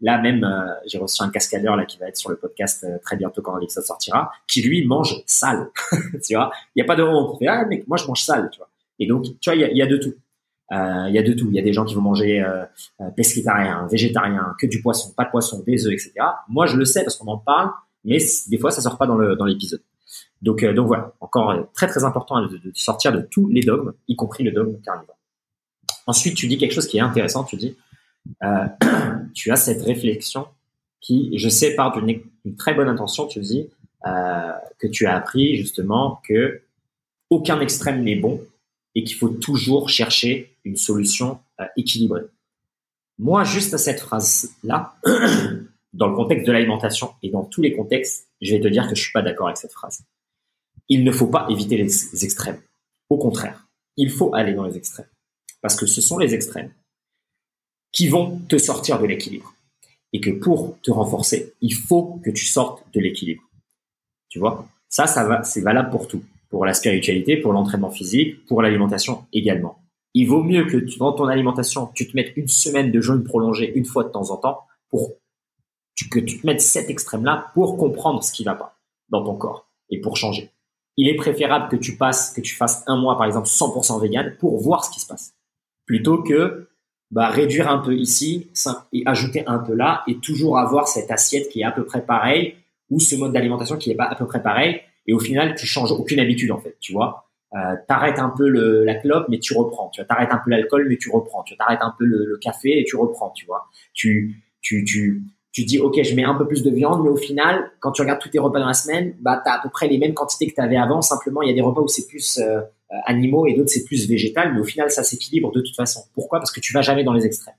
Là même, euh, j'ai reçu un cascadeur là qui va être sur le podcast euh, très bientôt quand l'épisode sortira, qui lui mange sale. [LAUGHS] tu vois, il y a pas de moment pour ah mec, moi je mange sale, tu vois? Et donc tu vois, il y a, de tout. Euh, il y a de tout. Il y a des gens qui vont manger euh, végétarien, que du poisson, pas de poisson, des œufs, etc. Moi, je le sais parce qu'on en parle, mais des fois, ça sort pas dans le dans l'épisode. Donc, donc voilà, encore très très important de, sortir de tous les dogmes, y compris le dogme carnivore. Ensuite, tu dis quelque chose qui est intéressant. Tu dis, euh, [CLEARS THROAT] tu as cette réflexion qui, je sais, part d'une très bonne intention, tu dis, euh, que tu as appris justement que aucun extrême n'est bon et qu'il faut toujours chercher une solution euh, équilibrée. Moi, juste à cette phrase-là, [CLEARS THROAT] dans le contexte de l'alimentation et dans tous les contextes, je vais te dire que je suis pas d'accord avec cette phrase. Il ne faut pas éviter les extrêmes. Au contraire, il faut aller dans les extrêmes. Parce que ce sont les extrêmes qui vont te sortir de l'équilibre. Et que pour te renforcer, il faut que tu sortes de l'équilibre. Tu vois? Ça, ça va, c'est valable pour tout. Pour la spiritualité, pour l'entraînement physique, pour l'alimentation également. Il vaut mieux que dans ton alimentation, tu te mettes une semaine de jeûne prolongé une fois de temps en temps pour que tu te mettes cet extrême-là pour comprendre ce qui va pas dans ton corps et pour changer. Il est préférable que tu passes, que tu fasses un mois par exemple 100% vegan pour voir ce qui se passe, plutôt que bah, réduire un peu ici et ajouter un peu là et toujours avoir cette assiette qui est à peu près pareille ou ce mode d'alimentation qui est pas à peu près pareil et au final tu changes aucune habitude en fait tu vois. Euh, t'arrêtes un peu le, la clope mais tu reprends tu vois. T'arrêtes un peu l'alcool mais tu reprends tu t'arrêtes un peu le, le, café et tu reprends tu vois. Tu tu tu tu dis ok je mets un peu plus de viande mais au final quand tu regardes tous tes repas dans la semaine bah t'as à peu près les mêmes quantités que tu avais avant. Simplement il y a des repas où c'est plus euh, animaux et d'autres c'est plus végétal, mais au final ça s'équilibre de toute façon. Pourquoi? Parce que tu vas jamais dans les extrêmes.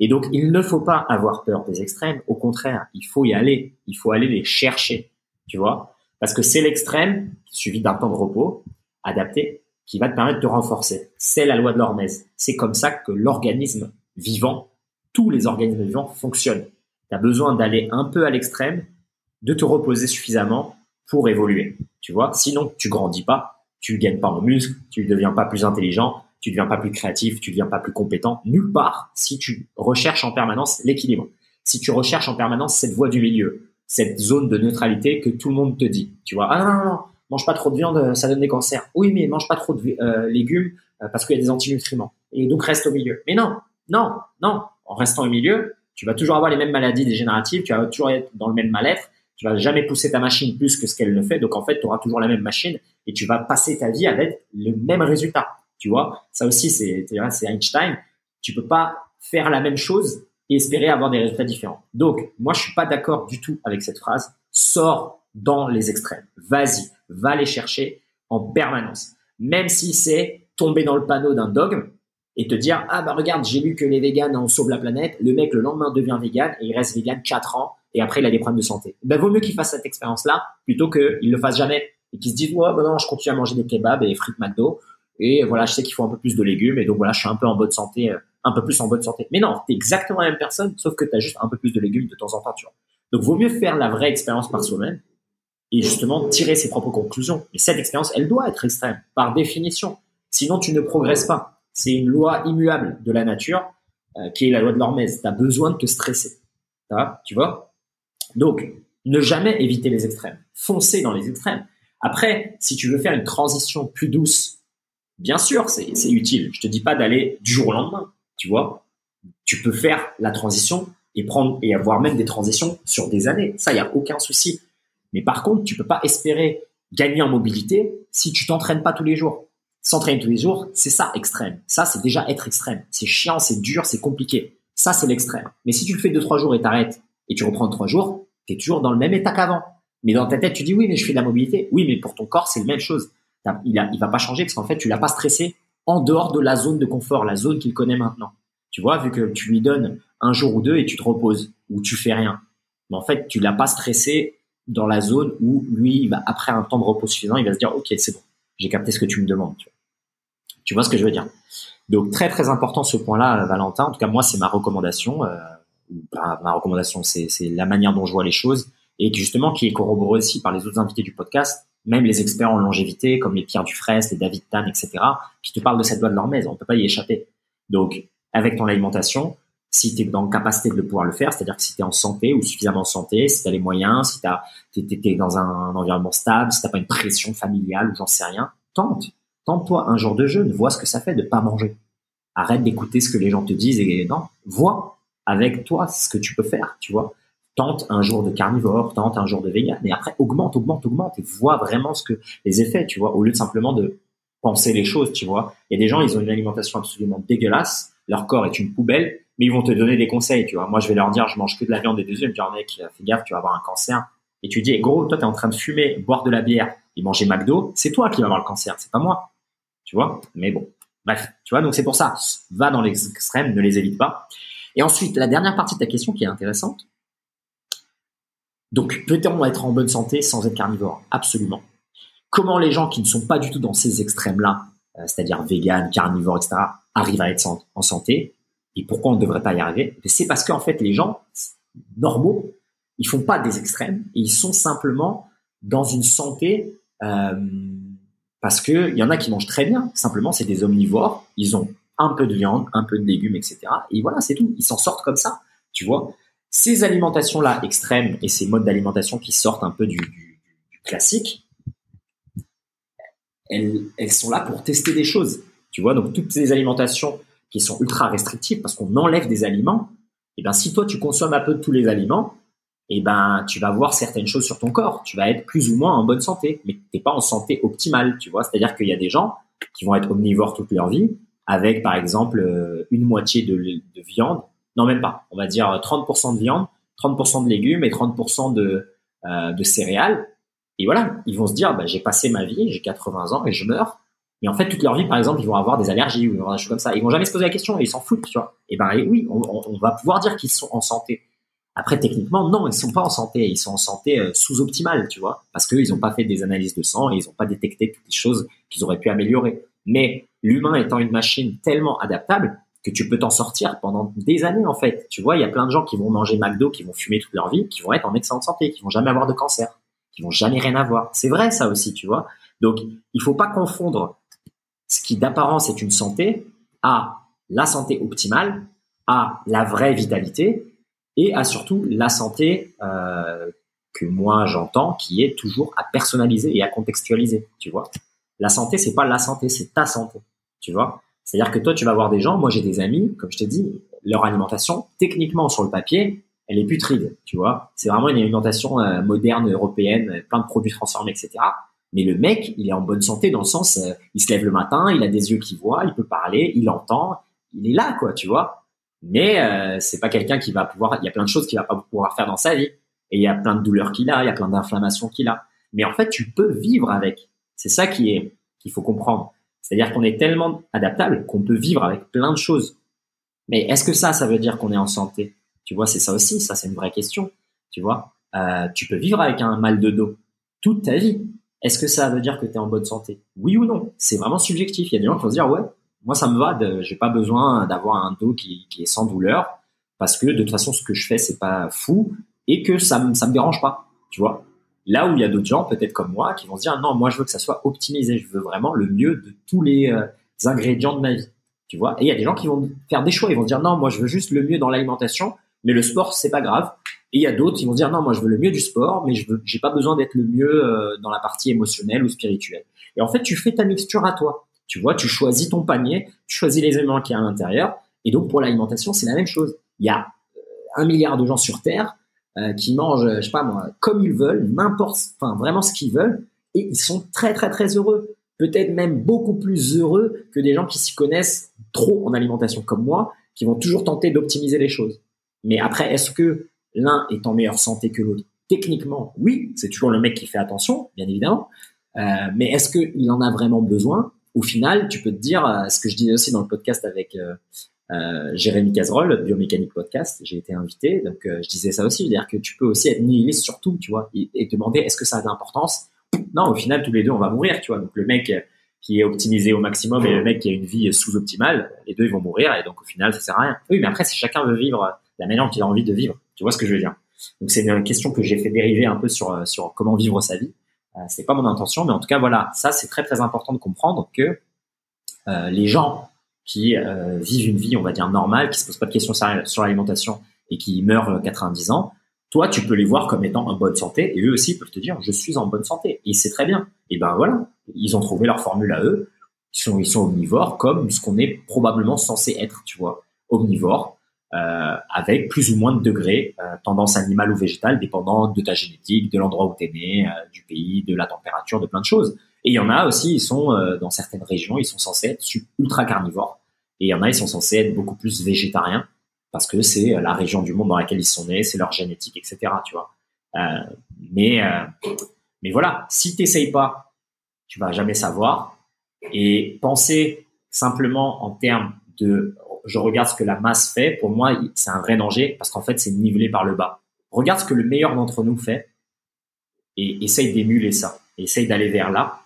Et donc il ne faut pas avoir peur des extrêmes, au contraire, il faut y aller, il faut aller les chercher, tu vois? Parce que c'est l'extrême suivi d'un temps de repos adapté qui va te permettre de renforcer. C'est la loi de l'hormèse. C'est comme ça que l'organisme vivant, tous les organismes vivants fonctionnent. Tu as besoin d'aller un peu à l'extrême, de te reposer suffisamment pour évoluer. Tu vois, sinon tu grandis pas, tu gagnes pas en muscle, tu ne deviens pas plus intelligent, tu ne deviens pas plus créatif, tu ne deviens pas plus compétent, nulle part si tu recherches en permanence l'équilibre. Si tu recherches en permanence cette voie du milieu, cette zone de neutralité que tout le monde te dit. Tu vois, ah non, non, non, mange pas trop de viande, ça donne des cancers. Oui, mais mange pas trop de euh, légumes euh, parce qu'il y a des antinutriments. Et donc reste au milieu. Mais non, non, non. En restant au milieu, tu vas toujours avoir les mêmes maladies dégénératives, tu vas toujours être dans le même mal-être, tu vas jamais pousser ta machine plus que ce qu'elle ne fait. Donc en fait, tu auras toujours la même machine et tu vas passer ta vie avec le même résultat. Tu vois, ça aussi c'est Einstein. Tu peux pas faire la même chose et espérer avoir des résultats différents. Donc moi je suis pas d'accord du tout avec cette phrase. Sors dans les extrêmes. Vas-y, va les chercher en permanence. Même si c'est tomber dans le panneau d'un dogme et te dire ah bah regarde j'ai lu que les véganes en sauvent la planète. Le mec le lendemain devient vegan et il reste vegan 4 ans et après il a des problèmes de santé. Ben vaut mieux qu'il fasse cette expérience-là plutôt qu'il le fasse jamais et qu'il se dise ouais ben non je continue à manger des kebabs et frites McDo et voilà je sais qu'il faut un peu plus de légumes et donc voilà je suis un peu en bonne santé, euh, un peu plus en bonne santé. Mais non, t'es exactement la même personne sauf que t'as juste un peu plus de légumes de temps en temps. Tu vois. Donc vaut mieux faire la vraie expérience par soi-même et justement tirer ses propres conclusions. Et cette expérience, elle doit être extrême par définition. Sinon tu ne progresses pas. C'est une loi immuable de la nature euh, qui est la loi de l'hormèse. Tu as besoin de te stresser. Tu vois? Donc, ne jamais éviter les extrêmes. Foncer dans les extrêmes. Après, si tu veux faire une transition plus douce, bien sûr, c'est utile. Je te dis pas d'aller du jour au lendemain, tu vois. Tu peux faire la transition et prendre et avoir même des transitions sur des années. Ça, il y a aucun souci. Mais par contre, tu peux pas espérer gagner en mobilité si tu t'entraînes pas tous les jours. S'entraîner tous les jours, c'est ça extrême. Ça, c'est déjà être extrême. C'est chiant, c'est dur, c'est compliqué. Ça, c'est l'extrême. Mais si tu le fais deux, trois jours et t'arrêtes et tu reprends trois jours, tu es toujours dans le même état qu'avant. Mais dans ta tête, tu dis oui, mais je fais de la mobilité. Oui, mais pour ton corps, c'est la même chose. Il, il va pas changer parce qu'en fait, tu l'as pas stressé en dehors de la zone de confort, la zone qu'il connaît maintenant. Tu vois, vu que tu lui donnes un jour ou deux et tu te reposes ou tu fais rien. Mais en fait, tu l'as pas stressé dans la zone où lui, bah, après un temps de repos suffisant, il va se dire, OK, c'est bon, j'ai capté ce que tu me demandes. Tu vois, ce que je veux dire? Donc, très, très important ce point-là, Valentin. En tout cas, moi, c'est ma recommandation. Euh, ma recommandation, c'est la manière dont je vois les choses et justement qui est corroborée aussi par les autres invités du podcast, même les experts en longévité comme les Pierre Dufresne, les David Tan, etc., qui te parlent de cette loi de l'hormèse. On peut pas y échapper. Donc, avec ton alimentation, si tu es dans la capacité de pouvoir le faire, c'est-à-dire que si tu es en santé ou suffisamment en santé, si tu as les moyens, si tu es, dans un, environnement stable, si tu pas une pression familiale ou j'en sais rien, tente. Tente-toi un jour de jeûne, vois ce que ça fait de pas manger. Arrête d'écouter ce que les gens te disent et non, vois avec toi ce que tu peux faire, tu vois. Tente un jour de carnivore, tente un jour de vegan, et après augmente, augmente, augmente, et vois vraiment ce que les effets, tu vois, au lieu de simplement de penser les choses, tu vois. A des gens, ils ont une alimentation absolument dégueulasse, leur corps est une poubelle, mais ils vont te donner des conseils, tu vois. Moi, je vais leur dire, je mange que de la viande et des œufs, ils me disent, mec, fais gaffe, tu vas avoir un cancer. Et tu dis, gros, toi, tu es en train de fumer, boire de la bière et manger McDo, c'est toi qui vas avoir le cancer, c'est pas moi. Tu vois? Mais bon, bref, tu vois, donc c'est pour ça, va dans les extrêmes, ne les évite pas. Et ensuite, la dernière partie de ta question qui est intéressante. Donc, peut-on être en bonne santé sans être carnivore? Absolument. Comment les gens qui ne sont pas du tout dans ces extrêmes-là, euh, c'est-à-dire vegan, carnivore, etc., arrivent à être en santé? Et pourquoi on ne devrait pas y arriver? C'est parce qu'en fait, les gens normaux, ils font pas des extrêmes, ils sont simplement dans une santé euh, parce que il y en a qui mangent très bien. Simplement, c'est des omnivores. Ils ont un peu de viande, un peu de légumes, etc. Et voilà, c'est tout. Ils s'en sortent comme ça, tu vois? Ces alimentations-là extrêmes et ces modes d'alimentation qui sortent un peu du, classique, elles, elles, sont là pour tester des choses, tu vois. Donc toutes ces alimentations qui sont ultra restrictives parce qu'on enlève des aliments, et eh ben si toi tu consommes un peu de tous les aliments, et eh ben tu vas voir certaines choses sur ton corps. Tu vas être plus ou moins en bonne santé, mais t'es pas en santé optimale, tu vois. C'est-à-dire qu'il y a des gens qui vont être omnivores toute leur vie avec par exemple euh, une moitié de, viande, non même pas, on va dire 30% de viande, 30% de légumes et 30% de, euh, de céréales. Et voilà, ils vont se dire, bah, j'ai passé ma vie, j'ai 80 ans et je meurs. Mais en fait, toute leur vie, par exemple, ils vont avoir des allergies ou des choses comme ça. Ils vont jamais se poser la question et ils s'en foutent, tu vois. Et ben oui, on, va pouvoir dire qu'ils sont en santé. Après, techniquement, non, ils sont pas en santé. Ils sont en santé euh, sous-optimale, tu vois, parce qu'ils n'ont pas fait des analyses de sang et ils n'ont pas détecté toutes les choses qu'ils auraient pu améliorer. Mais l'humain étant une machine tellement adaptable que tu peux t'en sortir pendant des années en fait. Tu vois, il y a plein de gens qui vont manger McDo, qui vont fumer toute leur vie, qui vont être en excellente santé, qui vont jamais avoir de cancer, qui vont jamais rien avoir. C'est vrai ça aussi, tu vois. Donc, il faut pas confondre ce qui d'apparence est une santé à la santé optimale, à la vraie vitalité et à surtout la santé euh, que moi j'entends qui est toujours à personnaliser et à contextualiser, tu vois. La santé, c'est pas la santé, c'est ta santé. Tu vois C'est-à-dire que toi, tu vas voir des gens. Moi, j'ai des amis, comme je t'ai dit, leur alimentation, techniquement sur le papier, elle est putride. Tu vois C'est vraiment une alimentation euh, moderne européenne, plein de produits transformés, etc. Mais le mec, il est en bonne santé dans le sens, euh, il se lève le matin, il a des yeux qui voient, il peut parler, il entend, il est là, quoi, tu vois. Mais euh, c'est pas quelqu'un qui va pouvoir. Il y a plein de choses qu'il va pas pouvoir faire dans sa vie, et il y a plein de douleurs qu'il a, il y a plein d'inflammations qu'il a. Mais en fait, tu peux vivre avec. C'est ça qui est qu'il faut comprendre. C'est-à-dire qu'on est tellement adaptable qu'on peut vivre avec plein de choses. Mais est-ce que ça, ça veut dire qu'on est en santé? Tu vois, c'est ça aussi. Ça, c'est une vraie question. Tu vois, euh, tu peux vivre avec un mal de dos toute ta vie. Est-ce que ça veut dire que tu es en bonne santé? Oui ou non? C'est vraiment subjectif. Il y a des gens qui vont se dire ouais, moi ça me va. J'ai pas besoin d'avoir un dos qui, est sans douleur parce que de toute façon ce que je fais c'est pas fou et que ça me ça me dérange pas. Tu vois? Là où il y a d'autres gens, peut-être comme moi, qui vont se dire non, moi je veux que ça soit optimisé, je veux vraiment le mieux de tous les euh, ingrédients de ma vie. Tu vois? Et il y a des gens qui vont faire des choix, ils vont dire non, moi je veux juste le mieux dans l'alimentation, mais le sport c'est pas grave. Et il y a d'autres qui vont dire non, moi je veux le mieux du sport, mais je veux, j'ai pas besoin d'être le mieux euh, dans la partie émotionnelle ou spirituelle. Et en fait, tu fais ta mixture à toi. Tu vois, tu choisis ton panier, tu choisis les éléments qui y a à l'intérieur. Et donc pour l'alimentation, c'est la même chose. Il y a euh, un milliard de gens sur Terre euh, qui mangent, je sais pas moi, comme ils veulent, n'importe, enfin vraiment ce qu'ils veulent, et ils sont très très très heureux. Peut-être même beaucoup plus heureux que des gens qui s'y connaissent trop en alimentation comme moi, qui vont toujours tenter d'optimiser les choses. Mais après, est-ce que l'un est en meilleure santé que l'autre? Techniquement, oui, c'est toujours le mec qui fait attention, bien évidemment. Euh, mais est-ce qu'il en a vraiment besoin? Au final, tu peux te dire, euh, ce que je disais aussi dans le podcast avec euh, Jérémy Cazerolle, Biomécanique Podcast, j'ai été invité, donc euh, je disais ça aussi, c'est-à-dire que tu peux aussi être nihiliste sur tout, tu vois, et, demander est-ce que ça a de l'importance? Non, au final, tous les deux, on va mourir, tu vois. Donc le mec qui est optimisé au maximum et le mec qui a une vie sous-optimale, les deux, ils vont mourir, et donc au final, ça sert à rien. Oui, mais après, si chacun veut vivre la manière qu'il a envie de vivre, tu vois ce que je veux dire? Donc c'est une question que j'ai fait dériver un peu sur, sur comment vivre sa vie. Euh, c'est pas mon intention, mais en tout cas, voilà, ça, c'est très très important de comprendre que euh, les gens qui euh, vivent une vie, on va dire, normale, qui se posent pas de questions sur l'alimentation et qui meurent 90 ans, toi, tu peux les voir comme étant en bonne santé et eux aussi peuvent te dire, je suis en bonne santé. Et c'est très bien. Et ben voilà, ils ont trouvé leur formule à eux. Ils sont, omnivores comme ce qu'on est probablement censé être, tu vois, omnivore. Euh, avec plus ou moins de degrés, euh, tendance animale ou végétale, dépendant de ta génétique, de l'endroit où tu es né, euh, du pays, de la température, de plein de choses. Et il y en a aussi, ils sont dans certaines régions, ils sont censés être ultra carnivores. Et il y en a, ils sont censés être beaucoup plus végétariens parce que c'est la région du monde dans laquelle ils sont nés, c'est leur génétique, etc. Tu vois. mais mais voilà, si t'essayes pas, tu vas jamais savoir. Et penser simplement en termes de je regarde ce que la masse fait, pour moi, c'est un vrai danger parce qu'en fait, c'est nivelé par le bas. Regarde ce que le meilleur d'entre nous fait et essaye d'émuler ça. essaye d'aller vers là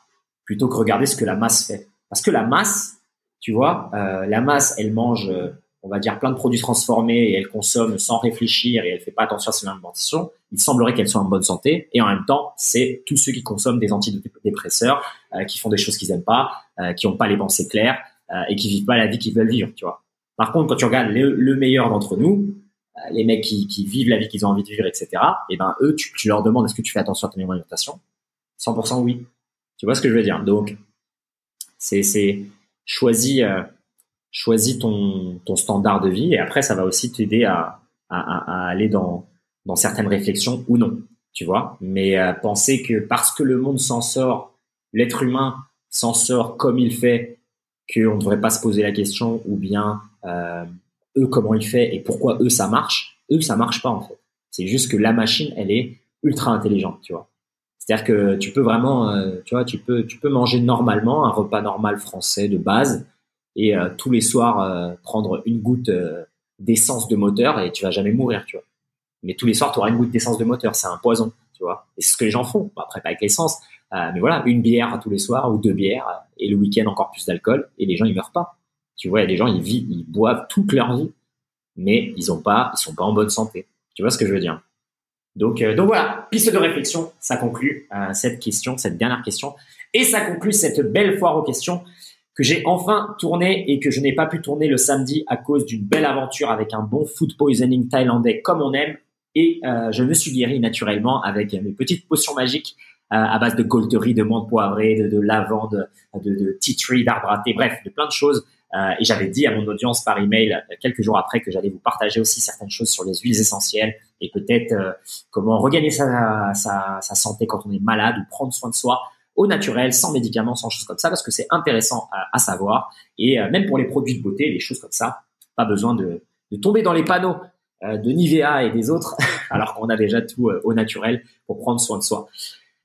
plutôt que regarder ce que la masse fait. Parce que la masse, tu vois, euh, la masse, elle mange, euh, on va dire, plein de produits transformés et elle consomme sans réfléchir et elle fait pas attention à son alimentation. Il semblerait qu'elle soit en bonne santé et en même temps, c'est tous ceux qui consomment des antidépresseurs, euh, qui font des choses qu'ils aiment pas, qui ont pas les pensées claires et qui vivent pas la vie qu'ils veulent vivre, tu vois. Par contre, quand tu regardes le, meilleur d'entre nous, euh, les mecs qui, vivent la vie qu'ils ont envie de vivre, etc., et eh ben eux, tu, leur demandes est-ce que tu fais attention à ton alimentation? 100% oui. Tu vois ce que je veux dire? Donc, c'est choisis euh, choisis ton ton standard de vie et après ça va aussi t'aider à, à, aller dans dans certaines réflexions ou non. Tu vois? Mais euh, penser que parce que le monde s'en sort, l'être humain s'en sort comme il fait, qu'on ne devrait pas se poser la question ou bien euh, eux comment ils fait et pourquoi eux ça marche, eux ça marche pas en fait. C'est juste que la machine elle est ultra intelligente, tu vois? C'est-à-dire que tu peux vraiment, euh, tu vois, tu peux, tu peux manger normalement un repas normal français de base et euh, tous les soirs prendre une goutte d'essence de moteur et tu vas jamais mourir, tu vois. Mais tous les soirs tu auras une goutte d'essence de moteur, c'est un poison, tu vois. Et c'est ce que les gens font. après pas avec l'essence, mais voilà, une bière tous les soirs ou deux bières et le week-end encore plus d'alcool et les gens ils meurent pas. Tu vois, il y a des gens, ils vivent, ils boivent toute leur vie, mais ils ont pas, ils sont pas en bonne santé. Tu vois ce que je veux dire? Donc, euh, donc voilà, piste de réflexion. Ça conclut euh, cette question, cette dernière question, et ça conclut cette belle foire aux questions que j'ai enfin tournée et que je n'ai pas pu tourner le samedi à cause d'une belle aventure avec un bon food poisoning thaïlandais comme on aime. Et euh, je me suis guéri naturellement avec mes petites potions magiques à base de golterie, de menthe poivrée, de, de lavande, de, de tea tree, d'arbre à thé, bref, de plein de choses euh, et j'avais dit à mon audience par email euh, quelques jours après que j'allais vous partager aussi certaines choses sur les huiles essentielles et peut-être euh, comment regagner sa, sa, sa, santé quand on est malade ou prendre soin de soi au naturel, sans médicaments, sans choses comme ça, parce que c'est intéressant à, savoir. Et même pour les produits de beauté, les choses comme ça, pas besoin de, tomber dans les panneaux de Nivea et des autres, [LAUGHS] alors qu'on a déjà tout au naturel pour prendre soin de soi.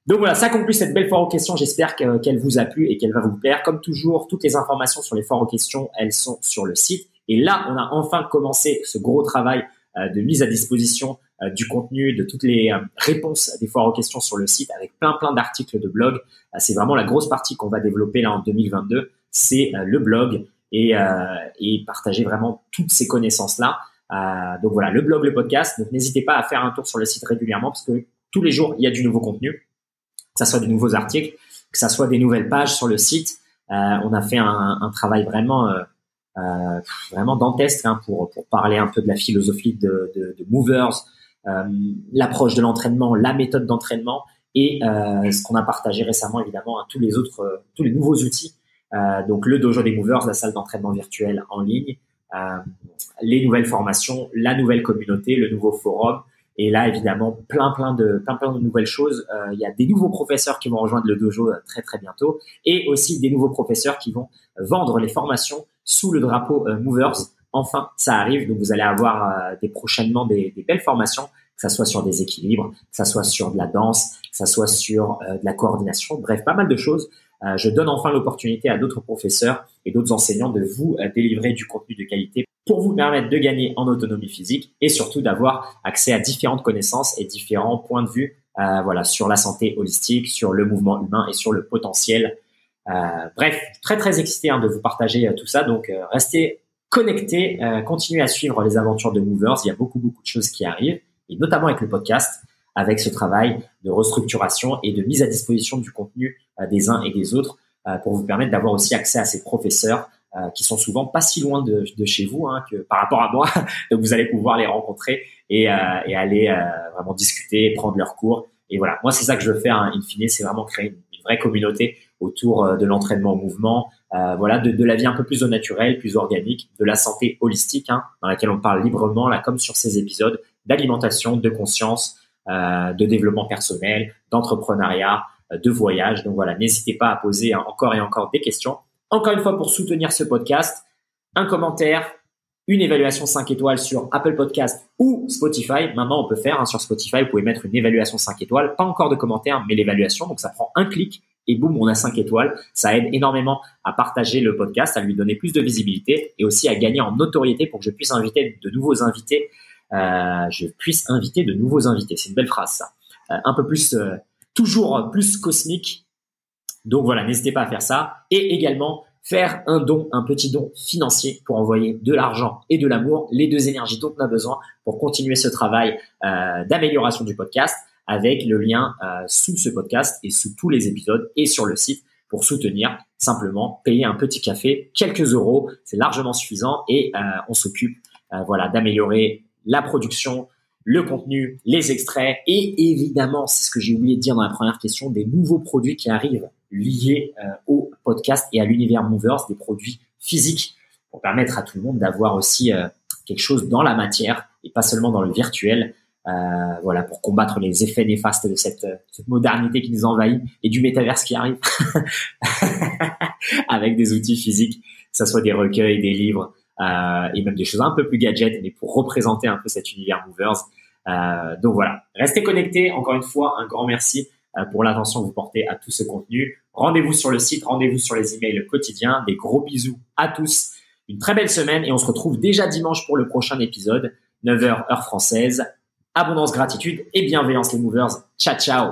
Donc voilà, ça conclut cette belle foire aux questions. J'espère qu'elle vous a plu et qu'elle va vous plaire. Comme toujours, toutes les informations sur les foires aux questions, elles sont sur le site. Et là, on a enfin commencé ce gros travail euh, de mise à disposition euh, du contenu, de toutes les euh, réponses des foires aux questions sur le site avec plein plein d'articles de blog. c'est vraiment la grosse partie qu'on va développer là en 2022. C'est le blog et, partager vraiment toutes ces connaissances là. donc voilà, le blog, le podcast. Donc n'hésitez pas à faire un tour sur le site régulièrement parce que tous les jours il y a du nouveau contenu que ça soit de nouveaux articles, que ça soit des nouvelles pages sur le site. Euh, on a fait un, travail vraiment euh, euh, vraiment dantesque hein, pour pour parler un peu de la philosophie de, Movers, euh, l'approche de l'entraînement, la méthode d'entraînement et euh, ce qu'on a partagé récemment évidemment à tous les autres tous les nouveaux outils. donc le dojo des Movers, la salle d'entraînement virtuelle en ligne, les nouvelles formations, la nouvelle communauté, le nouveau forum, et là, évidemment, plein, plein de, plein, plein de nouvelles choses. Euh, il y a des nouveaux professeurs qui vont rejoindre le dojo euh, très, très bientôt, et aussi des nouveaux professeurs qui vont vendre les formations sous le drapeau euh, Movers. Enfin, ça arrive, donc vous allez avoir des prochainement des, belles formations, que ça soit sur des équilibres, que ça soit sur de la danse, que ça soit sur de la coordination, bref, pas mal de choses. je donne enfin l'opportunité à d'autres professeurs et d'autres enseignants de vous délivrer du contenu de qualité pour vous permettre de gagner en autonomie physique et surtout d'avoir accès à différentes connaissances et différents points de vue euh, voilà, sur la santé holistique, sur le mouvement humain et sur le potentiel. Euh, bref, très très excité hein, de vous partager euh, tout ça. Donc restez connectés, continuez à suivre les aventures de Movers. Il y a beaucoup beaucoup de choses qui arrivent et notamment avec le podcast, avec ce travail de restructuration et de mise à disposition du contenu des uns et des autres pour vous permettre d'avoir aussi accès à ces professeurs euh, qui sont souvent pas si loin de, de chez vous hein, que par rapport à moi. [LAUGHS] Donc vous allez pouvoir les rencontrer et, euh, et aller euh, vraiment discuter, prendre leurs cours. Et voilà, moi c'est ça que je veux faire. Hein, in fine, c'est vraiment créer une, vraie communauté autour de l'entraînement au mouvement, voilà, de, la vie un peu plus au naturel, plus organique, de la santé holistique, hein, dans laquelle on parle librement là, comme sur ces épisodes, d'alimentation, de conscience, de développement personnel, d'entrepreneuriat, de voyage. Donc voilà, n'hésitez pas à poser encore et encore des questions. Encore une fois, pour soutenir ce podcast, un commentaire, une évaluation 5 étoiles sur Apple Podcast ou Spotify. Maintenant, on peut faire hein, sur Spotify, vous pouvez mettre une évaluation 5 étoiles, pas encore de commentaires, mais l'évaluation. Donc, ça prend un clic et boum, on a 5 étoiles. Ça aide énormément à partager le podcast, à lui donner plus de visibilité et aussi à gagner en notoriété pour que je puisse inviter de nouveaux invités. Euh, je puisse inviter de nouveaux invités. C'est une belle phrase, ça. Euh, un peu plus, euh, toujours plus cosmique donc voilà, n'hésitez pas à faire ça. Et également, faire un don, un petit don financier pour envoyer de l'argent et de l'amour, les deux énergies dont on a besoin pour continuer ce travail d'amélioration du podcast avec le lien euh, sous ce podcast et sous tous les épisodes et sur le site pour soutenir simplement payer un petit café, quelques euros, c'est largement suffisant et euh, on s'occupe voilà d'améliorer la production, le contenu, les extraits et évidemment, c'est ce que j'ai oublié de dire dans la première question, des nouveaux produits qui arrivent liés euh, au podcast et à l'univers Movers, des produits physiques pour permettre à tout le monde d'avoir aussi euh, quelque chose dans la matière et pas seulement dans le virtuel. Euh, voilà, pour combattre les effets néfastes de cette, cette, modernité qui nous envahit et du métaverse qui arrive, [LAUGHS] avec des outils physiques, que ce soit des recueils, des livres euh, et même des choses un peu plus gadgets, mais pour représenter un peu cet univers Movers. Euh, donc voilà, restez connectés. Encore une fois, un grand merci euh, pour l'attention que vous portez à tout ce contenu. Rendez-vous sur le site, rendez-vous sur les emails quotidiens. Des gros bisous à tous. Une très belle semaine et on se retrouve déjà dimanche pour le prochain épisode, 9h heure française. Abondance, gratitude et bienveillance les movers. Ciao ciao.